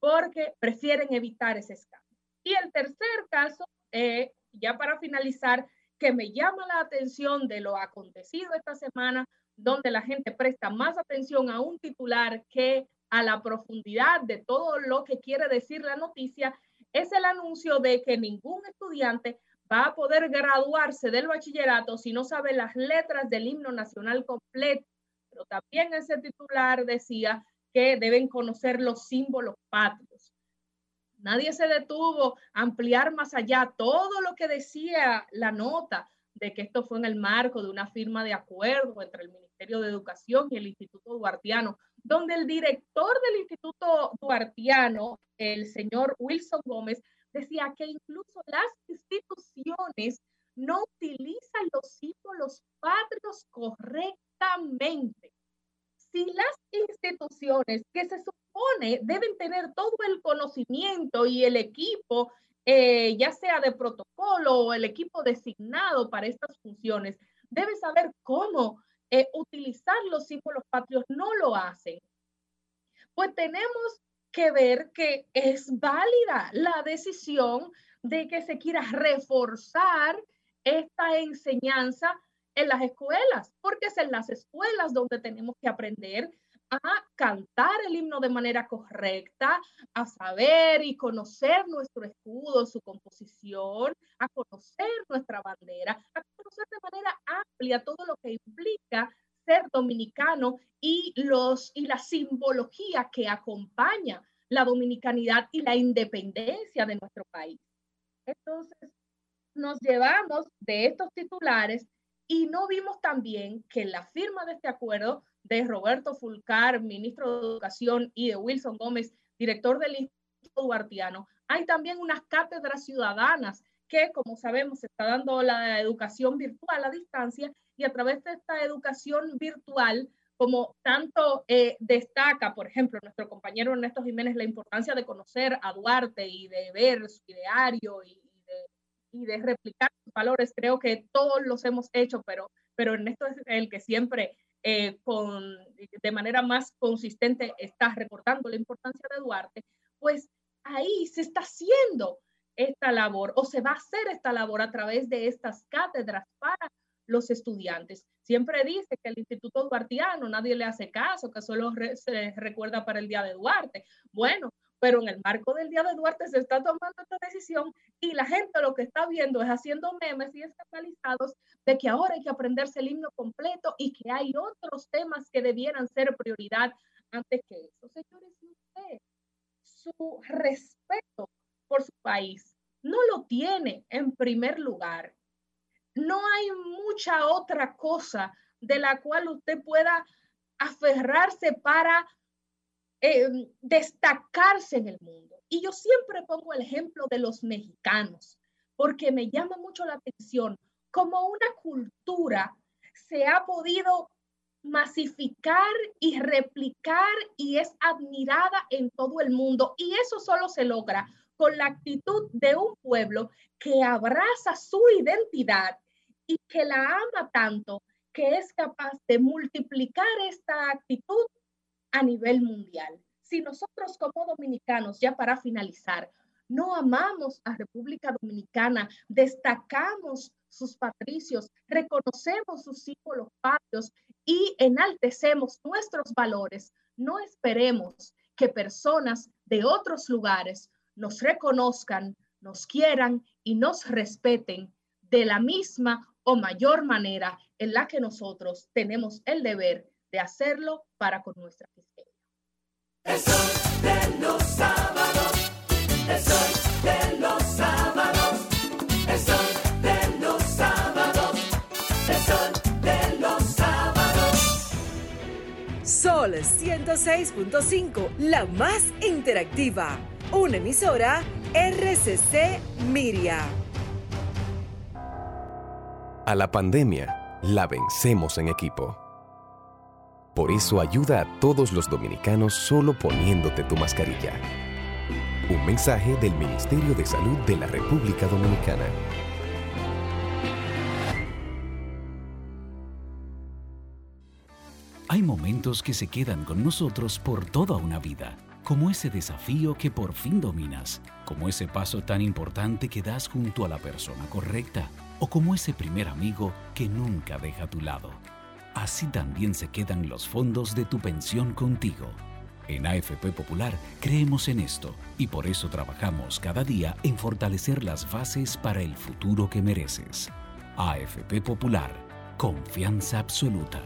porque prefieren evitar ese escándalo. Y el tercer caso, eh, ya para finalizar, que me llama la atención de lo acontecido esta semana donde la gente presta más atención a un titular que a la profundidad de todo lo que quiere decir la noticia, es el anuncio de que ningún estudiante va a poder graduarse del bachillerato si no sabe las letras del himno nacional completo. Pero también ese titular decía que deben conocer los símbolos patrios. Nadie se detuvo a ampliar más allá todo lo que decía la nota de que esto fue en el marco de una firma de acuerdo entre el Ministerio de Educación y el Instituto Duartiano, donde el director del Instituto Duartiano, el señor Wilson Gómez, decía que incluso las instituciones no utilizan los símbolos patrios correctamente. Si las instituciones que se supone deben tener todo el conocimiento y el equipo eh, ya sea de protocolo o el equipo designado para estas funciones, debe saber cómo eh, utilizar los símbolos patrios, no lo hacen. Pues tenemos que ver que es válida la decisión de que se quiera reforzar esta enseñanza en las escuelas, porque es en las escuelas donde tenemos que aprender a cantar el himno de manera correcta, a saber y conocer nuestro escudo, su composición, a conocer nuestra bandera, a conocer de manera amplia todo lo que implica ser dominicano y los y la simbología que acompaña la dominicanidad y la independencia de nuestro país. Entonces, nos llevamos de estos titulares y no vimos también que la firma de este acuerdo de Roberto Fulcar, ministro de Educación, y de Wilson Gómez, director del Instituto Duartiano, hay también unas cátedras ciudadanas que, como sabemos, se está dando la educación virtual a distancia y a través de esta educación virtual, como tanto eh, destaca, por ejemplo, nuestro compañero Ernesto Jiménez, la importancia de conocer a Duarte y de ver su ideario y, de, y de replicar sus valores, creo que todos los hemos hecho, pero, pero Ernesto es el que siempre eh, con, de manera más consistente está reportando la importancia de Duarte, pues ahí se está haciendo esta labor o se va a hacer esta labor a través de estas cátedras para los estudiantes. Siempre dice que el Instituto Duartiano nadie le hace caso, que solo se recuerda para el Día de Duarte. Bueno, pero en el marco del Día de Duarte se está tomando esta decisión y la gente lo que está viendo es haciendo memes y escandalizados de que ahora hay que aprenderse el himno completo y que hay otros temas que debieran ser prioridad antes que eso. Señores, usted, su respeto por su país no lo tiene en primer lugar. No hay mucha otra cosa de la cual usted pueda aferrarse para eh, destacarse en el mundo. Y yo siempre pongo el ejemplo de los mexicanos, porque me llama mucho la atención cómo una cultura se ha podido masificar y replicar y es admirada en todo el mundo. Y eso solo se logra con la actitud de un pueblo que abraza su identidad y que la ama tanto que es capaz de multiplicar esta actitud a nivel mundial. Si nosotros como dominicanos, ya para finalizar, no amamos a República Dominicana, destacamos sus patricios, reconocemos sus símbolos patrios y enaltecemos nuestros valores, no esperemos que personas de otros lugares nos reconozcan, nos quieran y nos respeten de la misma o mayor manera en la que nosotros tenemos el deber de hacerlo para con nuestra fiscalía. El sol de los sábados. El sol de los sábados. El sol de los sábados. El sol de los sábados. Sol 106.5, la más interactiva. Una emisora RCC Miria. A la pandemia la vencemos en equipo. Por eso ayuda a todos los dominicanos solo poniéndote tu mascarilla. Un mensaje del Ministerio de Salud de la República Dominicana. Hay momentos que se quedan con nosotros por toda una vida, como ese desafío que por fin dominas, como ese paso tan importante que das junto a la persona correcta, o como ese primer amigo que nunca deja a tu lado. Así también se quedan los fondos de tu pensión contigo. En AFP Popular creemos en esto y por eso trabajamos cada día en fortalecer las bases para el futuro que mereces. AFP Popular, confianza absoluta.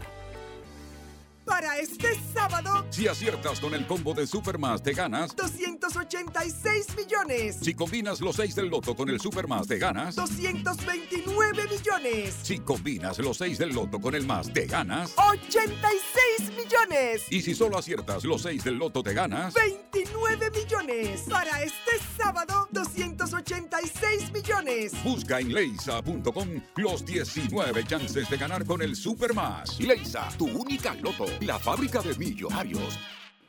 Para este sábado, Si aciertas con el combo de Supermás, te ganas. 286 millones. Si combinas los 6 del loto con el Supermás, te ganas. 229 millones. Si combinas los 6 del loto con el más, te ganas. 86 millones. Y si solo aciertas los 6 del loto, te ganas. 29 millones. Para este sábado, 286 millones. Busca en leisa.com los 19 chances de ganar con el Supermás. Leisa, tu única loto, la fábrica de millonarios.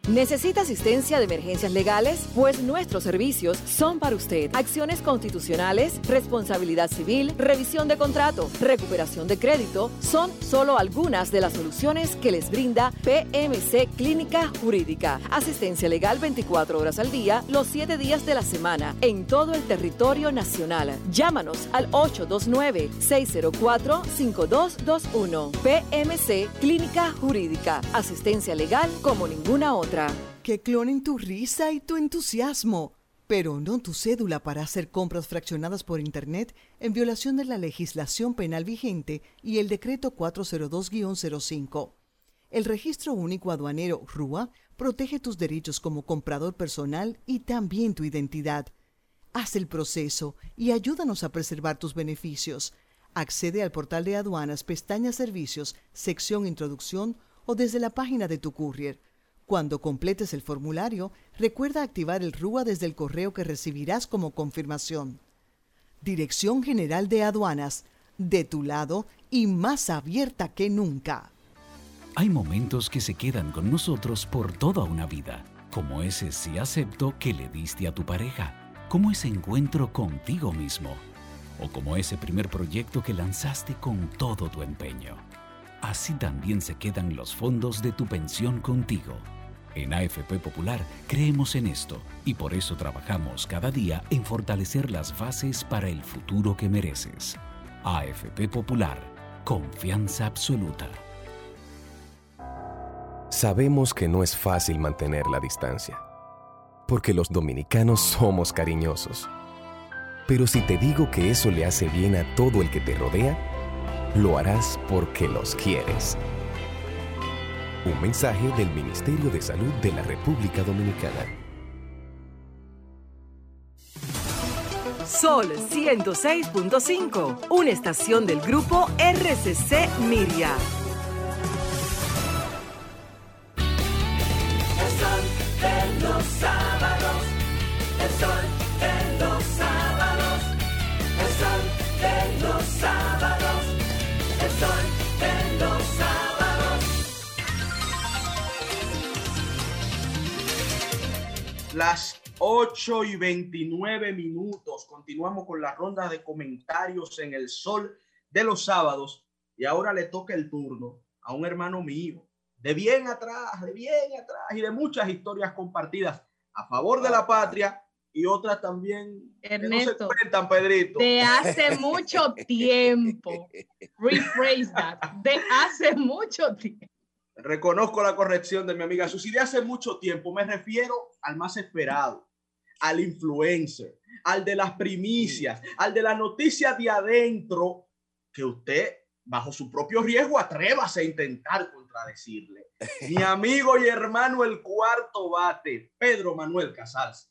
¿Necesita asistencia de emergencias legales? Pues nuestros servicios son para usted. Acciones constitucionales, responsabilidad civil, revisión de contrato, recuperación de crédito, son solo algunas de las soluciones que les brinda PMC Clínica Jurídica. Asistencia legal 24 horas al día, los 7 días de la semana, en todo el territorio nacional. Llámanos al 829-604-5221. PMC Clínica Jurídica. Asistencia legal como ninguna otra. Que clonen tu risa y tu entusiasmo, pero no tu cédula para hacer compras fraccionadas por Internet en violación de la legislación penal vigente y el decreto 402-05. El registro único aduanero RUA protege tus derechos como comprador personal y también tu identidad. Haz el proceso y ayúdanos a preservar tus beneficios. Accede al portal de aduanas, pestaña Servicios, sección Introducción o desde la página de tu courier. Cuando completes el formulario, recuerda activar el RUA desde el correo que recibirás como confirmación. Dirección General de Aduanas, de tu lado y más abierta que nunca. Hay momentos que se quedan con nosotros por toda una vida, como ese sí acepto que le diste a tu pareja, como ese encuentro contigo mismo, o como ese primer proyecto que lanzaste con todo tu empeño. Así también se quedan los fondos de tu pensión contigo. En AFP Popular creemos en esto y por eso trabajamos cada día en fortalecer las bases para el futuro que mereces. AFP Popular, confianza absoluta. Sabemos que no es fácil mantener la distancia, porque los dominicanos somos cariñosos. Pero si te digo que eso le hace bien a todo el que te rodea, lo harás porque los quieres. Un mensaje del Ministerio de Salud de la República Dominicana. Sol 106.5, una estación del grupo RCC Miria. El sol de los Las 8 y 29 minutos. Continuamos con la ronda de comentarios en el sol de los sábados. Y ahora le toca el turno a un hermano mío, de bien atrás, de bien atrás y de muchas historias compartidas a favor de la patria y otras también que no se Ernesto, cuentan, Pedrito. De hace mucho <laughs> tiempo. Rephrase that. De hace mucho tiempo. Reconozco la corrección de mi amiga Susi. De hace mucho tiempo me refiero al más esperado, al influencer, al de las primicias, al de la noticia de adentro, que usted, bajo su propio riesgo, atrévase a intentar contra contradecirle. Mi <laughs> amigo y hermano, el cuarto bate, Pedro Manuel Casals.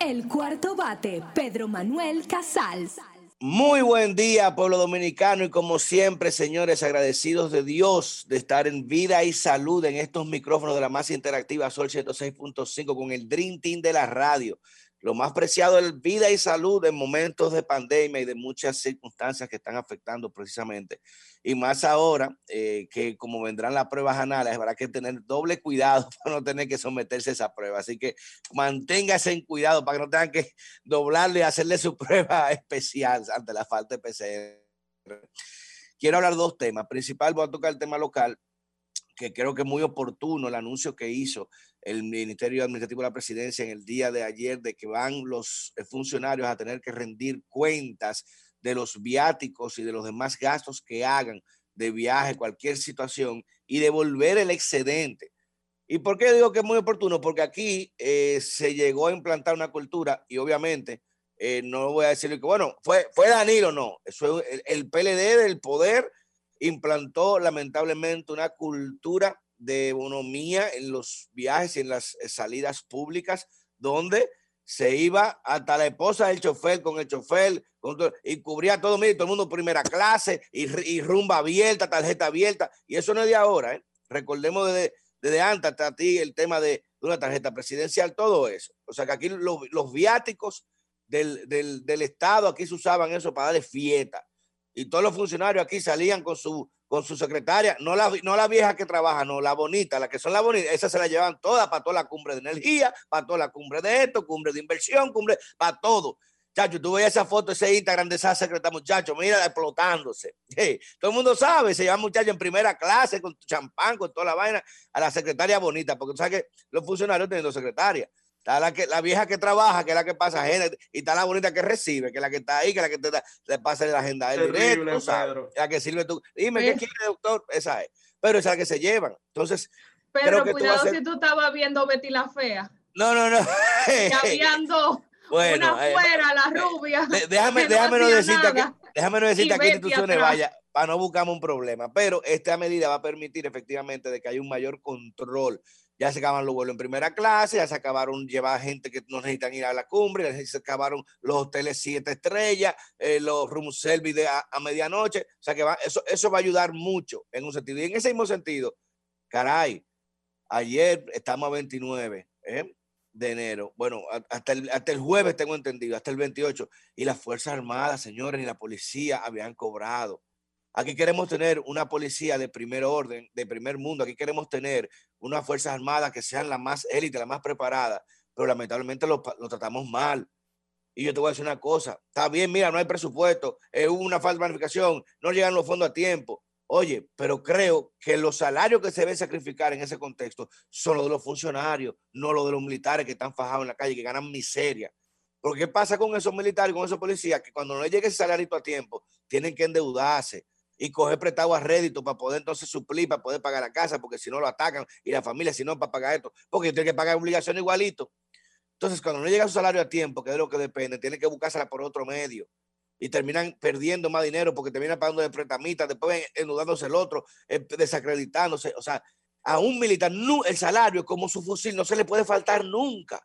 El cuarto bate, Pedro Manuel Casals. Muy buen día, pueblo dominicano, y como siempre, señores, agradecidos de Dios de estar en vida y salud en estos micrófonos de la más interactiva Sol 106.5 con el Dream Team de la radio. Lo más preciado es vida y salud en momentos de pandemia y de muchas circunstancias que están afectando precisamente. Y más ahora eh, que como vendrán las pruebas anales, habrá que tener doble cuidado <laughs> para no tener que someterse a esa prueba. Así que manténgase en cuidado para que no tengan que <laughs> doblarle y hacerle su <laughs> prueba especial ante la falta de PCR. Quiero hablar dos temas. Principal, voy a tocar el tema local que creo que es muy oportuno el anuncio que hizo el Ministerio Administrativo de la Presidencia en el día de ayer de que van los eh, funcionarios a tener que rendir cuentas de los viáticos y de los demás gastos que hagan de viaje, cualquier situación, y devolver el excedente. ¿Y por qué digo que es muy oportuno? Porque aquí eh, se llegó a implantar una cultura y obviamente eh, no voy a decirle que, bueno, fue, fue Danilo, no. Eso el, el PLD del poder implantó lamentablemente una cultura de economía en los viajes y en las eh, salidas públicas, donde se iba hasta la esposa del chofer con el chofer y cubría todo, todo el mundo primera clase y, rumba abierta, tarjeta abierta. Y eso no es de ahora, ¿eh? Recordemos desde, antes hasta ti el tema de, una tarjeta presidencial, todo eso. O sea que aquí los, viáticos del, del, del, Estado, aquí se usaban eso para darle fiesta y todos los funcionarios aquí salían con su, con su secretaria, no la, no la vieja que trabaja, no, la bonita, la que son las bonitas, esas se la llevan todas para toda la cumbre de energía, para toda la cumbre de esto, cumbre de inversión, cumbre, para todo. Chacho, tú veías esa foto, ese Instagram de esa secretaria, muchacho, mira, explotándose. <laughs> todo el mundo sabe, se lleva muchacho en primera clase, con champán, con toda la vaina, a la secretaria bonita, porque tú sabes que los funcionarios tienen dos secretarias. Está la, que, la vieja que trabaja, que es la que pasa agenda, y está la bonita que recibe, que es la que está ahí, que es la que te, le pasa la agenda del directo, la que sirve tú. Dime, ¿qué quiere, doctor? Esa es. Pero esa es la que se llevan. Entonces, pero cuidado si tú estabas viendo Betty la Fea. No, no, no. Cambiando <laughs> bueno, una eh, fuera, la rubia. déjame, déjame no decirte que, déjame no decirte a qué instituciones vaya para no buscamos un problema. Pero esta medida va a permitir efectivamente de que haya un mayor control ya se acabaron los vuelos en primera clase, ya se acabaron llevar gente que no necesitan ir a la cumbre, ya se acabaron los hoteles siete estrellas, eh, los room service a, medianoche, o sea que eso, eso va a ayudar mucho en un sentido. Y en ese mismo sentido, caray, ayer estamos a 29 ¿eh? de enero, bueno, hasta el, hasta el jueves tengo entendido, hasta el 28, y las Fuerzas Armadas, señores, y la policía habían cobrado. Aquí queremos tener una policía de primer orden, de primer mundo. Aquí queremos tener unas Fuerzas Armadas que sean las más élite, las más preparadas. Pero lamentablemente lo, tratamos mal. Y yo te voy a decir una cosa. Está bien, mira, no hay presupuesto. hubo una falta de planificación. No llegan los fondos a tiempo. Oye, pero creo que los salarios que se deben sacrificar en ese contexto son los de los funcionarios, no los de los militares que están fajados en la calle, que ganan miseria. Porque ¿qué pasa con esos militares, con esos policías? Que cuando no llegue ese salario a tiempo, tienen que endeudarse, y coger prestado a rédito para poder entonces suplir, para poder pagar la casa, porque si no lo atacan y la familia, si no, para pagar esto, porque tiene que pagar obligación igualito. Entonces, cuando no llega su salario a tiempo, que es lo que depende, tiene que buscársela por otro medio y terminan perdiendo más dinero porque terminan pagando de pretamitas, después enudándose el otro, eh, desacreditándose. O sea, a un militar el salario como su fusil no se le puede faltar nunca.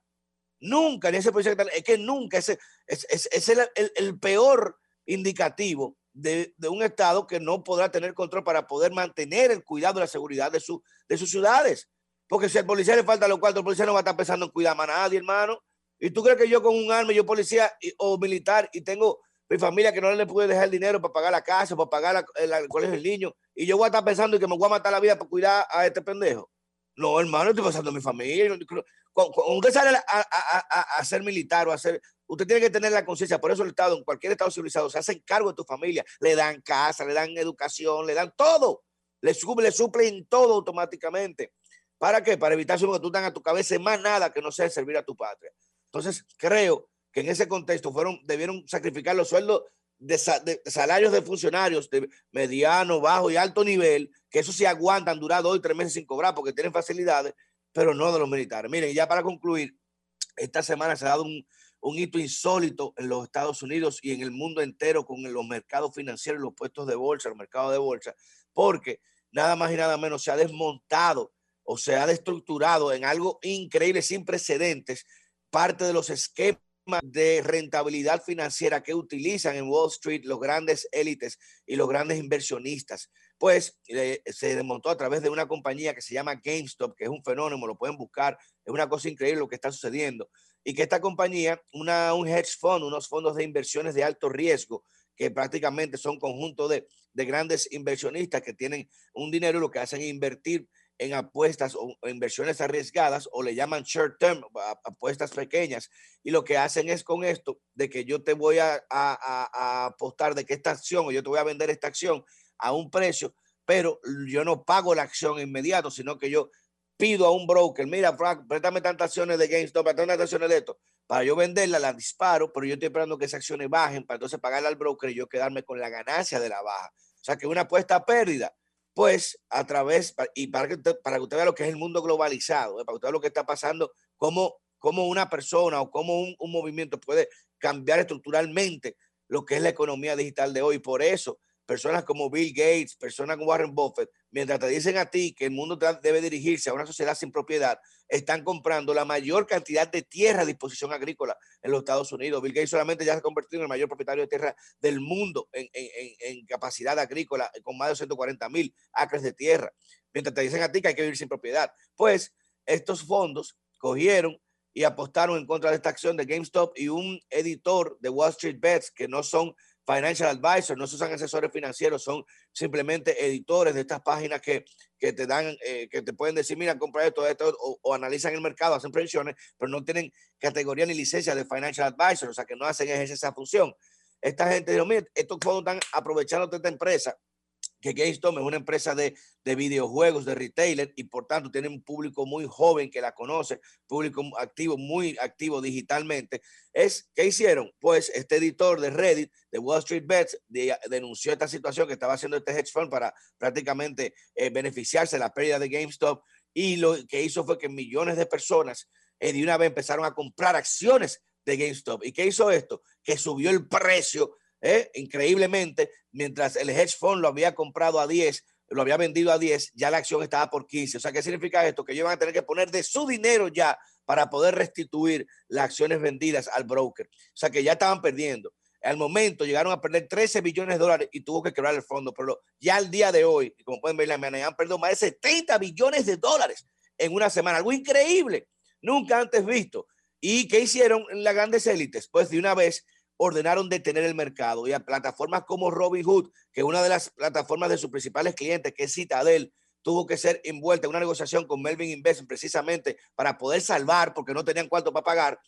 Nunca, ni ese es que nunca, ese es, el peor indicativo de, un Estado que no podrá tener control para poder mantener el cuidado y la seguridad de, su, de sus ciudades. Porque si al policía le falta lo cual, el policía no va a estar pensando en cuidar a nadie, hermano. ¿Y tú crees que yo con un arma, yo policía o militar, y tengo mi familia que no le puede dejar el dinero para pagar la casa, para pagar el, colegio del niño, y yo voy a estar pensando que me voy a matar la vida para cuidar a este pendejo? No, hermano, estoy pensando en mi familia. Usted sale a, a, a, ser militar o a ser usted tiene que tener la conciencia, por eso el Estado, en cualquier Estado civilizado, se hacen cargo de tu familia, le dan casa, le dan educación, le dan todo, le, le suplen todo automáticamente. ¿Para qué? Para evitar que tú tengas a tu cabeza más nada que no sea servir a tu patria. Entonces, creo que en ese contexto fueron, debieron sacrificar los sueldos de, salarios de funcionarios de mediano, bajo y alto nivel, que eso sí aguantan durar dos y tres meses sin cobrar porque tienen facilidades, pero no de los militares. Miren, ya para concluir, esta semana se ha dado un, un hito insólito en los Estados Unidos y en el mundo entero con los mercados financieros, los puestos de bolsa, los mercados de bolsa, porque nada más y nada menos se ha desmontado o se ha destructurado en algo increíble, sin precedentes, parte de los esquemas de rentabilidad financiera que utilizan en Wall Street los grandes élites y los grandes inversionistas. Pues eh, se desmontó a través de una compañía que se llama GameStop, que es un fenómeno, lo pueden buscar, es una cosa increíble lo que está sucediendo. Y que esta compañía, una, un hedge fund, unos fondos de inversiones de alto riesgo, que prácticamente son conjuntos de, de grandes inversionistas que tienen un dinero lo que hacen es invertir en apuestas o inversiones arriesgadas o le llaman short term, apuestas pequeñas. Y lo que hacen es con esto de que yo te voy a, apostar de que esta acción o yo te voy a vender esta acción a un precio, pero yo no pago la acción inmediato, sino que yo pido a un broker, mira, Frank, préstame tantas acciones de GameStop, tantas acciones de esto, para yo venderla, la disparo, pero yo estoy esperando que esas acciones bajen para entonces pagarle al broker y yo quedarme con la ganancia de la baja. O sea que una apuesta a pérdida pues a través, y para que, usted, para que usted vea lo que es el mundo globalizado, ¿eh? para que usted vea lo que está pasando, cómo, cómo una persona o cómo un, un, movimiento puede cambiar estructuralmente lo que es la economía digital de hoy. Por eso personas como Bill Gates, personas como Warren Buffett, mientras te dicen a ti que el mundo debe dirigirse a una sociedad sin propiedad, están comprando la mayor cantidad de tierra a disposición agrícola en los Estados Unidos. Bill Gates solamente ya se ha convertido en el mayor propietario de tierra del mundo en, capacidad agrícola, con más de 140 mil acres de tierra. Mientras te dicen a ti que hay que vivir sin propiedad. Pues estos fondos cogieron y apostaron en contra de esta acción de GameStop y un editor de Wall Street Bets que no son financial advisors, no son asesores financieros, son simplemente editores de estas páginas que, que te dan, eh, que te pueden decir, mira, compra esto, esto, o, analizan el mercado, hacen previsiones, pero no tienen categoría ni licencia de financial advisor, o sea que no hacen esa función. Esta gente dijo, mira, estos fondos están aprovechando de esta empresa que GameStop es una empresa de, de, videojuegos, de retailer, y por tanto tiene un público muy joven que la conoce, público activo, muy activo digitalmente. Es, ¿Qué hicieron? Pues este editor de Reddit, de Wall Street Bets, denunció esta situación que estaba haciendo este hedge fund para prácticamente eh, beneficiarse de la pérdida de GameStop, y lo que hizo fue que millones de personas eh, de una vez empezaron a comprar acciones de GameStop. ¿Y qué hizo esto? Que subió el precio ¿eh? increíblemente, mientras el hedge fund lo había comprado a 10, lo había vendido a 10, ya la acción estaba por 15. O sea, ¿qué significa esto? Que ellos van a tener que poner de su dinero ya para poder restituir las acciones vendidas al broker. O sea, que ya estaban perdiendo. Al momento llegaron a perder 13 billones de dólares y tuvo que quebrar el fondo. Pero ya al día de hoy, como pueden ver, la mañana han perdido más de 70 billones de dólares en una semana. Algo increíble, nunca antes visto. ¿Y qué hicieron las grandes élites? Pues de una vez ordenaron detener el mercado y a plataformas como Robinhood, que una de las plataformas de sus principales clientes, que es Citadel, tuvo que ser envuelta en una negociación con Melvin Investment precisamente para poder salvar, porque no tenían cuánto para pagar,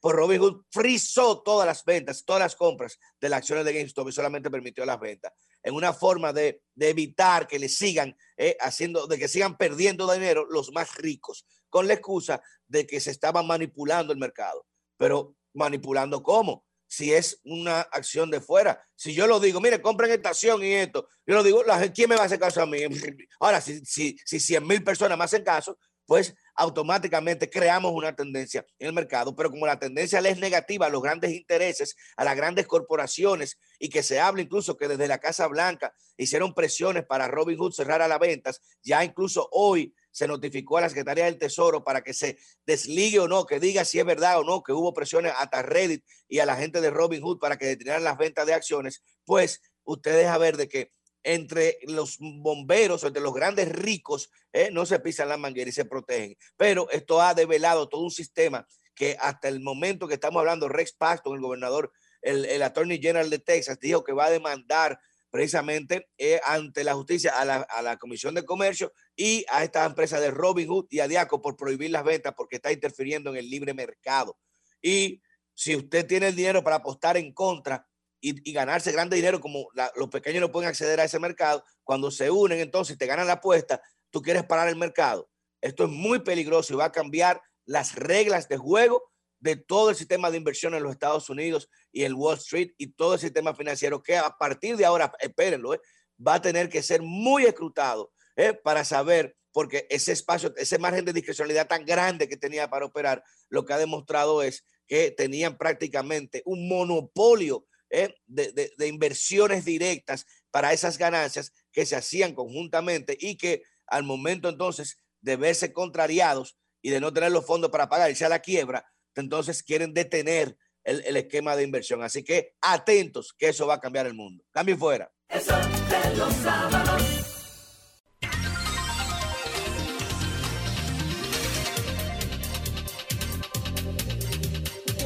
pues Robinhood frizó todas las ventas, todas las compras de las acciones de GameStop y solamente permitió las ventas. En una forma de, evitar que le sigan eh, haciendo, de que sigan perdiendo dinero los más ricos, con la excusa de que se estaba manipulando el mercado. Pero manipulando cómo? Si es una acción de fuera. Si yo lo digo, mire, compren esta acción y esto, yo lo digo, ¿quién me va a hacer caso a mí? <laughs> Ahora, si, si, si 100 mil personas me hacen caso, pues automáticamente creamos una tendencia en el mercado, pero como la tendencia es negativa a los grandes intereses, a las grandes corporaciones y que se habla incluso que desde la Casa Blanca hicieron presiones para Robin Hood cerrar a las ventas, ya incluso hoy se notificó a la Secretaría del Tesoro para que se desligue o no, que diga si es verdad o no, que hubo presiones hasta Reddit y a la gente de Robin Hood para que detuvieran las ventas de acciones, pues usted deja ver de que entre los bomberos, entre los grandes ricos, eh, no se pisan las mangueras y se protegen. Pero esto ha develado todo un sistema que hasta el momento que estamos hablando, Rex Paxton, el gobernador, el, el Attorney General de Texas, dijo que va a demandar precisamente eh, ante la justicia a la, a la, Comisión de Comercio y a esta empresa de Robin Hood y a Diaco por prohibir las ventas porque está interfiriendo en el libre mercado. Y si usted tiene el dinero para apostar en contra y, ganarse grande dinero, como los pequeños no pueden acceder a ese mercado, cuando se unen, entonces te ganan la apuesta, tú quieres parar el mercado. Esto es muy peligroso y va a cambiar las reglas de juego de todo el sistema de inversión en los Estados Unidos y el Wall Street y todo el sistema financiero que a partir de ahora, espérenlo, eh, va a tener que ser muy escrutado eh, para saber, porque ese espacio, ese margen de discrecionalidad tan grande que tenía para operar, lo que ha demostrado es que tenían prácticamente un monopolio eh, de, de inversiones directas para esas ganancias que se hacían conjuntamente y que al momento entonces de verse contrariados y de no tener los fondos para pagar, irse a la quiebra, entonces quieren detener el, esquema de inversión. Así que atentos que eso va a cambiar el mundo. Cambio fuera. Eso de los sábados.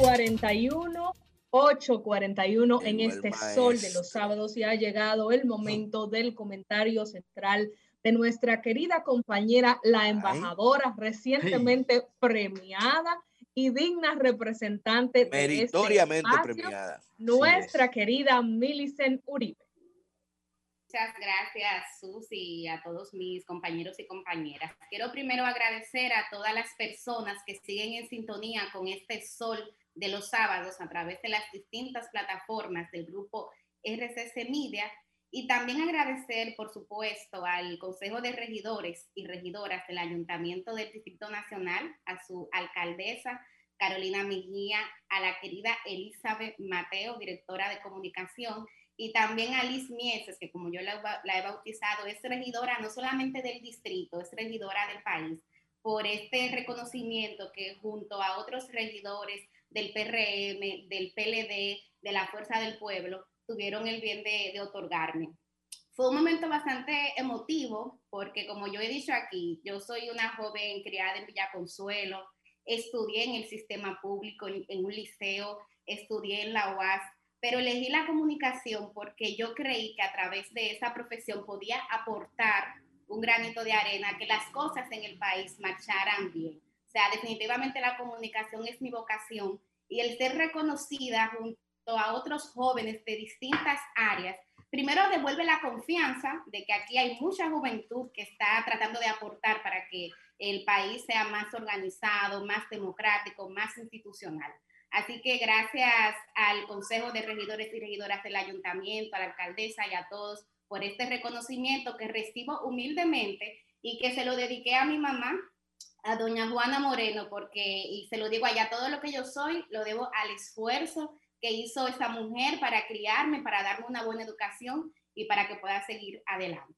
...41, 8.41 en este sol de los sábados y ha llegado el momento del comentario central de nuestra querida compañera, la embajadora recientemente premiada y digna representante este Meritoriamente de premiada. Nuestra querida Millicent Uribe. Muchas gracias, Susi, y a todos mis compañeros y compañeras. Quiero primero agradecer a todas las personas que siguen en sintonía con este sol de los sábados a través de las distintas plataformas del grupo RCC Media y también agradecer, por supuesto, al Consejo de Regidores y Regidoras del Ayuntamiento del Distrito Nacional, a su alcaldesa Carolina Mejía, a la querida Elizabeth Mateo, directora de comunicación, y también a Liz Mieses, que como yo la, la he bautizado, es regidora no solamente del distrito, es regidora del país, por este reconocimiento que junto a otros regidores del PRM, del PLD, de la Fuerza del Pueblo, tuvieron el bien de, otorgarme. Fue un momento bastante emotivo porque, como yo he dicho aquí, yo soy una joven criada en Villa Consuelo, estudié en el sistema público, en, en un liceo, estudié en la UAS, pero elegí la comunicación porque yo creí que a través de esa profesión podía aportar un granito de arena, que las cosas en el país marcharan bien. O sea, definitivamente la comunicación es mi vocación y el ser reconocida junto a otros jóvenes de distintas áreas, primero devuelve la confianza de que aquí hay mucha juventud que está tratando de aportar para que el país sea más organizado, más democrático, más institucional. Así que gracias al Consejo de Regidores y Regidoras del Ayuntamiento, a la alcaldesa y a todos por este reconocimiento que recibo humildemente y que se lo dediqué a mi mamá, a doña Juana Moreno, porque, y se lo digo allá, todo lo que yo soy lo debo al esfuerzo que hizo esa mujer para criarme, para darme una buena educación y para que pueda seguir adelante.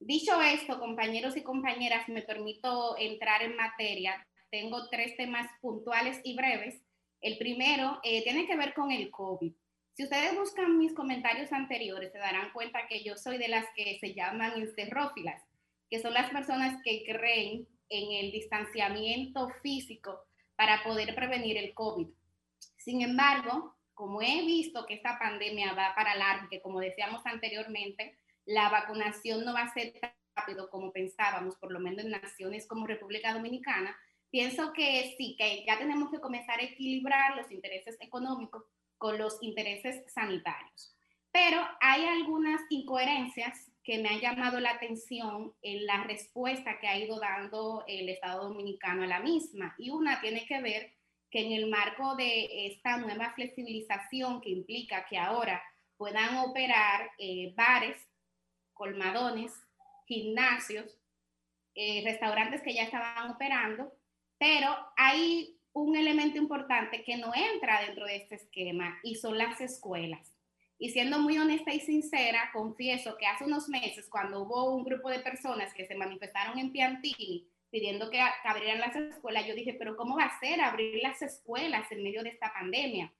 Dicho esto, compañeros y compañeras, me permito entrar en materia. Tengo tres temas puntuales y breves. El primero eh, tiene que ver con el COVID. Si ustedes buscan mis comentarios anteriores, se darán cuenta que yo soy de las que se llaman encerrófilas, que son las personas que creen en el distanciamiento físico para poder prevenir el COVID. Sin embargo, como he visto que esta pandemia va para largo, que como decíamos anteriormente, la vacunación no va a ser tan rápido como pensábamos, por lo menos en naciones como República Dominicana, pienso que sí, que ya tenemos que comenzar a equilibrar los intereses económicos con los intereses sanitarios. Pero hay algunas incoherencias que me han llamado la atención en la respuesta que ha ido dando el Estado Dominicano a la misma. Y una tiene que ver que en el marco de esta nueva flexibilización que implica que ahora puedan operar eh, bares, colmadones, gimnasios, eh, restaurantes que ya estaban operando, pero hay un elemento importante que no entra dentro de este esquema y son las escuelas. Y siendo muy honesta y sincera, confieso que hace unos meses, cuando hubo un grupo de personas que se manifestaron en Piantini pidiendo que, abrieran las escuelas, yo dije, pero ¿cómo va a ser abrir las escuelas en medio de esta pandemia?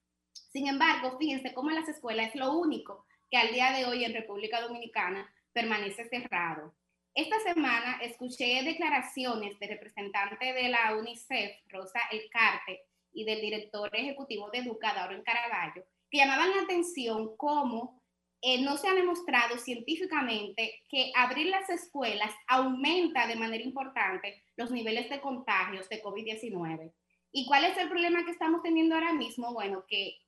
Sin embargo, fíjense cómo las escuelas es lo único que al día de hoy en República Dominicana permanece cerrado. Esta semana escuché declaraciones del representante de la UNICEF, Rosa Elcarte, y del director ejecutivo de Educador en Caraballo, que llamaban la atención cómo eh, no se ha demostrado científicamente que abrir las escuelas aumenta de manera importante los niveles de contagios de COVID-19. ¿Y cuál es el problema que estamos teniendo ahora mismo? Bueno, que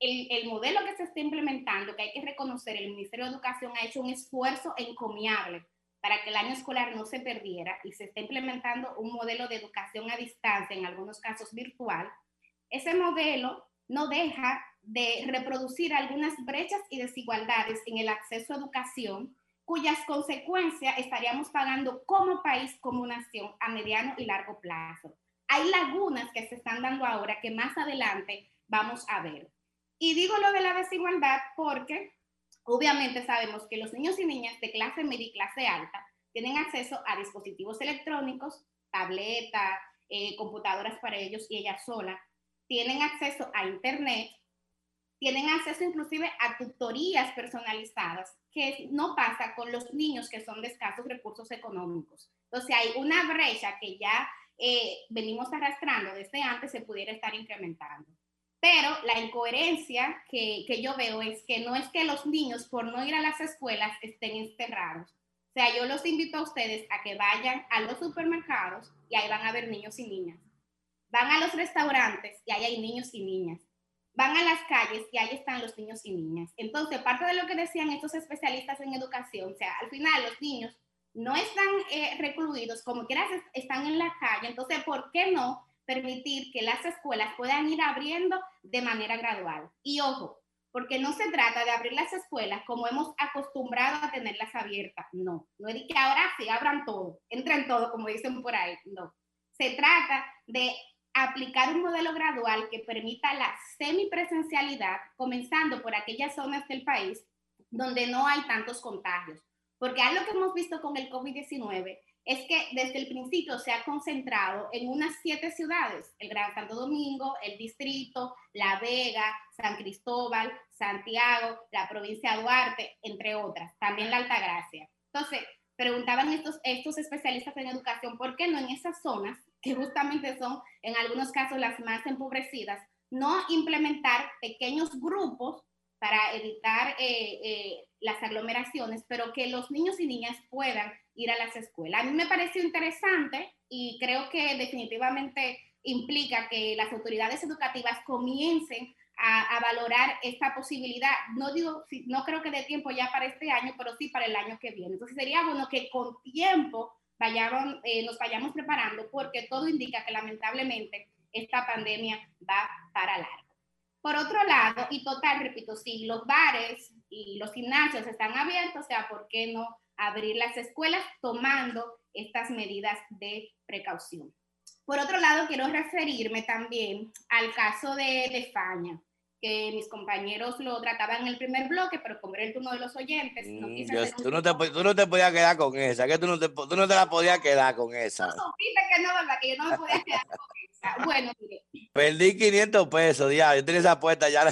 el, el, modelo que se está implementando, que hay que reconocer, el Ministerio de Educación ha hecho un esfuerzo encomiable para que el año escolar no se perdiera y se está implementando un modelo de educación a distancia, en algunos casos virtual. Ese modelo no deja de reproducir algunas brechas y desigualdades en el acceso a educación, cuyas consecuencias estaríamos pagando como país, como nación, a mediano y largo plazo. Hay lagunas que se están dando ahora que más adelante vamos a ver. Y digo lo de la desigualdad porque obviamente sabemos que los niños y niñas de clase media y clase alta tienen acceso a dispositivos electrónicos, tabletas, eh, computadoras para ellos y ellas solas, tienen acceso a Internet, tienen acceso inclusive a tutorías personalizadas, que no pasa con los niños que son de escasos recursos económicos. Entonces hay una brecha que ya eh, venimos arrastrando desde antes, se pudiera estar incrementando. Pero la incoherencia que, que, yo veo es que no es que los niños por no ir a las escuelas estén encerrados. O sea, yo los invito a ustedes a que vayan a los supermercados y ahí van a ver niños y niñas. Van a los restaurantes y ahí hay niños y niñas. Van a las calles y ahí están los niños y niñas. Entonces, parte de lo que decían estos especialistas en educación, o sea, al final los niños no están eh, recluidos, como quieras, están en la calle. Entonces, ¿por qué no permitir que las escuelas puedan ir abriendo de manera gradual? Y ojo, porque no se trata de abrir las escuelas como hemos acostumbrado a tenerlas abiertas. No, no es que ahora sí abran todo, entren todo, como dicen por ahí. No, se trata de aplicar un modelo gradual que permita la semipresencialidad, comenzando por aquellas zonas del país donde no hay tantos contagios. Porque algo que hemos visto con el COVID-19 es que desde el principio se ha concentrado en unas siete ciudades, el Gran Santo Domingo, el Distrito, La Vega, San Cristóbal, Santiago, la provincia de Duarte, entre otras, también la Altagracia. Entonces, preguntaban estos, estos especialistas en educación, ¿por qué no en esas zonas que justamente son en algunos casos las más empobrecidas, no implementar pequeños grupos para evitar eh, eh, las aglomeraciones, pero que los niños y niñas puedan ir a las escuelas. A mí me pareció interesante y creo que definitivamente implica que las autoridades educativas comiencen a, a, valorar esta posibilidad. No digo, no creo que dé tiempo ya para este año, pero sí para el año que viene. Entonces sería bueno que con tiempo vayamos, eh, nos vayamos preparando porque todo indica que lamentablemente esta pandemia va para largo. Por otro lado, y total, repito, si los bares y los gimnasios están abiertos, o sea, ¿por qué no abrir las escuelas tomando estas medidas de precaución? Por otro lado, quiero referirme también al caso de, de España que mis compañeros lo trataban en el primer bloque, pero como era el turno de los oyentes, no quise mm, tú, no te, tú, no te, podías quedar con esa, que tú no te, tú no te la podías quedar con esa. No, que no, ¿verdad? Que yo no me podía quedar con esa. Bueno, mire. Perdí 500 pesos, ya, yo tenía esa apuesta ya.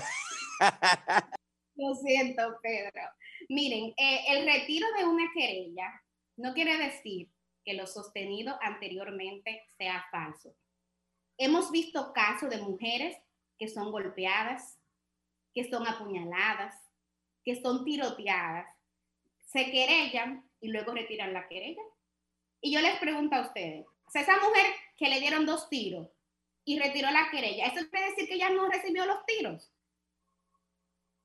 Lo siento, Pedro. Miren, eh, el retiro de una querella no quiere decir que lo sostenido anteriormente sea falso. Hemos visto casos de mujeres que son golpeadas, que son apuñaladas, que son tiroteadas, se querellan y luego retiran la querella. Y yo les pregunto a ustedes, esa mujer que le dieron dos tiros y retiró la querella, ¿eso quiere decir que ella no recibió los tiros?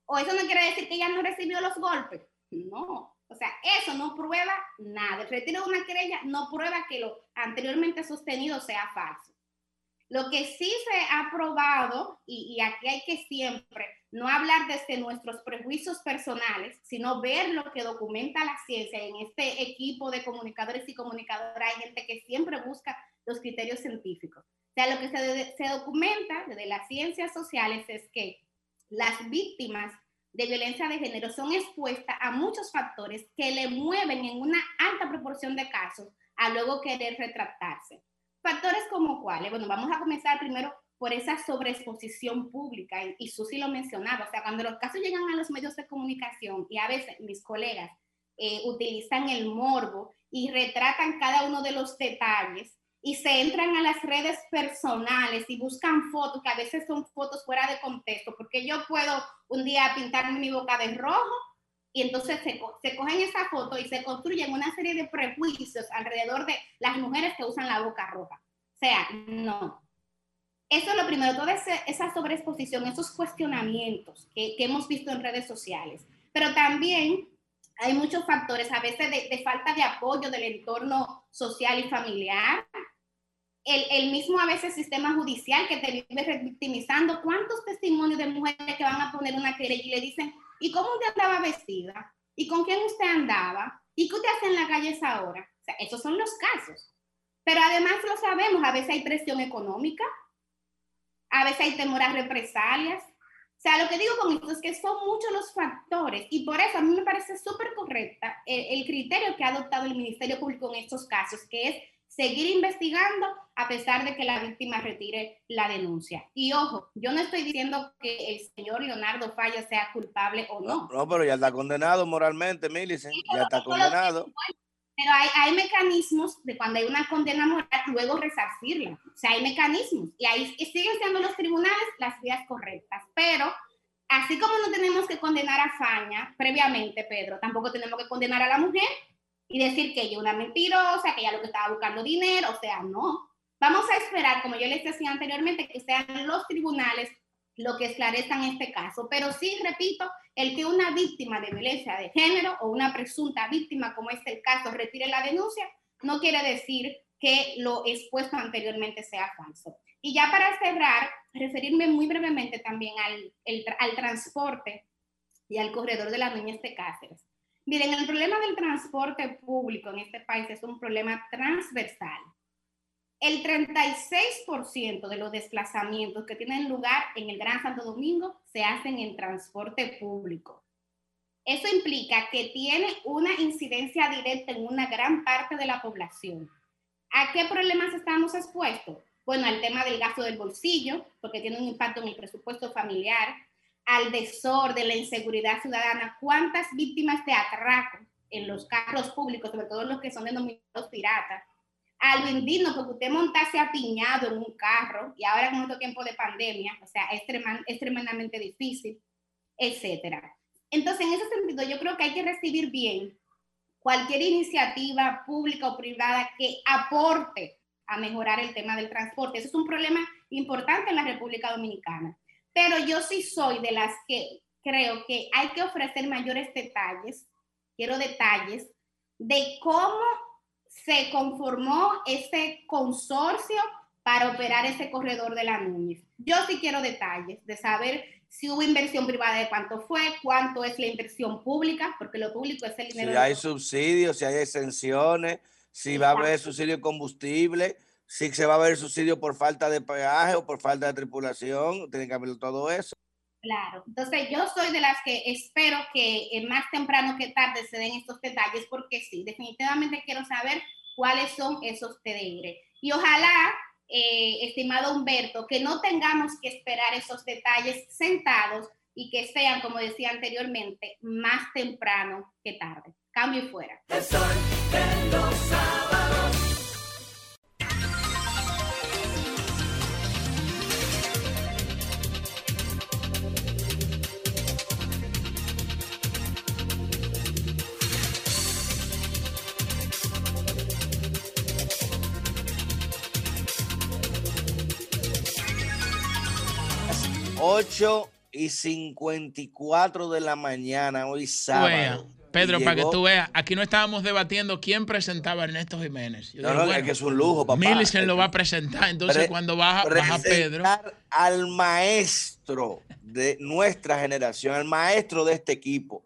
¿O eso no quiere decir que ella no recibió los golpes? No. O sea, eso no prueba nada. El una querella no prueba que lo anteriormente sostenido sea falso. Lo que sí se ha probado, y, aquí hay que siempre no hablar desde nuestros prejuicios personales, sino ver lo que documenta la ciencia. En este equipo de comunicadores y comunicadoras hay gente que siempre busca los criterios científicos. O sea, lo que se, se documenta desde las ciencias sociales es que las víctimas de violencia de género son expuestas a muchos factores que le mueven en una alta proporción de casos a luego querer retractarse. Factores como cuáles, bueno, vamos a comenzar primero por esa sobreexposición pública, y, Susi lo mencionaba, o sea, cuando los casos llegan a los medios de comunicación y a veces mis colegas eh, utilizan el morbo y retratan cada uno de los detalles y se entran a las redes personales y buscan fotos, que a veces son fotos fuera de contexto, porque yo puedo un día pintarme mi boca de rojo y entonces se, se, cogen esa foto y se construyen una serie de prejuicios alrededor de las mujeres que usan la boca roja. O sea, no. Eso es lo primero, toda esa sobreexposición, esos cuestionamientos que, que, hemos visto en redes sociales. Pero también hay muchos factores, a veces de, de falta de apoyo del entorno social y familiar, el, el, mismo a veces sistema judicial que te vive revictimizando. ¿Cuántos testimonios de mujeres que van a poner una querella y le dicen, ¿y cómo usted andaba vestida? ¿Y con quién usted andaba? ¿Y qué usted hace en la calle esa hora? O sea, esos son los casos. Pero además lo sabemos, a veces hay presión económica, a veces hay temor a represalias. O sea, lo que digo con esto es que son muchos los factores y por eso a mí me parece súper correcta el, el criterio que ha adoptado el Ministerio Público en estos casos, que es seguir investigando a pesar de que la víctima retire la denuncia. Y ojo, yo no estoy diciendo que el señor Leonardo Falla sea culpable o no. No, pero ya está condenado moralmente, Millicent, ya está condenado. Pero hay, hay, mecanismos de cuando hay una condena moral, luego resarcirla. O sea, hay mecanismos y ahí siguen siendo los tribunales las vías correctas. Pero así como no tenemos que condenar a Faña previamente, Pedro, tampoco tenemos que condenar a la mujer y decir que ella es una mentirosa, que ella lo que estaba buscando dinero, o sea, no. Vamos a esperar, como yo les decía anteriormente, que sean los tribunales lo que esclarezcan este caso. Pero sí, repito, el que una víctima de violencia de género o una presunta víctima, como es el caso, retire la denuncia, no quiere decir que lo expuesto anteriormente sea falso. Y ya para cerrar, referirme muy brevemente también al, al transporte y al corredor de las niñas de Cáceres. Miren, el problema del transporte público en este país es un problema transversal. El 36% de los desplazamientos que tienen lugar en el Gran Santo Domingo se hacen en transporte público. Eso implica que tiene una incidencia directa en una gran parte de la población. ¿A qué problemas estamos expuestos? Bueno, al tema del gasto del bolsillo, porque tiene un impacto en el presupuesto familiar, al desorden, la inseguridad ciudadana, cuántas víctimas de atraco en los carros públicos, sobre todo los que son denominados piratas, al lo indigno, porque usted montase apiñado en un carro y ahora en otro tiempo de pandemia, o sea, es, es tremendamente difícil, etcétera. Entonces, en ese sentido, yo creo que hay que recibir bien cualquier iniciativa pública o privada que aporte a mejorar el tema del transporte. Eso es un problema importante en la República Dominicana. Pero yo sí soy de las que creo que hay que ofrecer mayores detalles, quiero detalles, de cómo se conformó este consorcio para operar ese corredor de la Núñez. Yo sí quiero detalles de saber si hubo inversión privada de cuánto fue, cuánto es la inversión pública, porque lo público es el dinero. Si hay subsidios, si hay exenciones, si va a haber subsidio de combustible, si se va a ver subsidio por falta de peaje o por falta de tripulación, tiene que haber todo eso. Claro, entonces yo soy de las que espero que eh, más temprano que tarde se den estos detalles, porque sí, definitivamente quiero saber cuáles son esos TDR. Y ojalá, eh, estimado Humberto, que no tengamos que esperar esos detalles sentados y que sean, como decía anteriormente, más temprano que tarde. Cambio y fuera. 8 y 54 de la mañana, hoy sábado. Pedro, para que tú veas, aquí no estábamos debatiendo quién presentaba a Ernesto Jiménez. no, no, es que es un lujo, papá. Millicent lo va a presentar, entonces cuando baja, baja Pedro. Al maestro de nuestra generación, al maestro de este equipo,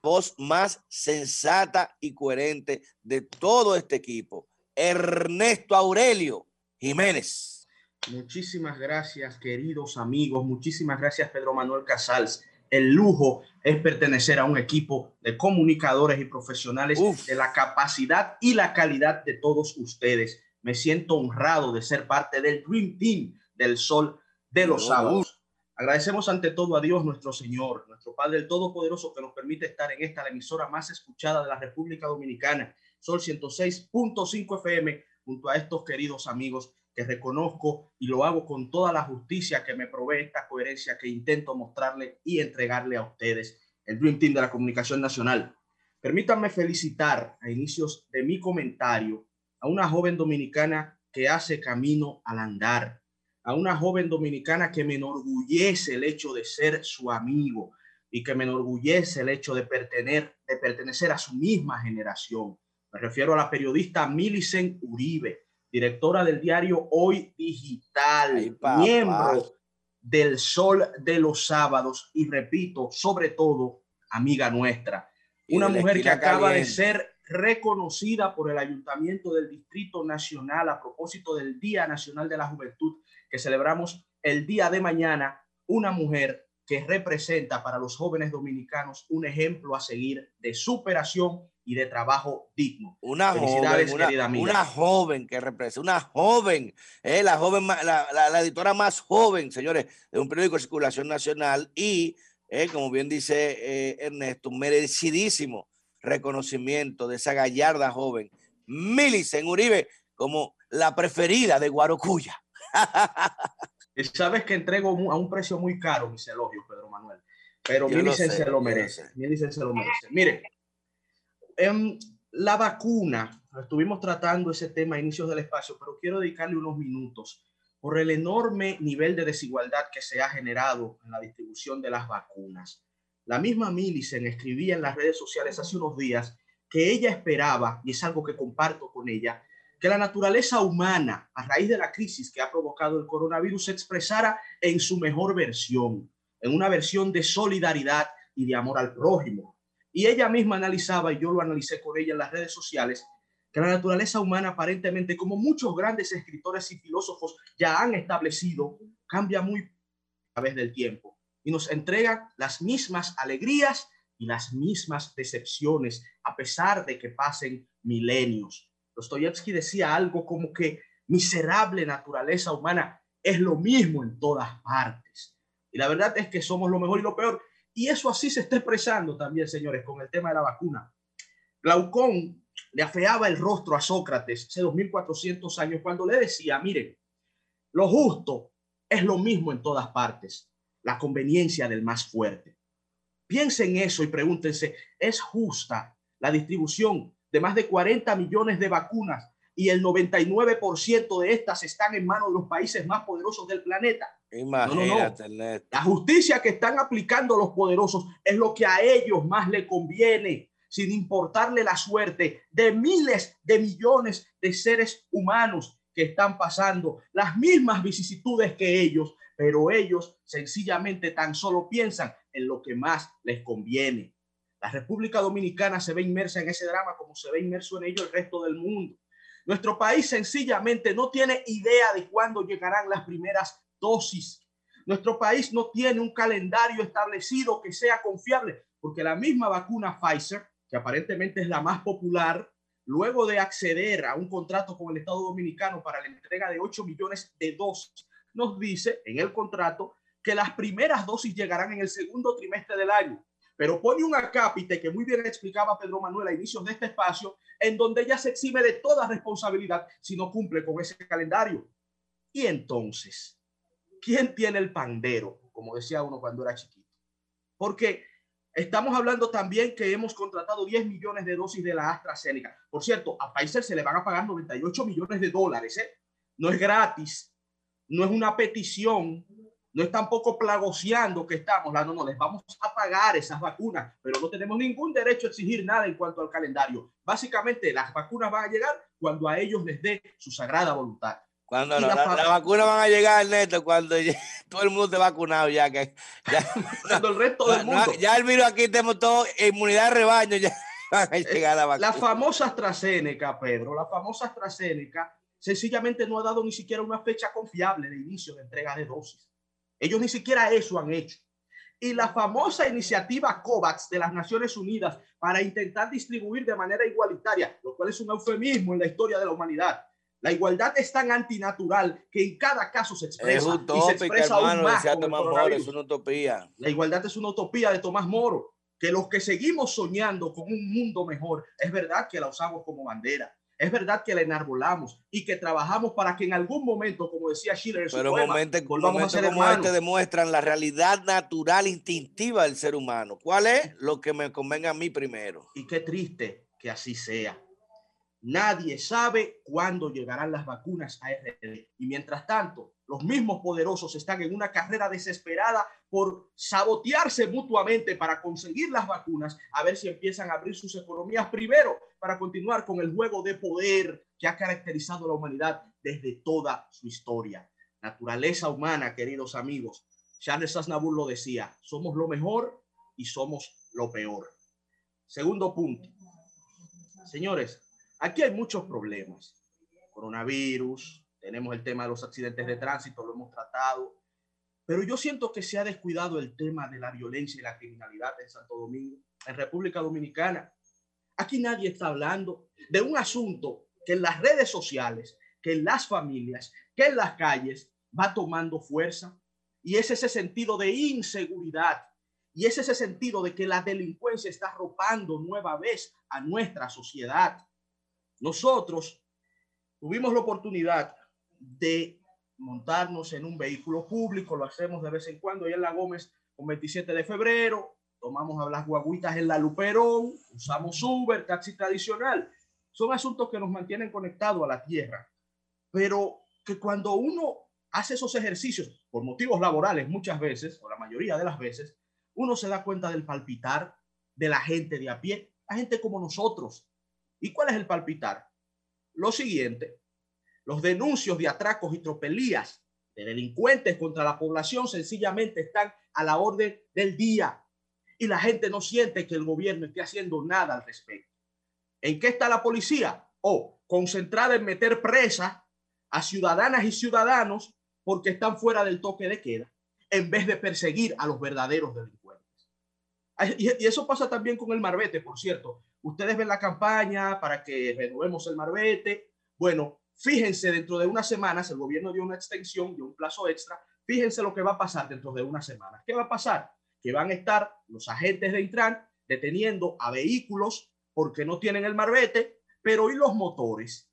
voz más sensata y coherente de todo este equipo, Ernesto Aurelio Jiménez. Muchísimas gracias, queridos amigos. Muchísimas gracias, Pedro Manuel Casals. El lujo es pertenecer a un equipo de comunicadores y profesionales de la capacidad y la calidad de todos ustedes. Me siento honrado de ser parte del Dream Team del Sol de los Sábados. Agradecemos ante todo a Dios nuestro Señor, nuestro Padre el Todopoderoso que nos permite estar en esta la emisora más escuchada de la República Dominicana, Sol 106.5 FM, junto a estos queridos amigos que reconozco y lo hago con toda la justicia que me provee esta coherencia que intento mostrarle y entregarle a ustedes, el Dream Team de la Comunicación Nacional. Permítanme felicitar a inicios de mi comentario a una joven dominicana que hace camino al andar, a una joven dominicana que me enorgullece el hecho de ser su amigo y que me enorgullece el hecho de pertenecer, a su misma generación. Me refiero a la periodista Milicen Uribe, directora del diario Hoy Digital, miembro del Sol de los Sábados y repito, sobre todo, amiga nuestra. Una mujer que acaba de ser reconocida por el Ayuntamiento del Distrito Nacional a propósito del Día Nacional de la Juventud que celebramos el día de mañana, una mujer que representa para los jóvenes dominicanos un ejemplo a seguir de superación y de trabajo digno. Una joven, una, una, joven que representa, una joven, eh, la joven, la, la, editora más joven, señores, de un periódico de circulación nacional y, eh, como bien dice eh, Ernesto, merecidísimo reconocimiento de esa gallarda joven, Milicen Uribe, como la preferida de Guarocuya. <laughs> Sabes que entrego a un precio muy caro mis elogios, Pedro Manuel, pero Milicen se lo merece. Milicen se lo merece. Mire, en la vacuna, estuvimos tratando ese tema a inicios del espacio, pero quiero dedicarle unos minutos por el enorme nivel de desigualdad que se ha generado en la distribución de las vacunas. La misma Millicent escribía en las redes sociales hace unos días que ella esperaba, y es algo que comparto con ella, que la naturaleza humana, a raíz de la crisis que ha provocado el coronavirus, se expresara en su mejor versión, en una versión de solidaridad y de amor al prójimo. Y ella misma analizaba, y yo lo analicé con ella en las redes sociales, que la naturaleza humana aparentemente, como muchos grandes escritores y filósofos ya han establecido, cambia muy a través del tiempo y nos entrega las mismas alegrías y las mismas decepciones, a pesar de que pasen milenios. Dostoyevsky decía algo como que miserable naturaleza humana es lo mismo en todas partes. Y la verdad es que somos lo mejor y lo peor. Y eso así se está expresando también, señores, con el tema de la vacuna. Glaucón le afeaba el rostro a Sócrates hace 2400 años cuando le decía, miren, lo justo es lo mismo en todas partes la conveniencia del más fuerte. Piensen eso y pregúntense, ¿es justa la distribución de más de 40 millones de vacunas y el 99% de estas están en manos de los países más poderosos del planeta? Imagínate, La justicia que están aplicando los poderosos es lo que a ellos más le conviene, sin importarle la suerte de miles de millones de seres humanos que están pasando las mismas vicisitudes que ellos pero ellos sencillamente tan solo piensan en lo que más les conviene. La República Dominicana se ve inmersa en ese drama como se ve inmerso en ello el resto del mundo. Nuestro país sencillamente no tiene idea de cuándo llegarán las primeras dosis. Nuestro país no tiene un calendario establecido que sea confiable, porque la misma vacuna Pfizer, que aparentemente es la más popular, luego de acceder a un contrato con el Estado Dominicano para la entrega de 8 millones de dosis, nos dice en el contrato que las primeras dosis llegarán en el segundo trimestre del año, pero pone un acápite que muy bien explicaba Pedro Manuel a inicios de este espacio, en donde ella se exime de toda responsabilidad si no cumple con ese calendario. Y entonces, ¿quién tiene el pandero? Como decía uno cuando era chiquito. Porque estamos hablando también que hemos contratado 10 millones de dosis de la AstraZeneca. Por cierto, a Pfizer se le van a pagar 98 millones de dólares. ¿eh? No es gratis no es una petición, no es tampoco plagoseando que estamos, no, no, les vamos a pagar esas vacunas, pero no tenemos ningún derecho a exigir nada en cuanto al calendario. Básicamente, las vacunas van a llegar cuando a ellos les dé su sagrada voluntad. Cuando las la, vacunas van a llegar, Neto, cuando <laughs> todo el mundo esté vacunado ya. Que, ya <laughs> cuando el resto del mundo. ya el virus aquí tenemos todo, inmunidad de rebaño, ya <laughs> van a llegar la vacuna. La famosa AstraZeneca, Pedro, la famosa AstraZeneca sencillamente no ha dado ni siquiera una fecha confiable de inicio de entrega de dosis. Ellos ni siquiera eso han hecho. Y la famosa iniciativa COVAX de las Naciones Unidas para intentar distribuir de manera igualitaria, lo cual es un eufemismo en la historia de la humanidad. La igualdad es tan antinatural que en cada caso se expresa. Es utópica, hermano, decía Tomás Moro, es una utopía. La igualdad es una utopía de Tomás Moro, que los que seguimos soñando con un mundo mejor, es verdad que la usamos como bandera, es verdad que la enarbolamos y que trabajamos para que en algún momento, como decía Schiller, en su Pero poema, momentos, volvamos a ser como este demuestran la realidad natural, instintiva del ser humano. ¿Cuál es? Lo que me convenga a mí primero. Y qué triste que así sea. Nadie sabe cuándo llegarán las vacunas a RD. Y mientras tanto, los mismos poderosos están en una carrera desesperada por sabotearse mutuamente para conseguir las vacunas, a ver si empiezan a abrir sus economías primero para continuar con el juego de poder que ha caracterizado a la humanidad desde toda su historia. Naturaleza humana, queridos amigos. Charles Aznavour lo decía, somos lo mejor y somos lo peor. Segundo punto. Señores, aquí hay muchos problemas. Coronavirus, tenemos el tema de los accidentes de tránsito, lo hemos tratado, pero yo siento que se ha descuidado el tema de la violencia y la criminalidad en Santo Domingo, en República Dominicana. Aquí nadie está hablando de un asunto que en las redes sociales, que en las familias, que en las calles va tomando fuerza. Y es ese sentido de inseguridad y es ese sentido de que la delincuencia está arropando nueva vez a nuestra sociedad. Nosotros tuvimos la oportunidad de montarnos en un vehículo público, lo hacemos de vez en cuando, y en La Gómez, con 27 de febrero, tomamos a las guaguitas en la Luperón, usamos Uber, taxi tradicional. Son asuntos que nos mantienen conectados a la tierra, pero que cuando uno hace esos ejercicios por motivos laborales muchas veces, o la mayoría de las veces, uno se da cuenta del palpitar de la gente de a pie, la gente como nosotros. ¿Y cuál es el palpitar? Lo siguiente, los denuncios de atracos y tropelías de delincuentes contra la población sencillamente están a la orden del día y la gente no siente que el gobierno esté haciendo nada al respecto. ¿En qué está la policía? O oh, concentrada en meter presa a ciudadanas y ciudadanos porque están fuera del toque de queda, en vez de perseguir a los verdaderos delincuentes. Y eso pasa también con el Marbete, por cierto. Ustedes ven la campaña para que renovemos el Marbete. Bueno, fíjense, dentro de unas semanas, el gobierno dio una extensión, dio un plazo extra. Fíjense lo que va a pasar dentro de unas semanas. ¿Qué va a pasar? Que van a estar los agentes de Intran deteniendo a vehículos porque no tienen el Marbete, pero ¿y los motores?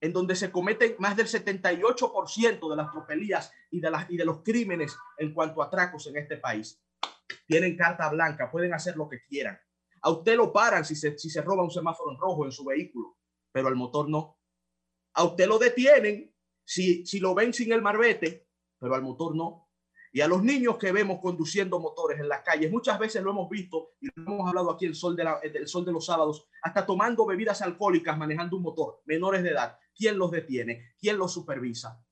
en donde se cometen más del 78% de las tropelías y de, y de los crímenes en cuanto a atracos en este país. Tienen carta blanca, pueden hacer lo que quieran. A usted lo paran si se, si se roba un semáforo en rojo en su vehículo, pero al motor no. A usted lo detienen si, si lo ven sin el marbete, pero al motor no. Y a los niños que vemos conduciendo motores en las calles, muchas veces lo hemos visto y lo hemos hablado aquí el sol de la, el sol de los sábados, hasta tomando bebidas alcohólicas manejando un motor, menores de edad. ¿Quién los detiene? ¿Quién los supervisa?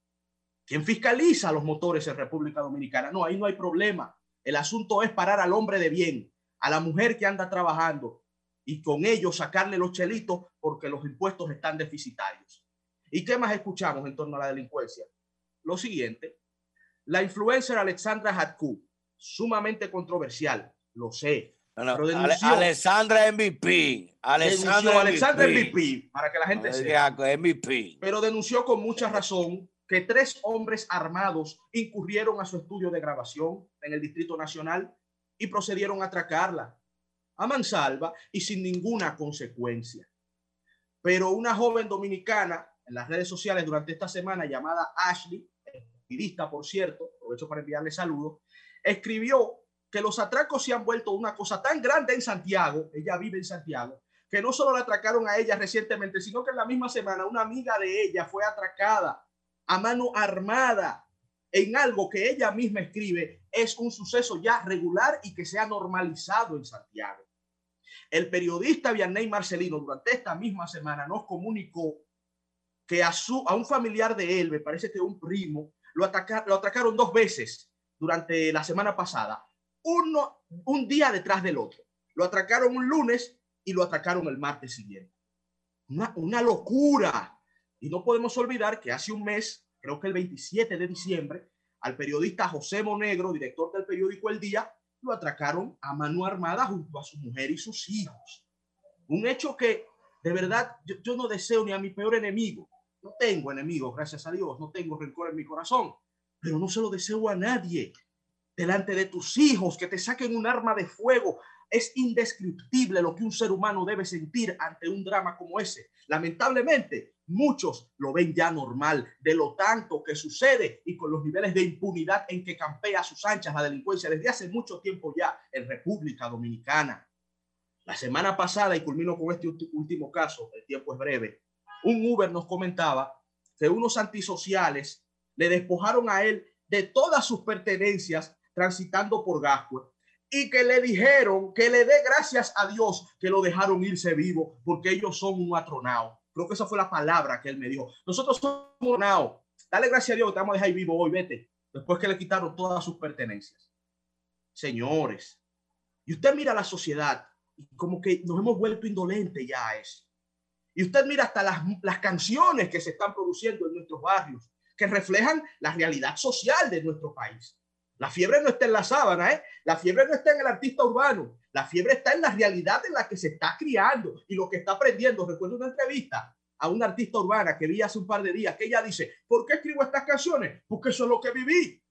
¿Quién fiscaliza los motores en República Dominicana? No, ahí no hay problema. El asunto es parar al hombre de bien, a la mujer que anda trabajando y con ello sacarle los chelitos porque los impuestos están deficitarios. ¿Y qué más escuchamos en torno a la delincuencia? Lo siguiente, la influencer Alexandra Hatku, sumamente controversial, lo sé, Alessandra MVP. Alessandra MVP. Para que la gente sepa. MVP. Pero denunció con mucha razón que tres hombres armados incurrieron a su estudio de grabación en el Distrito Nacional y procedieron a atracarla a mansalva y sin ninguna consecuencia. Pero una joven dominicana en las redes sociales durante esta semana llamada Ashley, activista por cierto, aprovecho para enviarle saludos, escribió que los atracos se han vuelto una cosa tan grande en Santiago, ella vive en Santiago, que no solo la atracaron a ella recientemente, sino que en la misma semana una amiga de ella fue atracada a mano armada en algo que ella misma escribe es un suceso ya regular y que se ha normalizado en Santiago. El periodista Vianney Marcelino durante esta misma semana nos comunicó que a, su, a un familiar de él, me parece que un primo, lo, ataca, lo atacaron dos veces durante la semana pasada uno, un día detrás del otro. Lo atracaron un lunes y lo atracaron el martes siguiente. Una, una locura. Y no podemos olvidar que hace un mes, creo que el 27 de diciembre, al periodista José Monegro, director del periódico El Día, lo atracaron a mano armada junto a su mujer y sus hijos. Un hecho que de verdad yo, yo, no deseo ni a mi peor enemigo. No tengo enemigos, gracias a Dios, no tengo rencor en mi corazón, pero no se lo deseo a nadie delante de tus hijos, que te saquen un arma de fuego. Es indescriptible lo que un ser humano debe sentir ante un drama como ese. Lamentablemente, muchos lo ven ya normal de lo tanto que sucede y con los niveles de impunidad en que campea a sus anchas la delincuencia desde hace mucho tiempo ya en República Dominicana. La semana pasada, y culmino con este último caso, el tiempo es breve, un Uber nos comentaba que unos antisociales le despojaron a él de todas sus pertenencias transitando por Gascue y que le dijeron que le dé gracias a Dios que lo dejaron irse vivo porque ellos son un atronao. Creo que esa fue la palabra que él me dijo. Nosotros somos atronao. Dale gracias a Dios que te vamos a dejar vivo hoy, vete. Después que le quitaron todas sus pertenencias. Señores, y usted mira la sociedad y como que nos hemos vuelto indolentes ya a eso. Y usted mira hasta las, las canciones que se están produciendo en nuestros barrios, que reflejan la realidad social de nuestro país. La fiebre no está en la sábana, ¿eh? La fiebre no está en el artista urbano. La fiebre está en la realidad en la que se está criando y lo que está aprendiendo. Recuerdo una entrevista a una artista urbana que vi hace un par de días que ella dice, ¿por qué escribo estas canciones? Porque eso es lo que viví.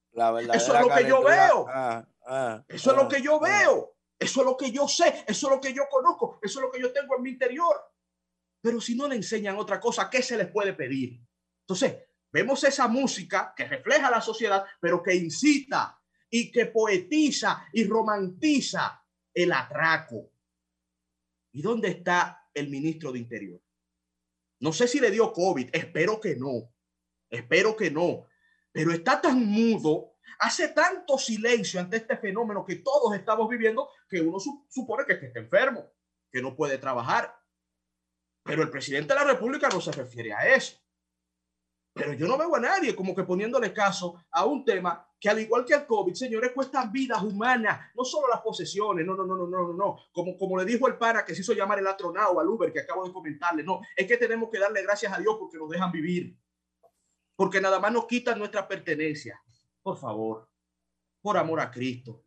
eso es lo que yo veo. Ah, ah, eso es lo ah, que yo veo. Eso es lo que yo sé. Eso es lo que yo conozco. Eso es lo que yo tengo en mi interior. Pero si no le enseñan otra cosa, ¿qué se les puede pedir? Entonces, vemos esa música que refleja la sociedad, pero que incita y que poetiza y romantiza el atraco. ¿Y dónde está el ministro de Interior? No sé si le dio COVID, espero que no, espero que no, pero está tan mudo, hace tanto silencio ante este fenómeno que todos estamos viviendo que uno supone que está enfermo, que no puede trabajar. Pero el presidente de la República no se refiere a eso. Pero yo no veo a nadie como que poniéndole caso a un tema que al igual que el COVID, señores, cuestan vidas humanas, no solo las posesiones, no, no, no, no, no, no, como, como le dijo el pana que se hizo llamar el astronauta al Uber que acabo de comentarle, no, es que tenemos que darle gracias a Dios porque nos dejan vivir, porque nada más nos quitan nuestra pertenencia. Por favor, por amor a Cristo.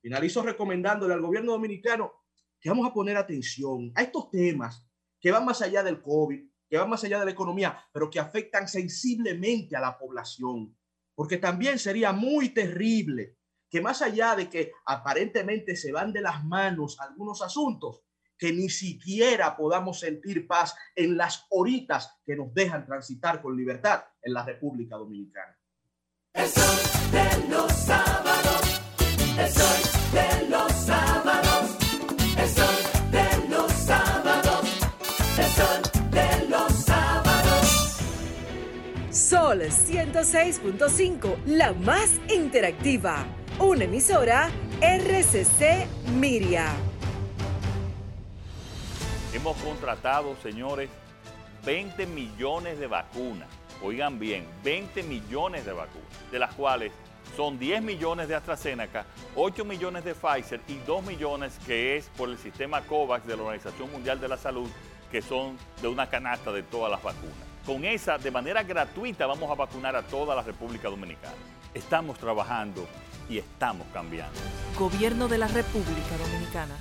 Finalizo recomendándole al gobierno dominicano que vamos a poner atención a estos temas que van más allá del COVID, que van más allá de la economía, pero que afectan sensiblemente a la población. Porque también sería muy terrible que más allá de que aparentemente se van de las manos algunos asuntos, que ni siquiera podamos sentir paz en las horitas que nos dejan transitar con libertad en la República Dominicana. de los sábados, de Sol 106.5, la más interactiva. Una emisora RCC Miria. Hemos contratado, señores, 20 millones de vacunas. Oigan bien, 20 millones de vacunas, de las cuales son 10 millones de AstraZeneca, 8 millones de Pfizer y 2 millones que es por el sistema COVAX de la Organización Mundial de la Salud, que son de una canasta de todas las vacunas. Con esa, de manera gratuita, vamos a vacunar a toda la República Dominicana. Estamos trabajando y estamos cambiando. Gobierno de la República Dominicana.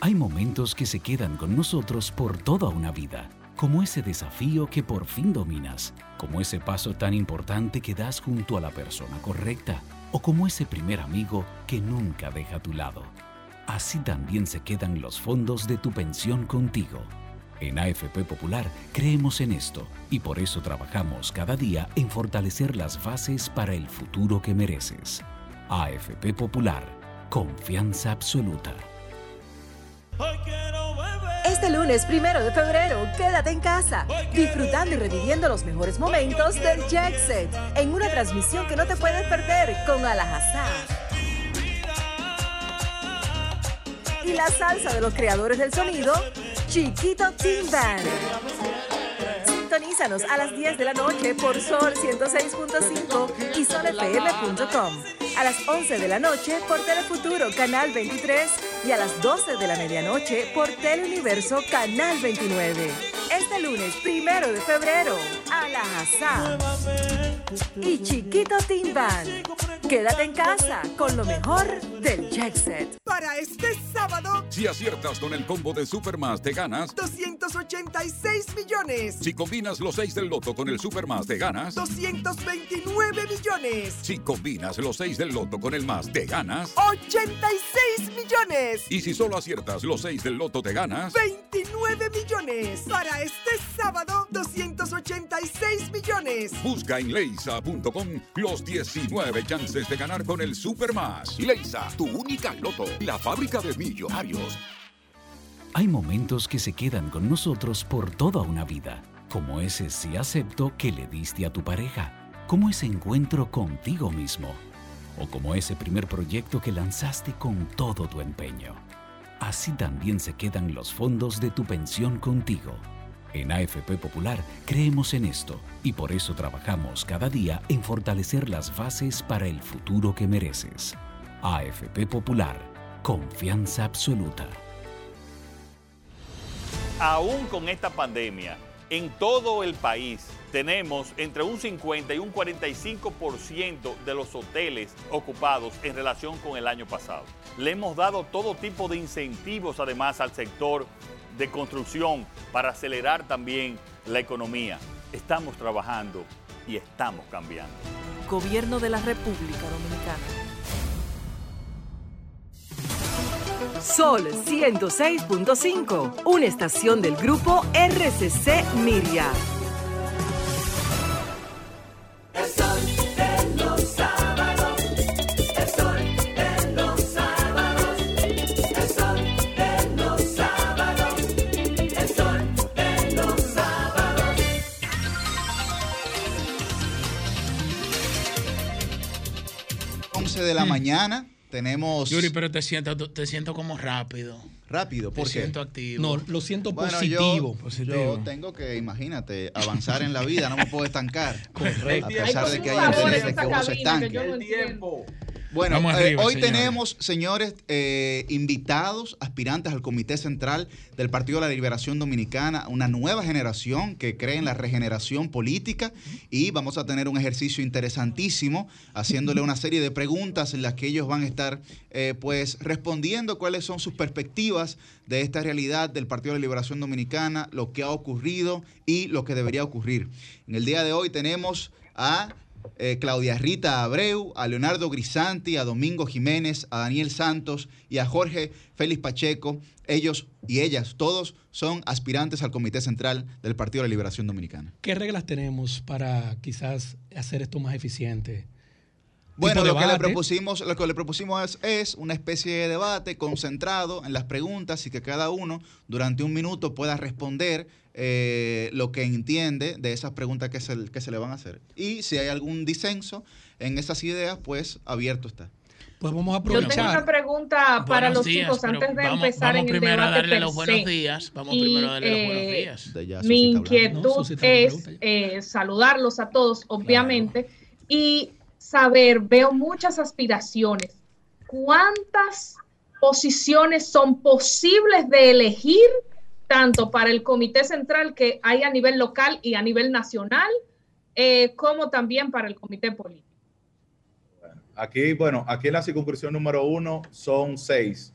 Hay momentos que se quedan con nosotros por toda una vida, como ese desafío que por fin dominas, como ese paso tan importante que das junto a la persona correcta, o como ese primer amigo que nunca deja a tu lado. Así también se quedan los fondos de tu pensión contigo en AFP Popular creemos en esto y por eso trabajamos cada día en fortalecer las bases para el futuro que mereces. AFP Popular, confianza absoluta. Este lunes primero de febrero, quédate en casa, disfrutando y reviviendo los mejores momentos del Jet Set en una transmisión que no te puedes perder con Alajazá. Y la salsa de los creadores del sonido Chiquito Team Band. Sintonízanos a las 10 de la noche por Sol 106.5 y solfm.com. A las 11 de la noche por Telefuturo Canal 23 y a las 12 de la medianoche por Teleuniverso Canal 29. Este lunes primero de febrero, a la Hazá. Y Chiquito Team Band. Quédate en casa con lo mejor del Jet Set. Para este sábado, si aciertas con el combo de Supermas, te ganas 286 millones. Si combinas los 6 del loto con el Supermas, te ganas 229 millones. Si combinas los 6 del loto con el más, te ganas 86 millones. Y si solo aciertas los 6 del loto, te ganas 29 millones. Para este sábado, 286 millones. Busca en leisa.com los 19 chances de ganar con el Supermas. Leisa, tu única loto, la fábrica de millonarios. Hay momentos que se quedan con nosotros por toda una vida como ese sí acepto que le diste a tu pareja, como ese encuentro contigo mismo, o como ese primer proyecto que lanzaste con todo tu empeño. Así también se quedan los fondos de tu pensión contigo. En AFP Popular creemos en esto y por eso trabajamos cada día en fortalecer las bases para el futuro que mereces. AFP Popular, confianza absoluta. Aún con esta pandemia, en todo el país tenemos entre un 50 y un 45% de los hoteles ocupados en relación con el año pasado. Le hemos dado todo tipo de incentivos además al sector de construcción para acelerar también la economía. Estamos trabajando y estamos cambiando. Gobierno de la República Dominicana. Sol 106.5, una estación del grupo RCC Miria. El sol de los 11 de la mañana tenemos... Yuri, pero te siento, te siento como rápido. Rápido, ¿por Te qué? siento activo. No, lo siento Bueno, positivo. yo, positivo. yo tengo que, imagínate, avanzar en la vida, no me puedo estancar. <laughs> Correcto. A pesar de que hay intereses que en uno se estanque. El tiempo. Bueno, eh, hoy señores. tenemos, señores, eh, invitados, aspirantes al Comité Central del Partido de la Liberación Dominicana, una nueva generación que cree en la regeneración política y vamos a tener un ejercicio interesantísimo haciéndole una serie de preguntas en las que ellos van a estar eh, pues respondiendo cuáles son sus perspectivas de esta realidad del Partido de la Liberación Dominicana, lo que ha ocurrido y lo que debería ocurrir. En el día de hoy tenemos a eh, Claudia Rita Abreu, a Leonardo Grisanti, a Domingo Jiménez, a Daniel Santos y a Jorge Félix Pacheco. Ellos y ellas, todos son aspirantes al Comité Central del Partido de la Liberación Dominicana. ¿Qué reglas tenemos para quizás hacer esto más eficiente? Bueno, lo que, le debate. propusimos, lo que le propusimos es, es una especie de debate concentrado en las preguntas y que cada uno durante un minuto pueda responder eh, lo que entiende de esas preguntas que se, que se le van a hacer. Y si hay algún disenso en esas ideas, pues abierto está. Pues vamos a Yo tengo una aprovechar. pregunta para Buenos los días, chicos antes de vamos- empezar vamos en el primero a debate darle los buenos días. Vamos Y, primero a darle los eh, buenos días. De ya Mi inquietud No, es eh, saludarlos a todos, obviamente, y saber, veo muchas aspiraciones. ¿Cuántas posiciones son posibles de elegir, tanto para el Comité Central que hay a nivel local y a nivel nacional, eh, como también para el Comité Político? Aquí, bueno, aquí en la circunscripción número uno son seis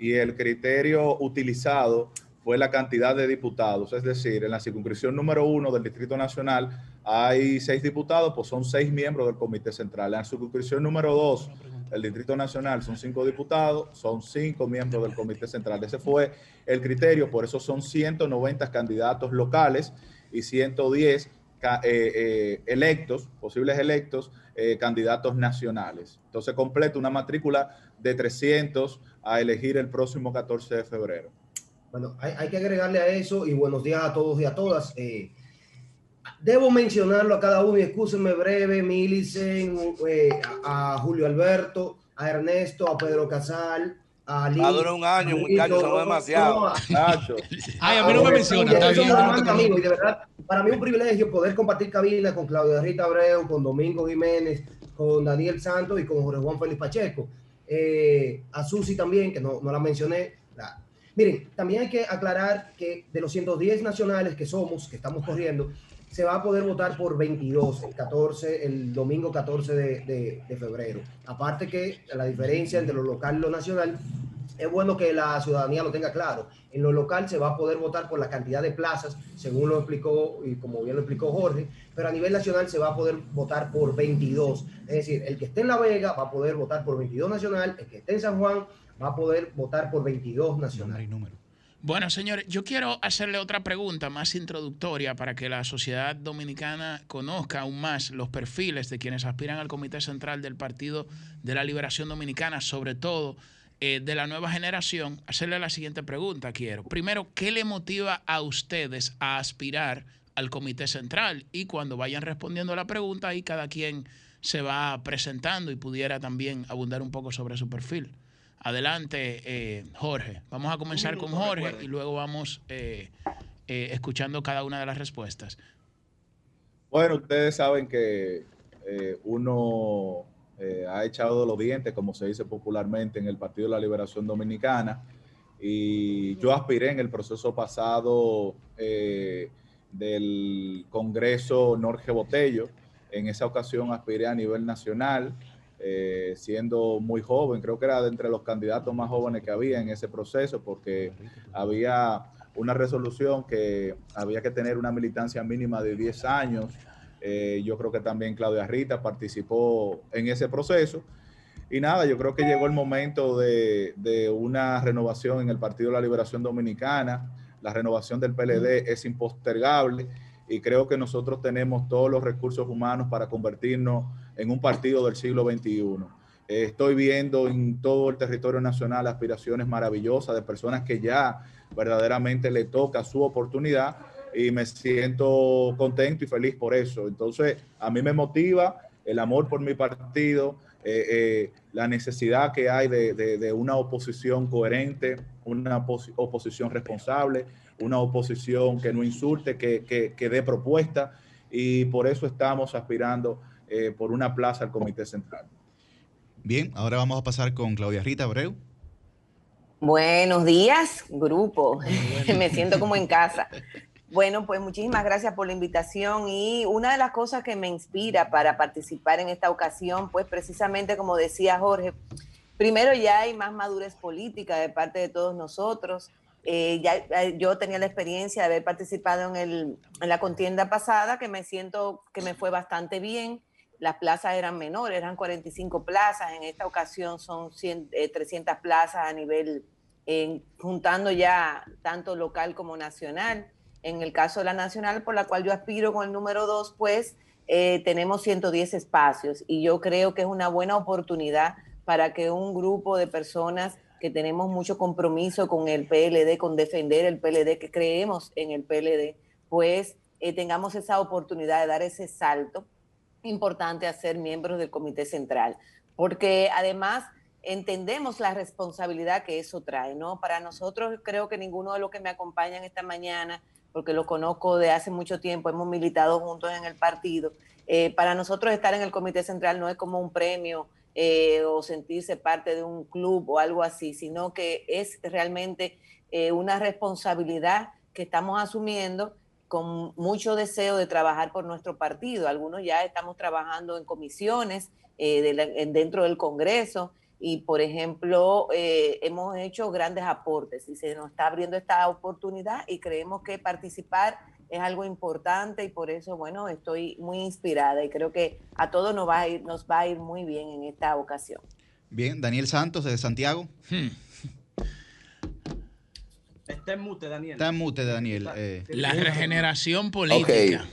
y el criterio utilizado fue la cantidad de diputados, es decir, en la circunscripción número uno del Distrito Nacional hay seis diputados, pues son seis miembros del Comité Central. En la circunscripción número dos del Distrito Nacional son cinco diputados, son cinco miembros del Comité Central. Ese fue el criterio, por eso son 190 candidatos locales y 110 ca- eh, eh, electos, posibles electos, eh, candidatos nacionales. Entonces completa una matrícula de 300 a elegir el próximo 14 de febrero. Bueno, hay, hay que agregarle a eso y buenos días a todos y a todas. Eh, debo mencionarlo a cada uno y excúsenme breve, Milicen, eh, a, a Julio Alberto, a Ernesto, a Pedro Casal, a Ali. Va a durar un año, muchachos, son demasiado. no, a- <laughs> Ay, a mí no me menciona, está bien. y de verdad, para mí es un privilegio poder compartir cabina con Claudia Rita Abreu, con Domingo Jiménez, con Daniel Santos y con Jorge Juan Félix Pacheco. Eh, a Susi también, que no, no la mencioné. La- Miren, también hay que aclarar que de los 110 nacionales que somos, que estamos corriendo, se va a poder votar por 22, el 14, el domingo 14 de, de- de febrero. Aparte que la diferencia entre lo local y lo nacional es bueno que la ciudadanía lo tenga claro. En lo local se va a poder votar por la cantidad de plazas, según lo explicó y como bien lo explicó Jorge, pero a nivel nacional se va a poder votar por 22. Es decir, el que esté en La Vega va a poder votar por 22 nacional, el que esté en San Juan va a poder votar por 22 nacional. Bueno, señores, yo quiero hacerle otra pregunta más introductoria para que la sociedad dominicana conozca aún más los perfiles de quienes aspiran al Comité Central del Partido de la Liberación Dominicana, sobre todo eh, de la nueva generación. Hacerle la siguiente pregunta, quiero. Primero, ¿qué le motiva a ustedes a aspirar al comité central y cuando vayan respondiendo a la pregunta, ahí cada quien se va presentando y pudiera también abundar un poco sobre su perfil. Adelante, eh, Jorge. Vamos a comenzar con Jorge y luego vamos eh, eh, escuchando cada una de las respuestas. Bueno, ustedes saben que uno ha echado los dientes, como se dice popularmente, en el Partido de la Liberación Dominicana. Y yo aspiré en el proceso pasado del Congreso Norge Botello en esa ocasión aspiré a nivel nacional, eh, siendo muy joven, creo que era de entre los candidatos más jóvenes que había en ese proceso, porque había una resolución que había que tener una militancia mínima de 10 años. Eh, yo creo que también Claudia Rita participó en ese proceso. Y nada, yo creo que llegó el momento de, de, una renovación en el Partido de la Liberación Dominicana. La renovación del PLD es impostergable y creo que nosotros tenemos todos los recursos humanos para convertirnos en un partido del siglo XXI. Eh, estoy viendo en todo el territorio nacional aspiraciones maravillosas de personas que ya verdaderamente le toca su oportunidad y me siento contento y feliz por eso. Entonces, a mí me motiva el amor por mi partido, eh, eh, la necesidad que hay de, de, una oposición coherente, una oposición responsable, una oposición que no insulte, que, que, dé propuesta y por eso estamos aspirando eh, por una plaza al Comité Central. Bien, ahora vamos a pasar con Claudia Rita Abreu. Buenos días, grupo. <laughs> Me siento como en casa. Bueno, pues muchísimas gracias por la invitación y una de las cosas que me inspira para participar en esta ocasión, pues precisamente como decía Jorge, primero ya hay más madurez política de parte de todos nosotros. Eh, ya, eh, yo tenía la experiencia de haber participado en, el, en, la contienda pasada, que me siento que me fue bastante bien. Las plazas eran menores, eran 45 plazas. En esta ocasión son 300 eh, plazas a nivel, juntando ya tanto local como nacional. En el caso de la nacional, por la cual yo aspiro con el número 2, pues tenemos 110 espacios y yo creo que es una buena oportunidad para que un grupo de personas que tenemos mucho compromiso con el PLD, con defender el PLD, que creemos en el PLD, pues eh, tengamos esa oportunidad de dar ese salto importante a ser miembros del Comité Central, porque además entendemos la responsabilidad que eso trae, ¿no? Para nosotros creo que ninguno de los que me acompañan esta mañana, porque lo conozco de hace mucho tiempo, hemos militado juntos en el partido, eh, para nosotros estar en el Comité Central no es como un premio eh, o sentirse parte de un club o algo así, sino que es realmente eh, una responsabilidad que estamos asumiendo con mucho deseo de trabajar por nuestro partido. Algunos ya estamos trabajando en comisiones eh, dentro del Congreso y, por ejemplo, hemos hecho grandes aportes y se nos está abriendo esta oportunidad y creemos que participar es algo importante y por eso, bueno, estoy muy inspirada y creo que a todos nos va a ir, nos va a ir muy bien en esta ocasión. Bien, Daniel Santos de Santiago. Hmm. Está en mute, Daniel. Está en mute, Daniel. Eh. La regeneración política.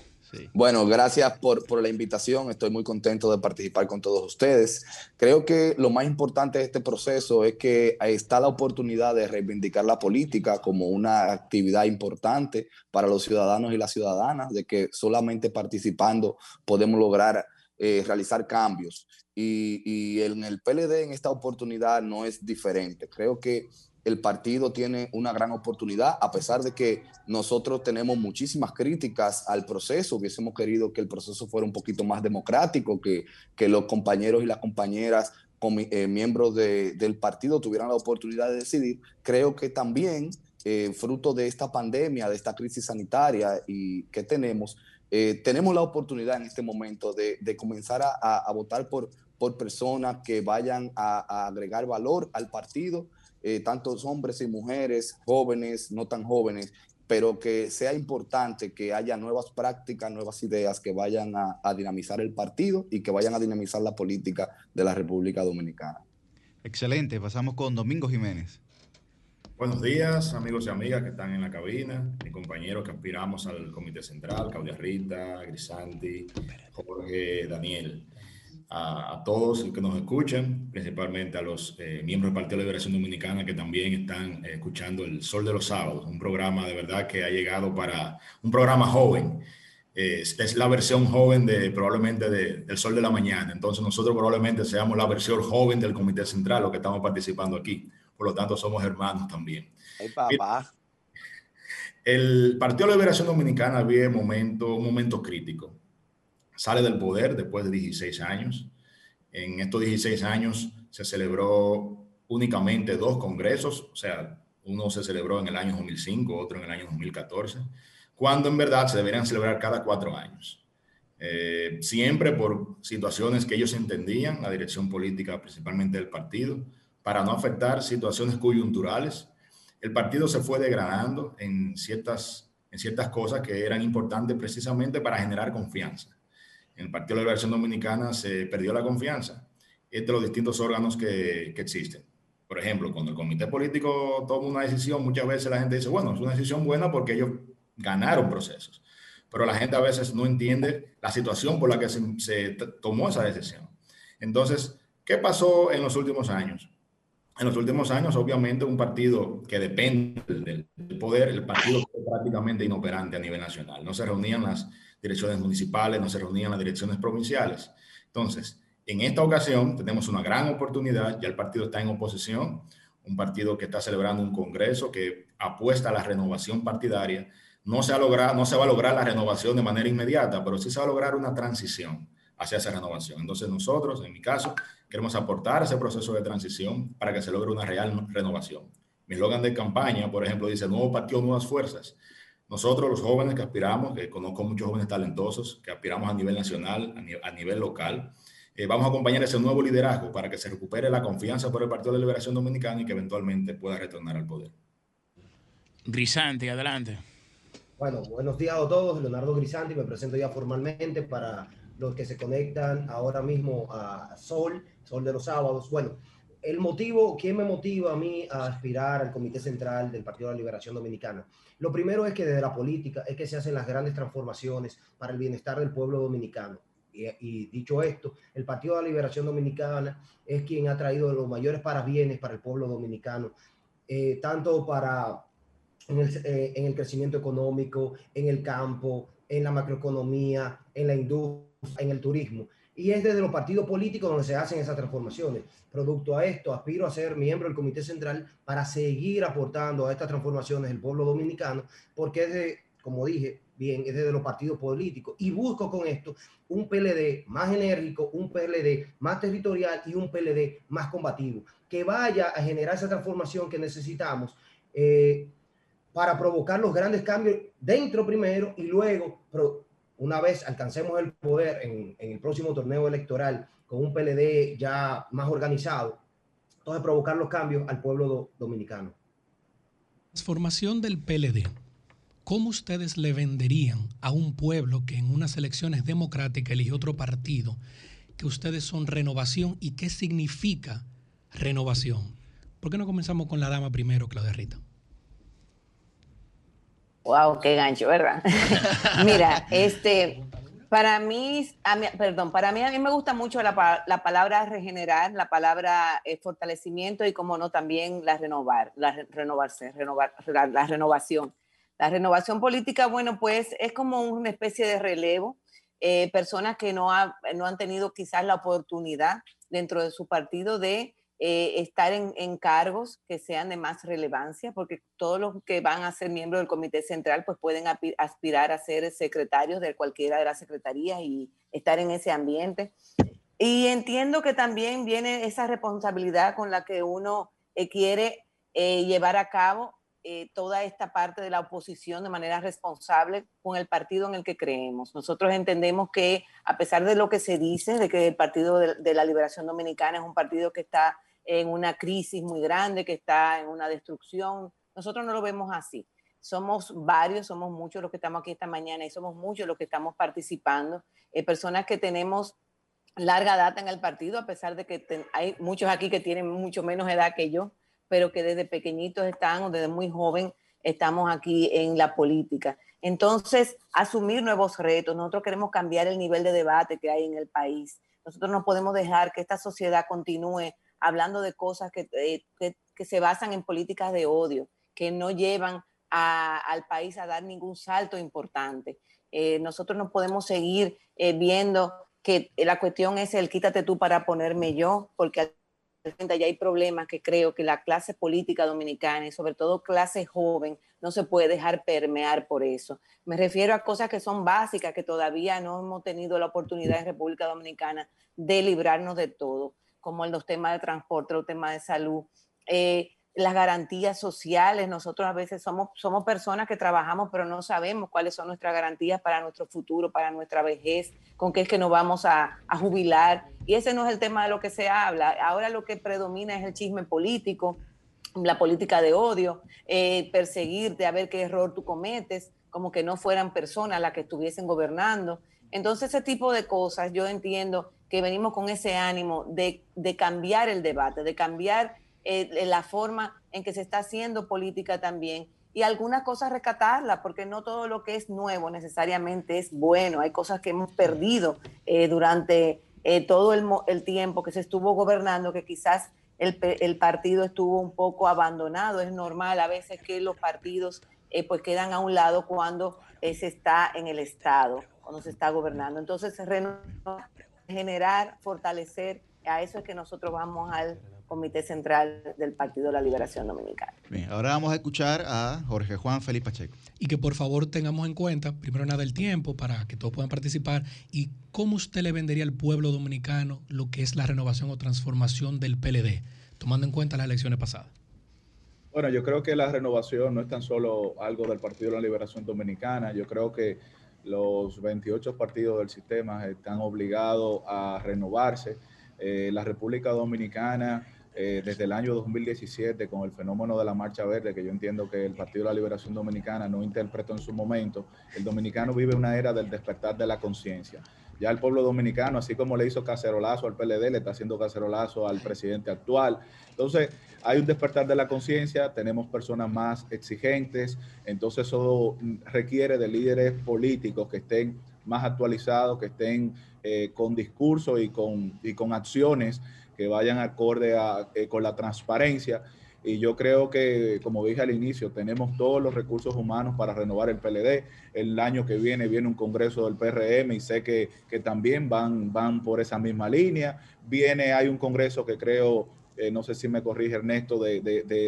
Bueno, gracias por, por, la invitación. Estoy muy contento de participar con todos ustedes. Creo que lo más importante de este proceso es que está la oportunidad de reivindicar la política como una actividad importante para los ciudadanos y las ciudadanas, de que solamente participando podemos lograr eh, realizar cambios. Y, y en el PLD en esta oportunidad no es diferente. Creo que el partido tiene una gran oportunidad, a pesar de que nosotros tenemos muchísimas críticas al proceso, hubiésemos querido que el proceso fuera un poquito más democrático, que, que los compañeros y las compañeras eh, miembros del partido tuvieran la oportunidad de decidir, creo que también, eh, fruto de esta pandemia, de esta crisis sanitaria y que tenemos, eh, tenemos la oportunidad en este momento de, comenzar a, votar por, por personas que vayan a agregar valor al partido eh, tantos hombres y mujeres, jóvenes, no tan jóvenes, pero que sea importante que haya nuevas prácticas, nuevas ideas que vayan a, dinamizar el partido y que vayan a dinamizar la política de la República Dominicana. Excelente, pasamos con Domingo Jiménez. Buenos días, amigos y amigas que están en la cabina, mi compañero que aspiramos al Comité Central, Claudia Rita, Grisanti, Jorge, Daniel. A, todos los que nos escuchan, principalmente a los eh, miembros del Partido de Liberación Dominicana que también están eh, escuchando El Sol de los Sábados, un programa de verdad que ha llegado para un programa joven. es, la versión joven de probablemente de, del Sol de la Mañana. Entonces nosotros probablemente seamos la versión joven del Comité Central, los que estamos participando aquí. Por lo tanto, somos hermanos también. papá. El Partido de Liberación Dominicana vive momento, un momento crítico sale del poder después de 16 años. En estos 16 años se celebró únicamente dos congresos, o sea, uno se celebró en el año 2005, otro en el año 2014, cuando en verdad se deberían celebrar cada cuatro años. Eh, siempre por situaciones que ellos entendían, la dirección política principalmente del partido, para no afectar situaciones coyunturales. El partido se fue degradando en ciertas, en ciertas cosas que eran importantes precisamente para generar confianza en el Partido de la Liberación Dominicana se perdió la confianza entre los distintos órganos que, que, existen. Por ejemplo, cuando el comité político toma una decisión, muchas veces la gente dice, bueno, es una decisión buena porque ellos ganaron procesos. Pero la gente a veces no entiende la situación por la que se, se tomó esa decisión. Entonces, ¿qué pasó en los últimos años? En los últimos años, obviamente, un partido que depende del, poder, el partido fue prácticamente inoperante a nivel nacional. No se reunían las direcciones municipales, no se reunían las direcciones provinciales. Entonces, en esta ocasión tenemos una gran oportunidad, ya el partido está en oposición, un partido que está celebrando un congreso que apuesta a la renovación partidaria. No se, ha logrado, no se va a lograr la renovación de manera inmediata, pero sí se va a lograr una transición hacia esa renovación. Entonces nosotros, en mi caso, queremos aportar ese proceso de transición para que se logre una real renovación. Mi eslogan de campaña, por ejemplo, dice Nuevo Partido, Nuevas Fuerzas. Nosotros, los jóvenes que aspiramos, que conozco muchos jóvenes talentosos, que aspiramos a nivel nacional, a, nivel, local, eh, vamos a acompañar ese nuevo liderazgo para que se recupere la confianza por el Partido de Liberación Dominicana y que eventualmente pueda retornar al poder. Grisanti, adelante. Bueno, buenos días a todos. Leonardo Grisanti, me presento ya formalmente para los que se conectan ahora mismo a Sol, Sol de los sábados. Bueno, el motivo, ¿quién me motiva a mí a aspirar al Comité Central del Partido de la Liberación Dominicana? Lo primero es que desde la política es que se hacen las grandes transformaciones para el bienestar del pueblo dominicano. Y, dicho esto, el Partido de la Liberación Dominicana es quien ha traído los mayores parabienes para el pueblo dominicano, eh, tanto para eh, en el crecimiento económico, en el campo, en la macroeconomía, en la industria, en el turismo y es desde los partidos políticos donde se hacen esas transformaciones. Producto a esto, aspiro a ser miembro del Comité Central para seguir aportando a estas transformaciones del pueblo dominicano, porque es de, como dije, bien, es desde los partidos políticos. Y busco con esto un PLD más enérgico, un PLD más territorial y un PLD más combativo, que vaya a generar esa transformación que necesitamos. Eh, para provocar los grandes cambios dentro primero y luego una vez alcancemos el poder en, el próximo torneo electoral con un PLD ya más organizado, entonces provocar los cambios al pueblo dominicano. Transformación del PLD. ¿Cómo ustedes le venderían a un pueblo que en unas elecciones democráticas eligió otro partido que ustedes son renovación y qué significa renovación? ¿Por qué no comenzamos con la dama primero, Claudia Rita? Wow, qué gancho, ¿verdad? <laughs> Mira, este, para mí, perdón, para mí a mí me gusta mucho la, la palabra regenerar, la palabra eh, fortalecimiento y como no también la renovar, la renovarse, renovar, la, renovación. La renovación política, bueno, pues es como una especie de relevo. Eh, personas que no, no han tenido quizás la oportunidad dentro de su partido de eh, estar en, cargos que sean de más relevancia, porque todos los que van a ser miembros del Comité Central pues pueden aspirar a ser secretarios de cualquiera de las secretarías y estar en ese ambiente. Y entiendo que también viene esa responsabilidad con la que uno eh, quiere eh, llevar a cabo toda esta parte de la oposición de manera responsable con el partido en el que creemos. Nosotros entendemos que a pesar de lo que se dice, de que el Partido de la Liberación Dominicana es un partido que está en una crisis muy grande, que está en una destrucción. Nosotros no lo vemos así. Somos varios, somos muchos los que estamos aquí esta mañana y somos muchos los que estamos participando. Eh, personas que tenemos larga data en el partido, a pesar de que hay muchos aquí que tienen mucho menos edad que yo, pero que desde pequeñitos están o desde muy joven estamos aquí en la política. Entonces, asumir nuevos retos. Nosotros queremos cambiar el nivel de debate que hay en el país Nosotros no podemos dejar que esta sociedad continúe hablando de cosas que, eh, que, se basan en políticas de odio, que no llevan al país a dar ningún salto importante. Eh, nosotros no podemos seguir eh, viendo que la cuestión es el quítate tú para ponerme yo, porque ya hay problemas que creo que la clase política dominicana y sobre todo clase joven no se puede dejar permear por eso. Me refiero a cosas que son básicas, que todavía no hemos tenido la oportunidad en República Dominicana de librarnos de todo, como los temas de transporte, los temas de salud. Eh, las garantías sociales. Nosotros a veces somos, somos personas que trabajamos, pero no sabemos cuáles son nuestras garantías para nuestro futuro, para nuestra vejez, con qué es que nos vamos a, jubilar. Y ese no es el tema de lo que se habla. Ahora lo que predomina es el chisme político, la política de odio, eh, perseguirte a ver qué error tú cometes, como que no fueran personas las que estuviesen gobernando. Entonces, ese tipo de cosas, yo entiendo que venimos con ese ánimo de, de cambiar el debate, de cambiar eh, la forma en que se está haciendo política también y algunas cosas rescatarlas, porque no todo lo que es nuevo necesariamente es bueno. Hay cosas que hemos perdido eh, durante eh, todo el, tiempo que se estuvo gobernando, que quizás el, partido estuvo un poco abandonado. Es normal a veces que los partidos pues quedan a un lado cuando se está en el Estado, cuando se está gobernando. Entonces, generar, fortalecer, a eso es que nosotros vamos al Comité Central del Partido de la Liberación Dominicana. Bien, ahora vamos a escuchar a Jorge Juan Felipe Pacheco. Y que por favor tengamos en cuenta, primero nada, el tiempo para que todos puedan participar y cómo usted le vendería al pueblo dominicano lo que es la renovación o transformación del PLD, tomando en cuenta las elecciones pasadas. Bueno, yo creo que la renovación no es tan solo algo del Partido de la Liberación Dominicana, yo creo que los 28 partidos del sistema están obligados a renovarse. Eh, la República Dominicana eh, desde el año 2017 con el fenómeno de la Marcha Verde, que yo entiendo que el Partido de la Liberación Dominicana no interpretó en su momento, el dominicano vive una era del despertar de la conciencia. Ya el pueblo dominicano, así como le hizo cacerolazo al PLD, le está haciendo cacerolazo al presidente actual. Entonces, hay un despertar de la conciencia, tenemos personas más exigentes, entonces eso requiere de líderes políticos que estén más actualizados, que estén eh, con discursos y con, y con acciones que vayan acorde eh, con la transparencia. Y yo creo que, como dije al inicio, tenemos todos los recursos humanos para renovar el PLD. El año que viene viene un congreso del PRM y sé que, también van, van por esa misma línea. Viene, hay un congreso que creo, eh, no sé si me corrige Ernesto, de,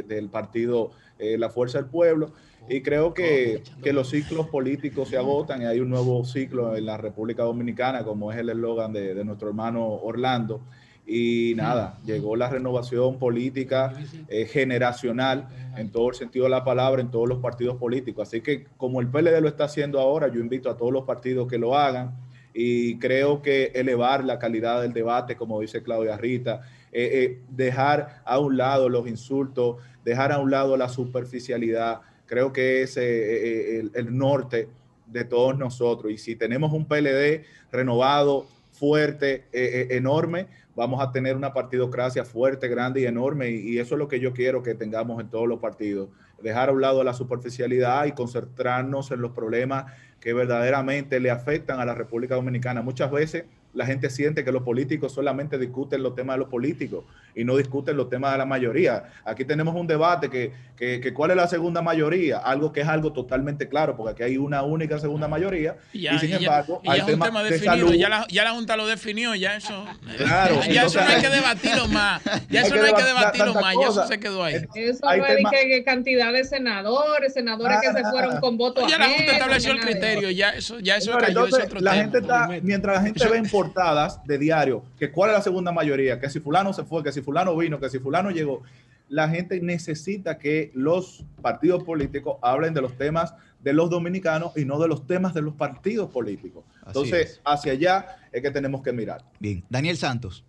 del partido eh, La Fuerza del Pueblo. Y creo que, que, los ciclos políticos se agotan y hay un nuevo ciclo en la República Dominicana, como es el eslogan de, de nuestro hermano Orlando. Y nada, llegó la renovación política eh, generacional en todo el sentido de la palabra, en todos los partidos políticos. Así que como el PLD lo está haciendo ahora, yo invito a todos los partidos que lo hagan y creo que elevar la calidad del debate, como dice Claudia Rita, eh, eh, dejar a un lado los insultos, dejar a un lado la superficialidad, creo que es el, el norte de todos nosotros. Y si tenemos un PLD renovado, fuerte, enorme, vamos a tener una partidocracia fuerte, grande y enorme, y, eso es lo que yo quiero que tengamos en todos los partidos. Dejar a un lado la superficialidad y concentrarnos en los problemas que verdaderamente le afectan a la República Dominicana. Muchas veces la gente siente que los políticos solamente discuten los temas de los políticos y no discuten los temas de la mayoría. Aquí tenemos un debate que, que, cuál es la segunda mayoría, algo que es algo totalmente claro, porque aquí hay una única segunda mayoría y, sin embargo hay temas tema de salud. Ya la, ya la, Junta lo definió, ya eso, claro, <laughs> ya eso no hay que debatirlo más, ya eso no hay que debatirlo más, ya eso se quedó ahí. Eso no que cantidad de senadores, senadores que se fueron con votos Ya la Junta estableció el criterio, ya eso, ya eso cayó, ese otro la Gente está, mientras la gente ve en portadas de diario que cuál es la segunda mayoría, que si fulano se fue, que si fulano vino, que si fulano llegó, la gente necesita que los partidos políticos hablen de los temas de los dominicanos y no de los temas de los partidos políticos. Entonces, hacia allá es que tenemos que mirar. Bien, Daniel Santos.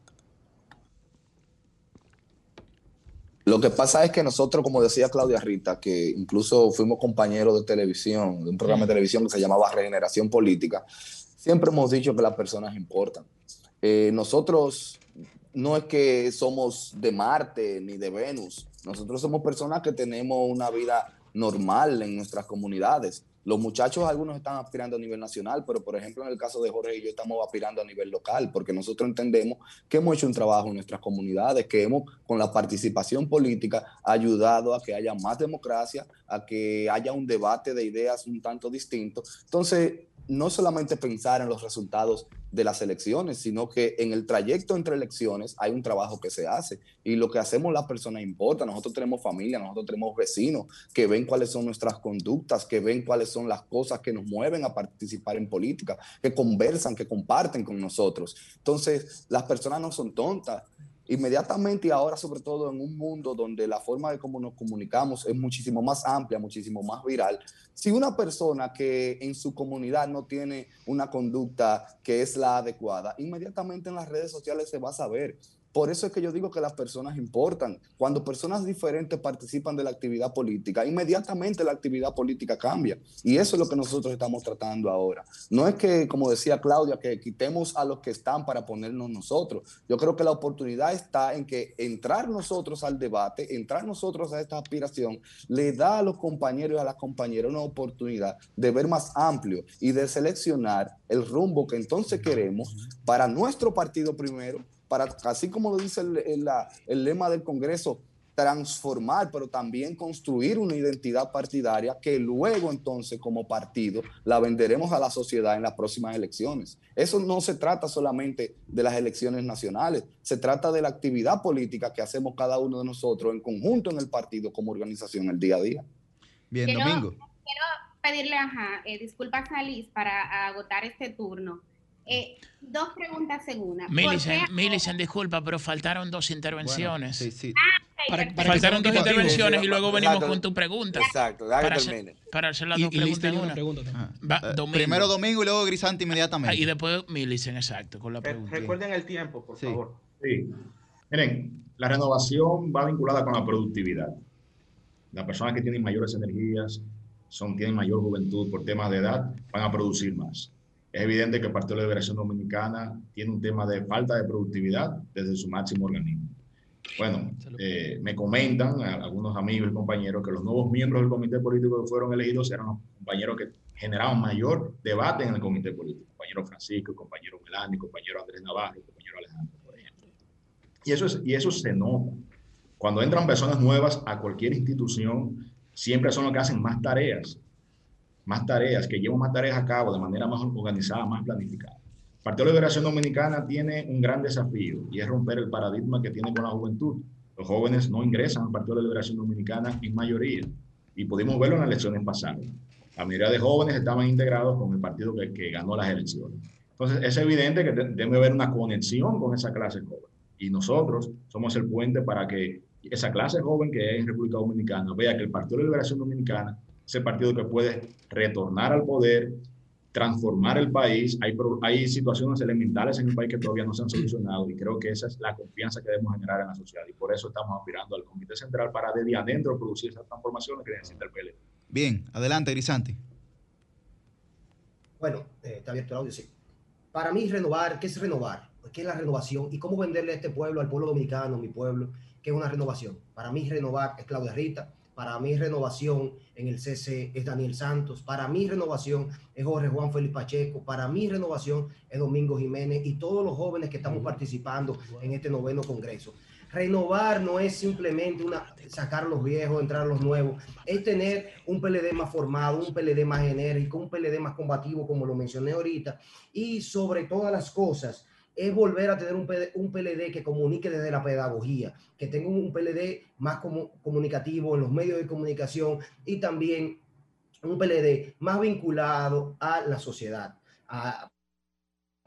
Lo que pasa es que nosotros, como decía Claudia Rita, que incluso fuimos compañeros de televisión, de un programa de televisión que se llamaba Regeneración Política, siempre hemos dicho que las personas importan. Eh, nosotros no es que somos de Marte ni de Venus, nosotros somos personas que tenemos una vida normal en nuestras comunidades Los muchachos, algunos están aspirando a nivel nacional, pero por ejemplo en el caso de Jorge y yo estamos aspirando a nivel local, porque nosotros entendemos que hemos hecho un trabajo en nuestras comunidades, que hemos con la participación política ayudado a que haya más democracia, a que haya un debate de ideas un tanto distinto. Entonces, no solamente pensar en los resultados de las elecciones, sino que en el trayecto entre elecciones hay un trabajo que se hace y lo que hacemos las personas importa. Nosotros tenemos familia, nosotros tenemos vecinos que ven cuáles son nuestras conductas, que ven cuáles son las cosas que nos mueven a participar en política, que conversan, que comparten con nosotros. Entonces, las personas no son tontas inmediatamente y ahora sobre todo en un mundo donde la forma de cómo nos comunicamos es muchísimo más amplia, muchísimo más viral, si una persona que en su comunidad no tiene una conducta que es la adecuada, inmediatamente en las redes sociales se va a saber. Por eso es que yo digo que las personas importan. Cuando personas diferentes participan de la actividad política, inmediatamente la actividad política cambia. Y eso es lo que nosotros estamos tratando ahora. No es que, como decía Claudia, que quitemos a los que están para ponernos nosotros. Yo creo que la oportunidad está en que entrar nosotros al debate, entrar nosotros a esta aspiración, le da a los compañeros y a las compañeras una oportunidad de ver más amplio y de seleccionar el rumbo que entonces queremos para nuestro partido primero para, así como lo dice el, el, lema del Congreso, transformar, pero también construir una identidad partidaria que luego entonces como partido la venderemos a la sociedad en las próximas elecciones. Eso no se trata solamente de las elecciones nacionales, se trata de la actividad política que hacemos cada uno de nosotros en conjunto en el partido como organización el día a día. Bien, Domingo. Quiero pedirle, ajá, eh, disculpas a Liz para agotar este turno. Eh, dos preguntas según una. Millicent, disculpa, pero faltaron dos intervenciones. sí, sí. Ah, faltaron dos intervenciones y luego venimos con tu pregunta. Exacto, para, hacer, para hacer las dos preguntas una. Pregunta eh, Primero Domingo y luego Grisanti inmediatamente. Ah, y después Millicent, exacto, con la pregunta. recuerden el tiempo, por favor. Sí. Miren, la renovación va vinculada con la productividad. Las personas que tienen mayores energías, son, tienen mayor juventud por temas de edad, van a producir más es evidente que el Partido de Liberación Dominicana tiene un tema de falta de productividad desde su máximo organismo. Bueno, eh, me comentan algunos amigos y compañeros que los nuevos miembros del comité político que fueron elegidos eran los compañeros que generaban mayor debate en el comité político. Compañero Francisco, compañero Melani, compañero Andrés Navarro, compañero Alejandro, por ejemplo. Y eso, es, y eso se nota. Cuando entran personas nuevas a cualquier institución, siempre son los que hacen más tareas más tareas, que llevan más tareas a cabo de manera más organizada, más planificada. El Partido de Liberación Dominicana tiene un gran desafío y es romper el paradigma que tiene con la juventud. Los jóvenes no ingresan al Partido de Liberación Dominicana en mayoría y pudimos verlo en las elecciones pasadas. La mayoría de jóvenes estaban integrados con el partido que, que ganó las elecciones. Entonces es evidente que debe haber una conexión con esa clase joven y nosotros somos el puente para que esa clase joven que es en República Dominicana vea que el Partido de Liberación Dominicana ese partido que puede retornar al poder, transformar el país. Hay, hay situaciones elementales en el país que todavía no se han solucionado y creo que esa es la confianza que debemos generar en la sociedad y por eso estamos aspirando al Comité Central para desde adentro producir esas transformaciones que necesita el PLD. Bien, adelante, Grisanti. Bueno, eh, está abierto el audio, sí. Para mí, renovar, ¿qué es renovar? ¿Qué es la renovación? ¿Y cómo venderle a este pueblo, al pueblo dominicano, mi pueblo, qué es una renovación? Para mí, renovar es Claudia Rita, para mí renovación en el CC es Daniel Santos. Para mí renovación es Jorge Juan Félix Pacheco. Para mí renovación es Domingo Jiménez y todos los jóvenes que estamos participando en este noveno congreso. Renovar no es simplemente una, sacar los viejos, entrar los nuevos, es tener un PLD más formado, un PLD más enérgico, un PLD más combativo, como lo mencioné ahorita, y sobre todas las cosas, es volver a tener un, PLD que comunique desde la pedagogía, que tenga un PLD más comunicativo en los medios de comunicación y también un PLD más vinculado a la sociedad.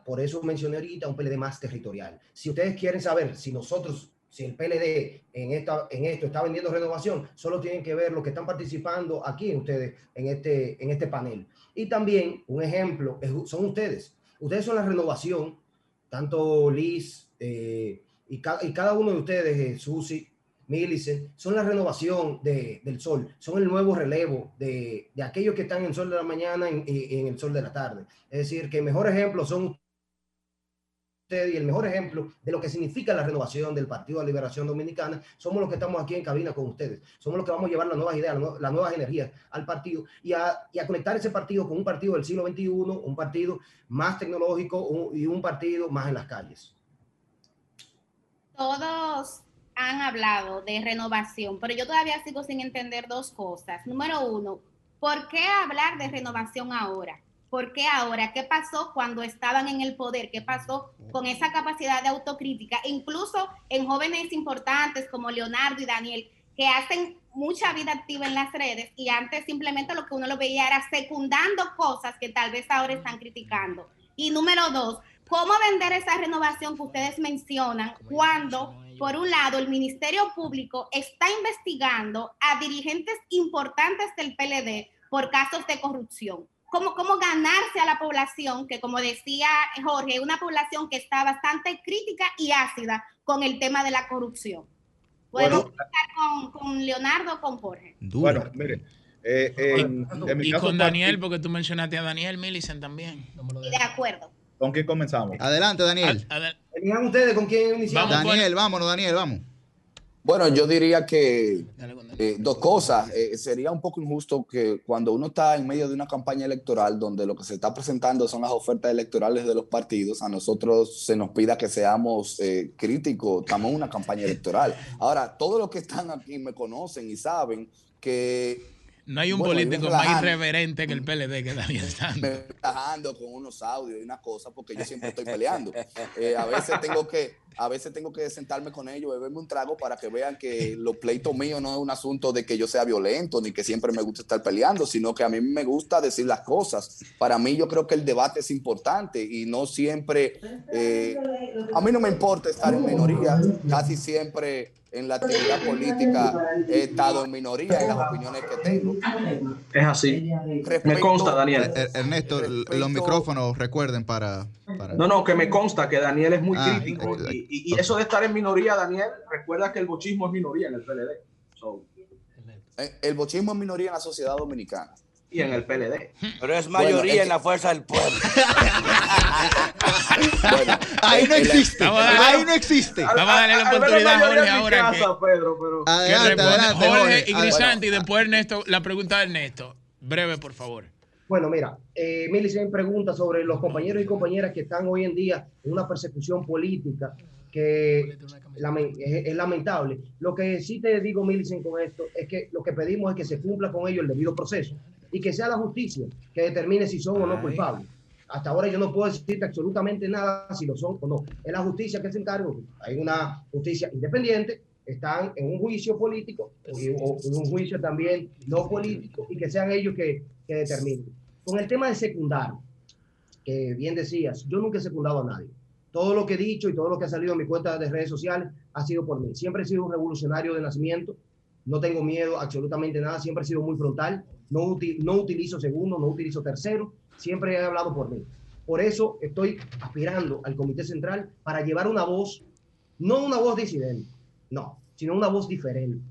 por eso mencioné ahorita un PLD más territorial. Si ustedes quieren saber si nosotros, si el PLD en, esta, en esto está vendiendo renovación, solo tienen que ver lo que están participando aquí ustedes, en este, en este panel. Y también un ejemplo son ustedes. Ustedes son la renovación tanto Liz eh, y, cada uno de ustedes, eh, Susi, Millicent, son la renovación del sol, son el nuevo relevo de, aquellos que están en el sol de la mañana y en, el sol de la tarde. Es decir, que mejor ejemplo son y el mejor ejemplo de lo que significa la renovación del Partido de Liberación Dominicana, somos los que estamos aquí en cabina con ustedes. Somos los que vamos a llevar las nuevas ideas, las nuevas energías al partido y a, y a conectar ese partido con un partido del siglo XXI, un partido más tecnológico y un partido más en las calles. Todos han hablado de renovación, pero yo todavía sigo sin entender dos cosas. Número uno, ¿por qué hablar de renovación ahora? ¿Por qué ahora? ¿Qué pasó cuando estaban en el poder? ¿Qué pasó con esa capacidad de autocrítica? Incluso en jóvenes importantes como Leonardo y Daniel, que hacen mucha vida activa en las redes y antes simplemente lo que uno lo veía era secundando cosas que tal vez ahora están criticando. Y número dos, ¿cómo vender esa renovación que ustedes mencionan cuando, por un lado, el Ministerio Público está investigando a dirigentes importantes del PLD por casos de corrupción? Cómo, ganarse a la población, que como decía Jorge, es una población que está bastante crítica y ácida con el tema de la corrupción. ¿Puedo bueno, con, Leonardo o con Jorge? Bueno, mire. Eh, y con Daniel, porque tú mencionaste a Daniel Millicent también. de acuerdo. ¿Con quién comenzamos? Adelante, Daniel. ustedes con quién iniciamos. Daniel, vámonos, Daniel, vamos. Bueno, yo diría que eh, dos cosas. Eh, sería un poco injusto que cuando uno está en medio de una campaña electoral donde lo que se está presentando son las ofertas electorales de los partidos, a nosotros se nos pida que seamos eh, críticos. Estamos en una campaña electoral. Ahora, todos los que están aquí me conocen y saben que no hay un político más irreverente que el PLD que Daniel <laughs> Me Relajando con unos audios y unas cosas porque yo siempre estoy peleando. Eh, a veces tengo que a veces tengo que sentarme con ellos, beberme un trago para que vean que los pleitos míos no es un asunto de que yo sea violento ni que siempre me gusta estar peleando, sino que a mí me gusta decir las cosas. Para mí yo creo que el debate es importante y no siempre, eh, a mí no me importa estar en minoría, casi siempre en la actividad política he estado en minoría en las opiniones que tengo. Es así. me consta, Daniel. Er, er, Ernesto, los micrófonos recuerden para, No, no, que me consta que Daniel es muy ah, crítico. Y, eso de estar en minoría, Daniel, recuerda que el bochismo es minoría en el PLD. El bochismo es minoría en la sociedad dominicana y en el PLD. Pero es mayoría en la fuerza del pueblo. ahí no existe. ahí no existe. Vamos a darle la oportunidad a Jorge ahora. que, Pedro, pero... adelante, adelante, Jorge, y Grisante y después Ernesto, la pregunta de Ernesto. Breve, por favor. Bueno, mira, eh, Millicent pregunta sobre los compañeros y compañeras que están hoy en día en una persecución política que es, lamentable. Lo que sí te digo, Millicent, con esto es que lo que pedimos es que se cumpla con ellos el debido proceso y que sea la justicia que determine si son o no culpables. Hasta ahora yo no puedo decirte absolutamente nada si lo son o no. Es la justicia que se encarga. Hay una justicia independiente, están en un juicio político o en un juicio también no político y que sean ellos que, que determinen. Con el tema de secundario, que bien decías, yo nunca he secundado a nadie. Todo lo que he dicho y todo lo que ha salido en mi cuenta de redes sociales ha sido por mí. Siempre he sido un revolucionario de nacimiento, no tengo miedo absolutamente nada, siempre he sido muy frontal, no, no utilizo segundo, no utilizo tercero, siempre he hablado por mí. Por eso estoy aspirando al Comité Central para llevar una voz, no una voz disidente, no, sino una voz diferente,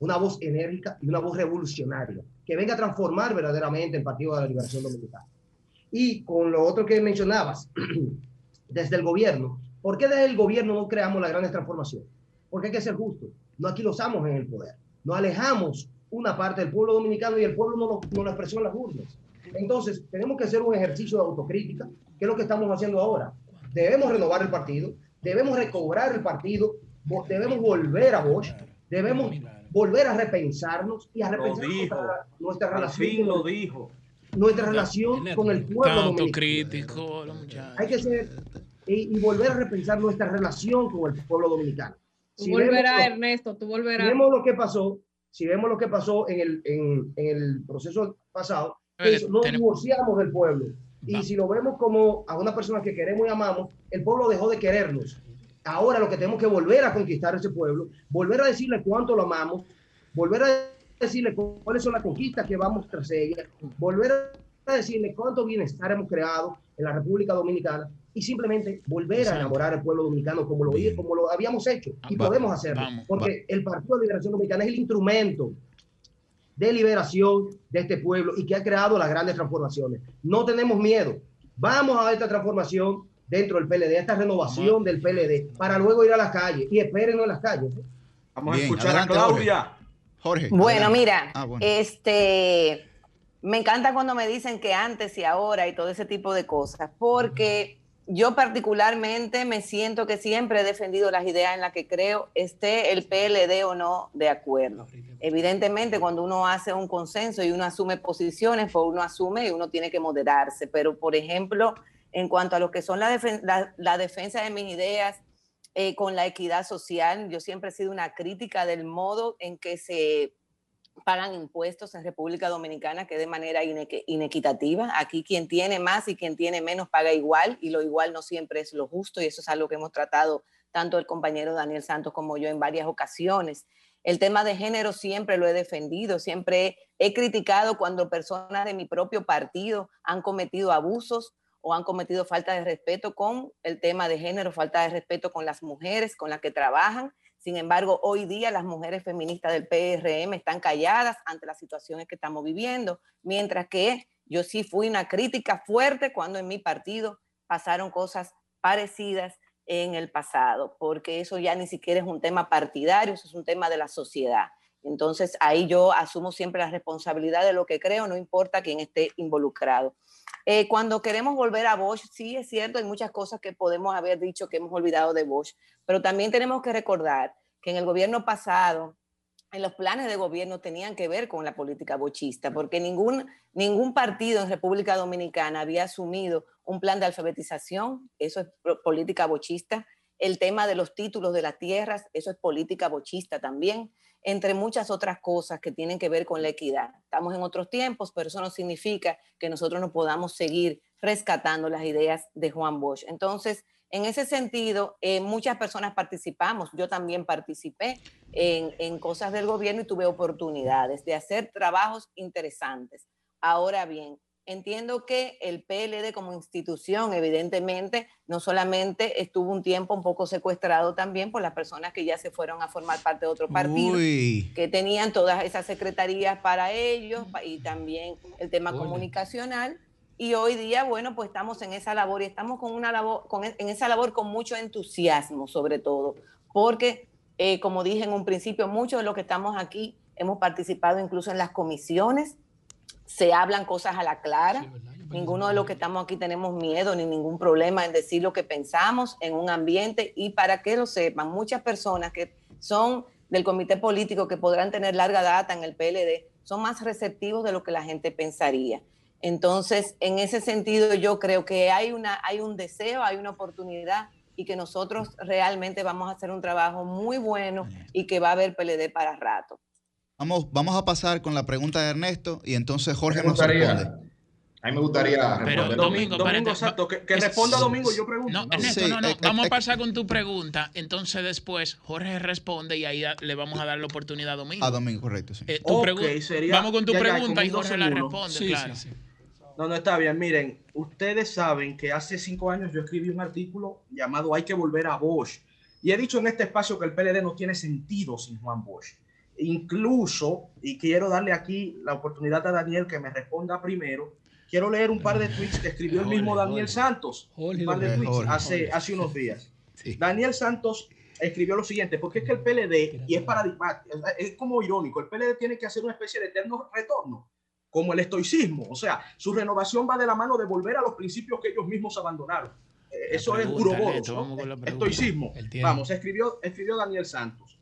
una voz enérgica y una voz revolucionaria, que venga a transformar verdaderamente el Partido de la Liberación Dominicana. Y con lo otro que mencionabas, <clears throat> desde el gobierno, ¿por qué desde el gobierno no creamos las grandes transformaciones? Porque hay que ser justo, no aquí los amos en el poder, nos alejamos una parte del pueblo dominicano y el pueblo no, no lo expresó en las urnas. Entonces, tenemos que hacer un ejercicio de autocrítica, que es lo que estamos haciendo ahora. Debemos renovar el partido, debemos recobrar el partido, debemos volver a Bosch, debemos volver a repensarnos y a repensar nuestra, relación. lo dijo. Nuestra relación con el pueblo autocrítico, Hay que ser y, volver a repensar nuestra relación con el pueblo dominicano. Tú volverás, Ernesto, tú volverás. Vemos lo que pasó si vemos lo que pasó en el, en, en el proceso pasado, nos divorciamos del pueblo. Y si lo vemos como a una persona que queremos y amamos, el pueblo dejó de querernos. Ahora lo que tenemos que volver a conquistar ese pueblo, volver a decirle cuánto lo amamos, volver a decirle cuáles son las conquistas que vamos tras ella, volver a decirle cuánto bienestar hemos creado en la República Dominicana y simplemente volver a enamorar al pueblo dominicano como lo, como lo habíamos hecho y podemos hacerlo. porque el Partido de Liberación Dominicana es el instrumento de liberación de este pueblo y que ha creado las grandes transformaciones. No tenemos miedo. Vamos a esta transformación dentro del PLD, esta renovación del PLD, para luego ir a la calle y espérenos en las calles. Vamos a escuchar a Claudia. Jorge. bueno, mira, ah, este, me encanta cuando me dicen que antes y ahora y todo ese tipo de cosas, porque yo particularmente me siento que siempre he defendido las ideas en las que creo, esté el PLD o no de acuerdo. Evidentemente, cuando uno hace un consenso y uno asume posiciones, pues uno asume y uno tiene que moderarse. Pero, por ejemplo, en cuanto a lo que son la, defensa de mis ideas eh, con la equidad social, yo siempre he sido una crítica del modo en que se pagan impuestos en República Dominicana que de manera inequitativa. Aquí quien tiene más y quien tiene menos paga igual y lo igual no siempre es lo justo y eso es algo que hemos tratado tanto el compañero Daniel Santos como yo en varias ocasiones. El tema de género siempre lo he defendido, siempre he criticado cuando personas de mi propio partido han cometido abusos o han cometido falta de respeto con el tema de género, falta de respeto con las mujeres con las que trabajan sin embargo, hoy día las mujeres feministas del PRM están calladas ante las situaciones que estamos viviendo, mientras que yo sí fui una crítica fuerte cuando en mi partido pasaron cosas parecidas en el pasado, porque eso ya ni siquiera es un tema partidario, eso es un tema de la sociedad. Entonces ahí yo asumo siempre la responsabilidad de lo que creo, no importa quién esté involucrado. Eh, cuando queremos volver a Bosch, sí es cierto, hay muchas cosas que podemos haber dicho que hemos olvidado de Bosch, pero también tenemos que recordar que en el gobierno pasado, en los planes de gobierno tenían que ver con la política bochista, porque ningún, ningún partido en República Dominicana había asumido un plan de alfabetización, eso es política bochista, el tema de los títulos de las tierras, eso es política bochista también, entre muchas otras cosas que tienen que ver con la equidad. Estamos en otros tiempos, pero eso no significa que nosotros no podamos seguir rescatando las ideas de Juan Bosch. Entonces, en ese sentido, eh, muchas personas participamos. Yo también participé en, en cosas del gobierno y tuve oportunidades de hacer trabajos interesantes. Ahora bien, Entiendo que el PLD como institución, evidentemente, no solamente estuvo un tiempo un poco secuestrado también por las personas que ya se fueron a formar parte de otro partido, que tenían todas esas secretarías para ellos y también el tema comunicacional. Y hoy día, bueno, pues estamos en esa labor y estamos con una labor, con, en esa labor con mucho entusiasmo, sobre todo, porque, eh, como dije en un principio, muchos de los que estamos aquí hemos participado incluso en las comisiones se hablan cosas a la clara. Ninguno de los que estamos aquí tenemos miedo ni ningún problema en decir lo que pensamos en un ambiente y para que lo sepan, muchas personas que son del comité político que podrán tener larga data en el PLD son más receptivos de lo que la gente pensaría. Entonces, en ese sentido, yo creo que hay, una, hay un deseo, hay una oportunidad y que nosotros realmente vamos a hacer un trabajo muy bueno y que va a haber PLD para rato. Vamos, vamos a pasar con la pregunta de Ernesto y entonces Jorge nos responde. A mí me gustaría Pero Domingo, Domingo exacto, que, responda Domingo yo pregunto. No, Ernesto, no, no, eh, vamos a eh, pasar con tu pregunta, entonces después Jorge responde y ahí le vamos a dar la oportunidad a Domingo. A Domingo, correcto, sí. Eh, vamos con tu pregunta y Jorge la responde, claro. no, no, está bien. Miren, ustedes saben que hace cinco años yo escribí un artículo llamado Hay que volver a Bosch. Y he dicho en este espacio que el PLD no tiene sentido sin Juan Bosch. Incluso, y quiero darle aquí la oportunidad a Daniel que me responda primero, quiero leer un par de tweets que escribió el mismo Daniel Santos, un par de tweets hace, hace unos días. Daniel Santos escribió lo siguiente, porque es que el PLD, y es paradigmático, es como irónico, el PLD tiene que hacer una especie de eterno retorno, como el estoicismo, o sea, su renovación va de la mano de volver a los principios que ellos mismos abandonaron. Eh, eso es uroboros, estoicismo. Vamos, escribió, escribió Daniel Santos.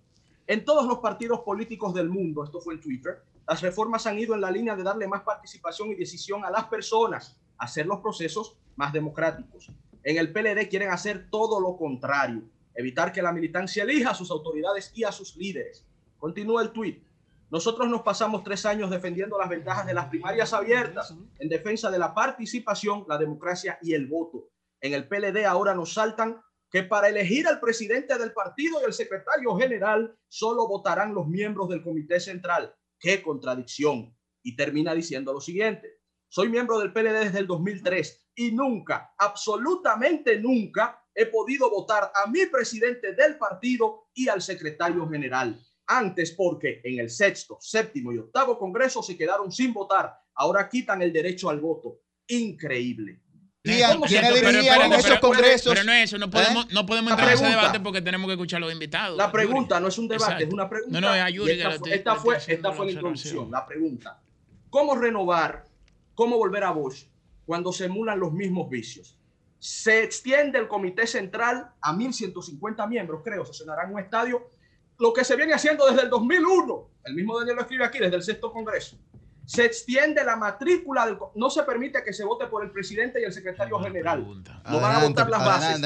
En todos los partidos políticos del mundo, esto fue en Twitter, las reformas han ido en la línea de darle más participación y decisión a las personas, hacer los procesos más democráticos. En el PLD quieren hacer todo lo contrario, evitar que la militancia elija a sus autoridades y a sus líderes. Continúa el tuit. Nosotros nos pasamos tres años defendiendo las ventajas de las primarias abiertas en defensa de la participación, la democracia y el voto. En el PLD ahora nos saltan que para elegir al presidente del partido y el secretario general solo votarán los miembros del comité central. ¡Qué contradicción! Y termina diciendo lo siguiente. Soy miembro del PLD desde el 2003 y nunca, absolutamente nunca, he podido votar a mi presidente del partido y al secretario general. Antes porque en el sexto, séptimo y octavo congreso se quedaron sin votar. Ahora quitan el derecho al voto. Increíble. ¿Y quiénes dirigían esos congresos? Pero no es eso, no podemos, ¿Eh? no podemos entrar en ese debate porque tenemos que escuchar a los invitados. La pregunta no es un debate, es una pregunta. No, no, es a Yuri esta, esta, fue, esta fue la introducción, la pregunta. ¿Cómo renovar, cómo volver a Bosch cuando se emulan los mismos vicios? Se extiende el comité central a 1.150 miembros, creo, se cenará en un estadio, lo que se viene haciendo desde el 2001. El mismo Daniel lo escribe aquí, desde el sexto congreso se extiende la matrícula, del, no se permite que se vote por el presidente y el secretario general. No van a votar las bases.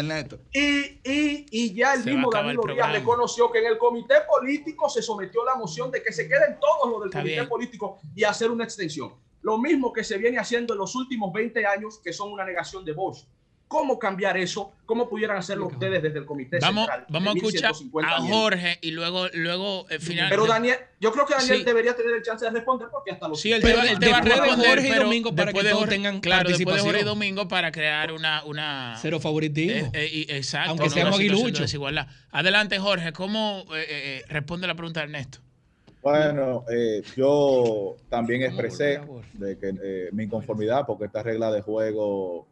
Y, y, y, ya el mismo Danilo Díaz reconoció que en el comité político se sometió la moción de que se queden todos los del comité político y hacer una extensión. Lo mismo que se viene haciendo en los últimos 20 años, que son una negación de voz. ¿Cómo cambiar eso? ¿Cómo pudieran hacerlo ustedes desde el comité vamos, central? Vamos a escuchar a Jorge y luego, luego eh, final. Pero Daniel, yo creo que Daniel debería tener el chance de responder porque hasta los. Sí, él te, va, él te va a responder Jorge y Domingo para que todos tengan claro, después de Jorge y Domingo para crear una. una Cero favoritismo. Eh, eh, exacto. Aunque seamos aguiluchos. Adelante, Jorge, ¿cómo responde la pregunta de Ernesto? Bueno, yo también expresé de que mi inconformidad porque esta regla de juego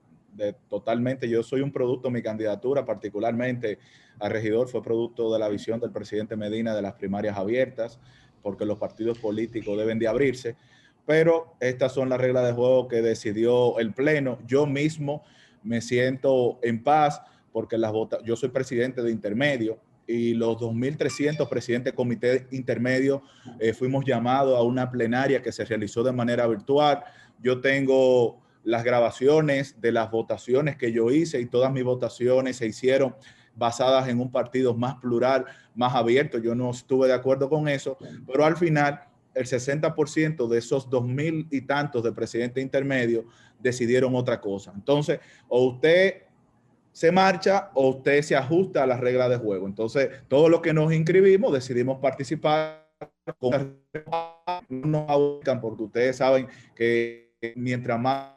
totalmente, yo soy un producto, mi candidatura particularmente a regidor fue producto de la visión del presidente Medina de las primarias abiertas, porque los partidos políticos deben de abrirse, pero estas son las reglas de juego que decidió el Pleno. Yo mismo me siento en paz porque las yo soy presidente de intermedio y los 2.300 presidentes de comité intermedio eh, fuimos llamados a una plenaria que se realizó de manera virtual. Yo tengo las grabaciones de las votaciones que yo hice y todas mis votaciones se hicieron basadas en un partido más plural, más abierto. Yo no estuve de acuerdo con eso, pero al final el 60% de esos dos mil y tantos de presidente intermedio decidieron otra cosa. Entonces, o usted se marcha o usted se ajusta a las reglas de juego. Entonces, todos los que nos inscribimos decidimos participar con porque ustedes saben que mientras más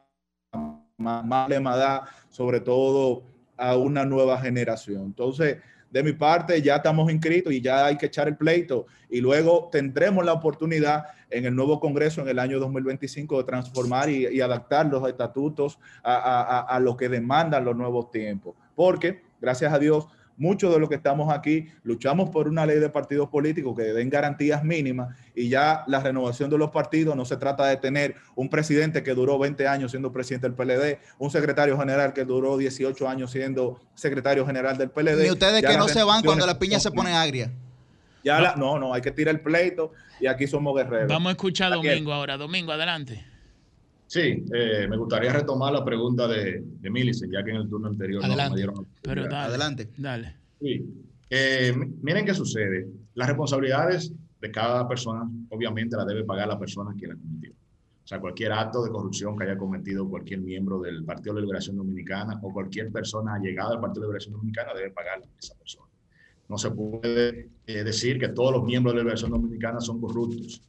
más, más da, sobre todo a una nueva generación. Entonces, de mi parte, ya estamos inscritos y ya hay que echar el pleito y luego tendremos la oportunidad en el nuevo Congreso en el año 2025 de transformar y, adaptar los estatutos a, lo que demandan los nuevos tiempos. Porque, gracias a Dios, muchos de los que estamos aquí luchamos por una ley de partidos políticos que den garantías mínimas y ya la renovación de los partidos no se trata de tener un presidente que duró 20 años siendo presidente del PLD, un secretario general que duró 18 años siendo secretario general del PLD. Y ustedes que no se van cuando la piña se pone agria. Ya no, no, hay que tirar el pleito y aquí somos guerreros. Vamos a escuchar a Domingo ahora. Domingo, adelante. Sí, eh, me gustaría retomar la pregunta de, de ya que en el turno anterior no me dieron. Pero adelante. Dale. Sí. Eh, miren qué sucede. Las responsabilidades de cada persona, obviamente, las debe pagar la persona que la cometió. O sea, cualquier acto de corrupción que haya cometido cualquier miembro del Partido de Liberación Dominicana o cualquier persona llegada al Partido de Liberación Dominicana debe pagar esa persona. No se puede eh, decir que todos los miembros de la Liberación Dominicana son corruptos.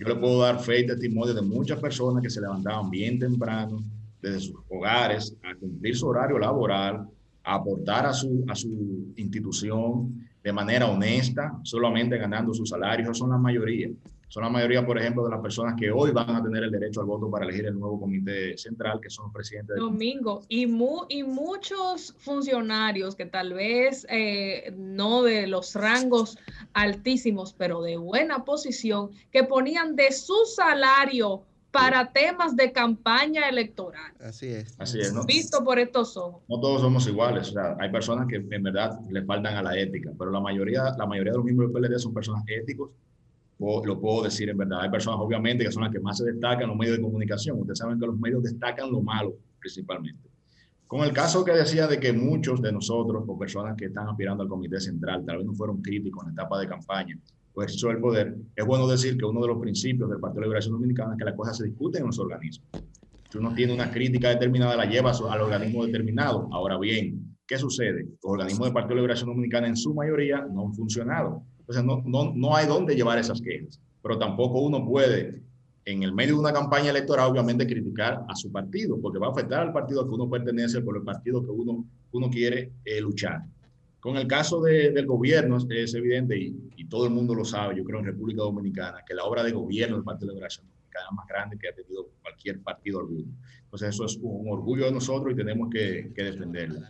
Yo le puedo dar fe y testimonio de muchas personas que se levantaban bien temprano desde sus hogares a cumplir su horario laboral, a aportar a su, a su institución de manera honesta, solamente ganando su salario. Esas son la mayoría. Son la mayoría, por ejemplo, de las personas que hoy van a tener el derecho al voto para elegir el nuevo comité central, que son los presidentes. Domingo, y, mu y muchos funcionarios que tal vez eh, no de los rangos altísimos, pero de buena posición, que ponían de su salario para temas de campaña electoral. Así es. Así es, ¿no? Visto por estos ojos. No todos somos iguales. O sea, hay personas que en verdad le faltan a la ética, pero la mayoría, la mayoría de los miembros del PLD son personas éticos lo puedo decir en verdad. Hay personas, obviamente, que son las que más se destacan en los medios de comunicación. Ustedes saben que los medios destacan lo malo, principalmente. Con el caso que decía de que muchos de nosotros, o personas que están aspirando al Comité Central, tal vez no fueron críticos en etapa de campaña o ejercicio del poder, es bueno decir que uno de los principios del Partido de Liberación Dominicana es que las cosas se discuten en los organismos. Si uno tiene una crítica determinada, la lleva al organismo determinado. Ahora bien, ¿qué sucede? Los organismos del Partido de Liberación Dominicana en su mayoría no han funcionado. Entonces, no, no, no hay dónde llevar esas quejas, pero tampoco uno puede, en el medio de una campaña electoral, obviamente criticar a su partido, porque va a afectar al partido que uno pertenece por el partido que uno, uno quiere eh, luchar. Con el caso de, del gobierno es, evidente y, y, todo el mundo lo sabe, yo creo en República Dominicana, que la obra de gobierno del Partido de Liberación dominicana más grande que ha tenido cualquier partido alguno. Entonces eso es un orgullo de nosotros y tenemos que, que defenderlo.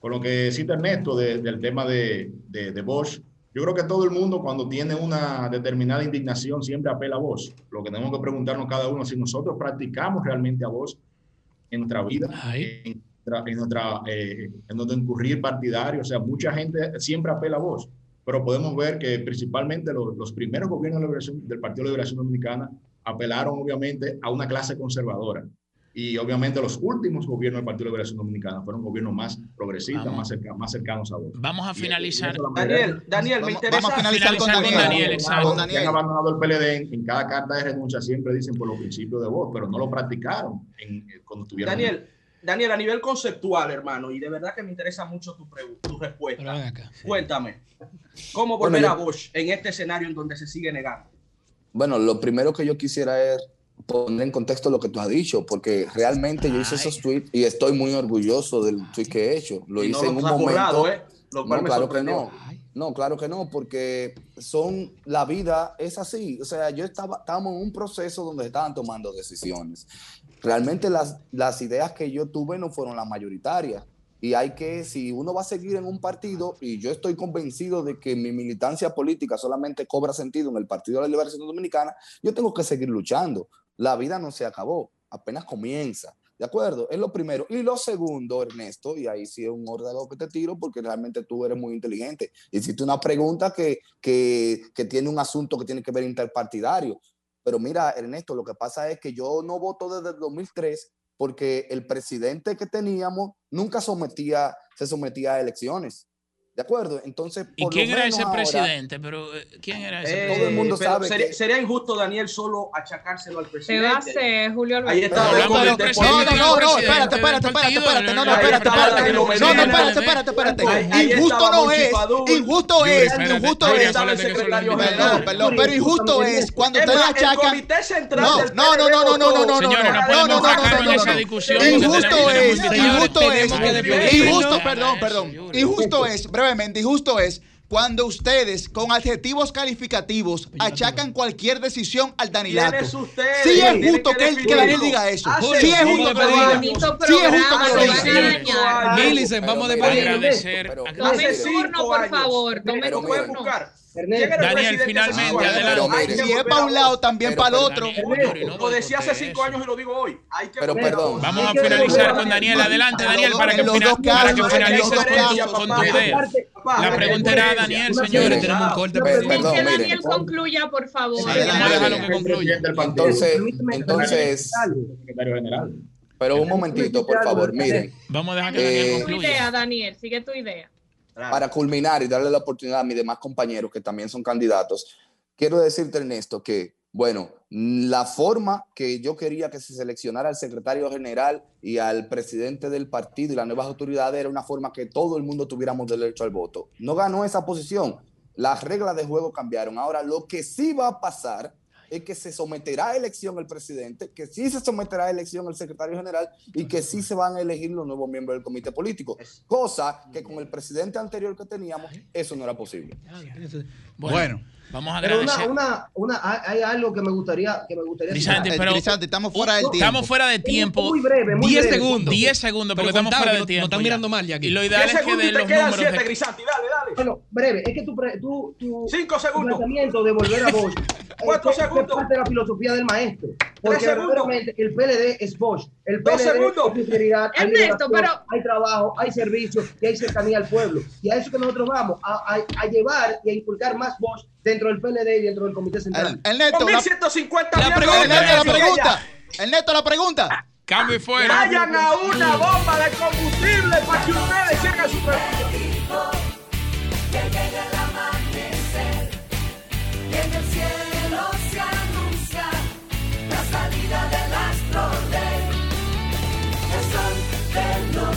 Con lo que cita Ernesto del tema de, de, de Bosch, yo creo que todo el mundo cuando tiene una determinada indignación siempre apela a vos. Lo que tenemos que preguntarnos cada uno si nosotros practicamos realmente a vos en nuestra vida, en, en, nuestra, eh, en donde incurrir partidario. O sea, mucha gente siempre apela a vos, pero podemos ver que principalmente los, los primeros gobiernos de del Partido de Liberación Dominicana apelaron obviamente a una clase conservadora y obviamente los últimos gobiernos del Partido de Liberación Dominicana fueron gobiernos más progresistas, más, cerca, más, cercanos a vos. Vamos a finalizar. Daniel, Daniel, me interesa. Vamos a finalizar, con Daniel. Con Daniel, exacto. Con Daniel. Han abandonado el PLD en, en, cada carta de renuncia, siempre dicen por los principios de voz, pero no lo practicaron en, cuando tuvieron. Daniel, Daniel, a nivel conceptual, hermano, y de verdad que me interesa mucho tu, tu respuesta. Acá, sí. Cuéntame, ¿cómo volver bueno, yo, a Bosch en este escenario en donde se sigue negando? Bueno, lo primero que yo quisiera es poner en contexto lo que tú has dicho, porque realmente Ay. yo hice esos tweets y estoy muy orgulloso del tweet que he hecho. Lo y hice no en un momento. Currado, ¿eh? no, claro que no. No, claro que no, porque son la vida es así. O sea, yo estaba estábamos en un proceso donde estaban tomando decisiones. Realmente las, las ideas que yo tuve no fueron las mayoritarias. Y hay que, si uno va a seguir en un partido, y yo estoy convencido de que mi militancia política solamente cobra sentido en el Partido de la Liberación Dominicana, yo tengo que seguir luchando la vida no se acabó, apenas comienza. ¿De acuerdo? Es lo primero. Y lo segundo, Ernesto, y ahí sí es un orden que te tiro porque realmente tú eres muy inteligente. Hiciste una pregunta que, que, que tiene un asunto que tiene que ver interpartidario. Pero mira, Ernesto, lo que pasa es que yo no voto desde el 2003 porque el presidente que teníamos nunca sometía, se sometía a elecciones. ¿De acuerdo? Entonces, ¿y quién era ese ahora, presidente? Pero, ¿quién era ese? Eh, todo el mundo sabe. Sería, que... sería, injusto, Daniel, solo achacárselo al presidente. Se va a hacer, Julio Alberto. Ahí está. No, no, no, no, espérate, espérate, espérate, espérate. No, no, espérate, espérate. No, no, espérate, espérate, espérate. Injusto no es. Injusto es. Injusto es. Perdón, perdón. Pero injusto es cuando ustedes achacan. No, no, no, no, no, no, no, no. No, no, no, no. Injusto es. Injusto es. Injusto, perdón, perdón. Injusto es, brevemente, injusto es cuando ustedes con adjetivos calificativos achacan cualquier decisión al Danilato. Sí es justo que, que, Daniel diga eso. Sí es justo que lo diga. Sí es justo que lo diga. Milicen, vamos de agradecer. Tome turno, por favor. Tome turno. Daniel, finalmente, adelante. Si es para un lado, también para el otro. Lo decía hace cinco años y lo digo hoy. Hay que pero perdón. Vamos a finalizar con Daniel. Adelante, Daniel, para que, final, para que finalices con, con tu idea. La pregunta era Daniel, señores. Tenemos un corte. Que Daniel concluya, por favor. Déjalo que concluya. Entonces, entonces. Pero un momentito, por favor, miren. Vamos a dejar que Daniel concluya. Tu idea, Daniel, sigue tu idea. Para culminar y darle la oportunidad a mis demás compañeros que también son candidatos, quiero decirte, Ernesto, que, bueno, la forma que yo quería que se seleccionara al secretario general y al presidente del partido y las nuevas autoridades era una forma que todo el mundo tuviéramos derecho al voto. No ganó esa posición. Las reglas de juego cambiaron. Ahora, lo que sí va a pasar es que se someterá a elección el presidente, que sí se someterá a elección el secretario general y que sí se van a elegir los nuevos miembros del comité político. Cosa que con el presidente anterior que teníamos, eso no era posible. Bueno. Vamos a agradecer. Pero una, una, una, hay algo que me gustaría, que me gustaría Crisanti, pero Crisanti, estamos fuera del tiempo. Estamos fuera de tiempo. Muy breve, muy 10 breve. segundos. 10 segundos, porque estamos fuera de tiempo. Nos están mirando mal ya aquí. Y lo ideal es que de los números. Siete, de... Crisanti, dale, dale. Bueno, breve, es que tu, tu, tu, Cinco segundos. tu planteamiento de volver a Bosch <laughs> Cuatro es, segundos. es parte de la filosofía del maestro. Porque verdaderamente el PLD es Bosch. El PLD Dos segundos. es sinceridad, hay, Ernesto, pero... hay trabajo, hay servicio y hay cercanía al pueblo. Y a eso que nosotros vamos, a, a, a llevar y a inculcar más Bosch dentro del PLD y dentro del Comité Central. El, el neto, Con la, 1150 la pregunta, el neto, la pregunta. El neto, la pregunta. Cambio y fuera. Vayan a una bomba de combustible para que ustedes lleguen a su pregunta. Que llegue el amanecer y en el cielo se anuncia la salida del astro rey. El sol de los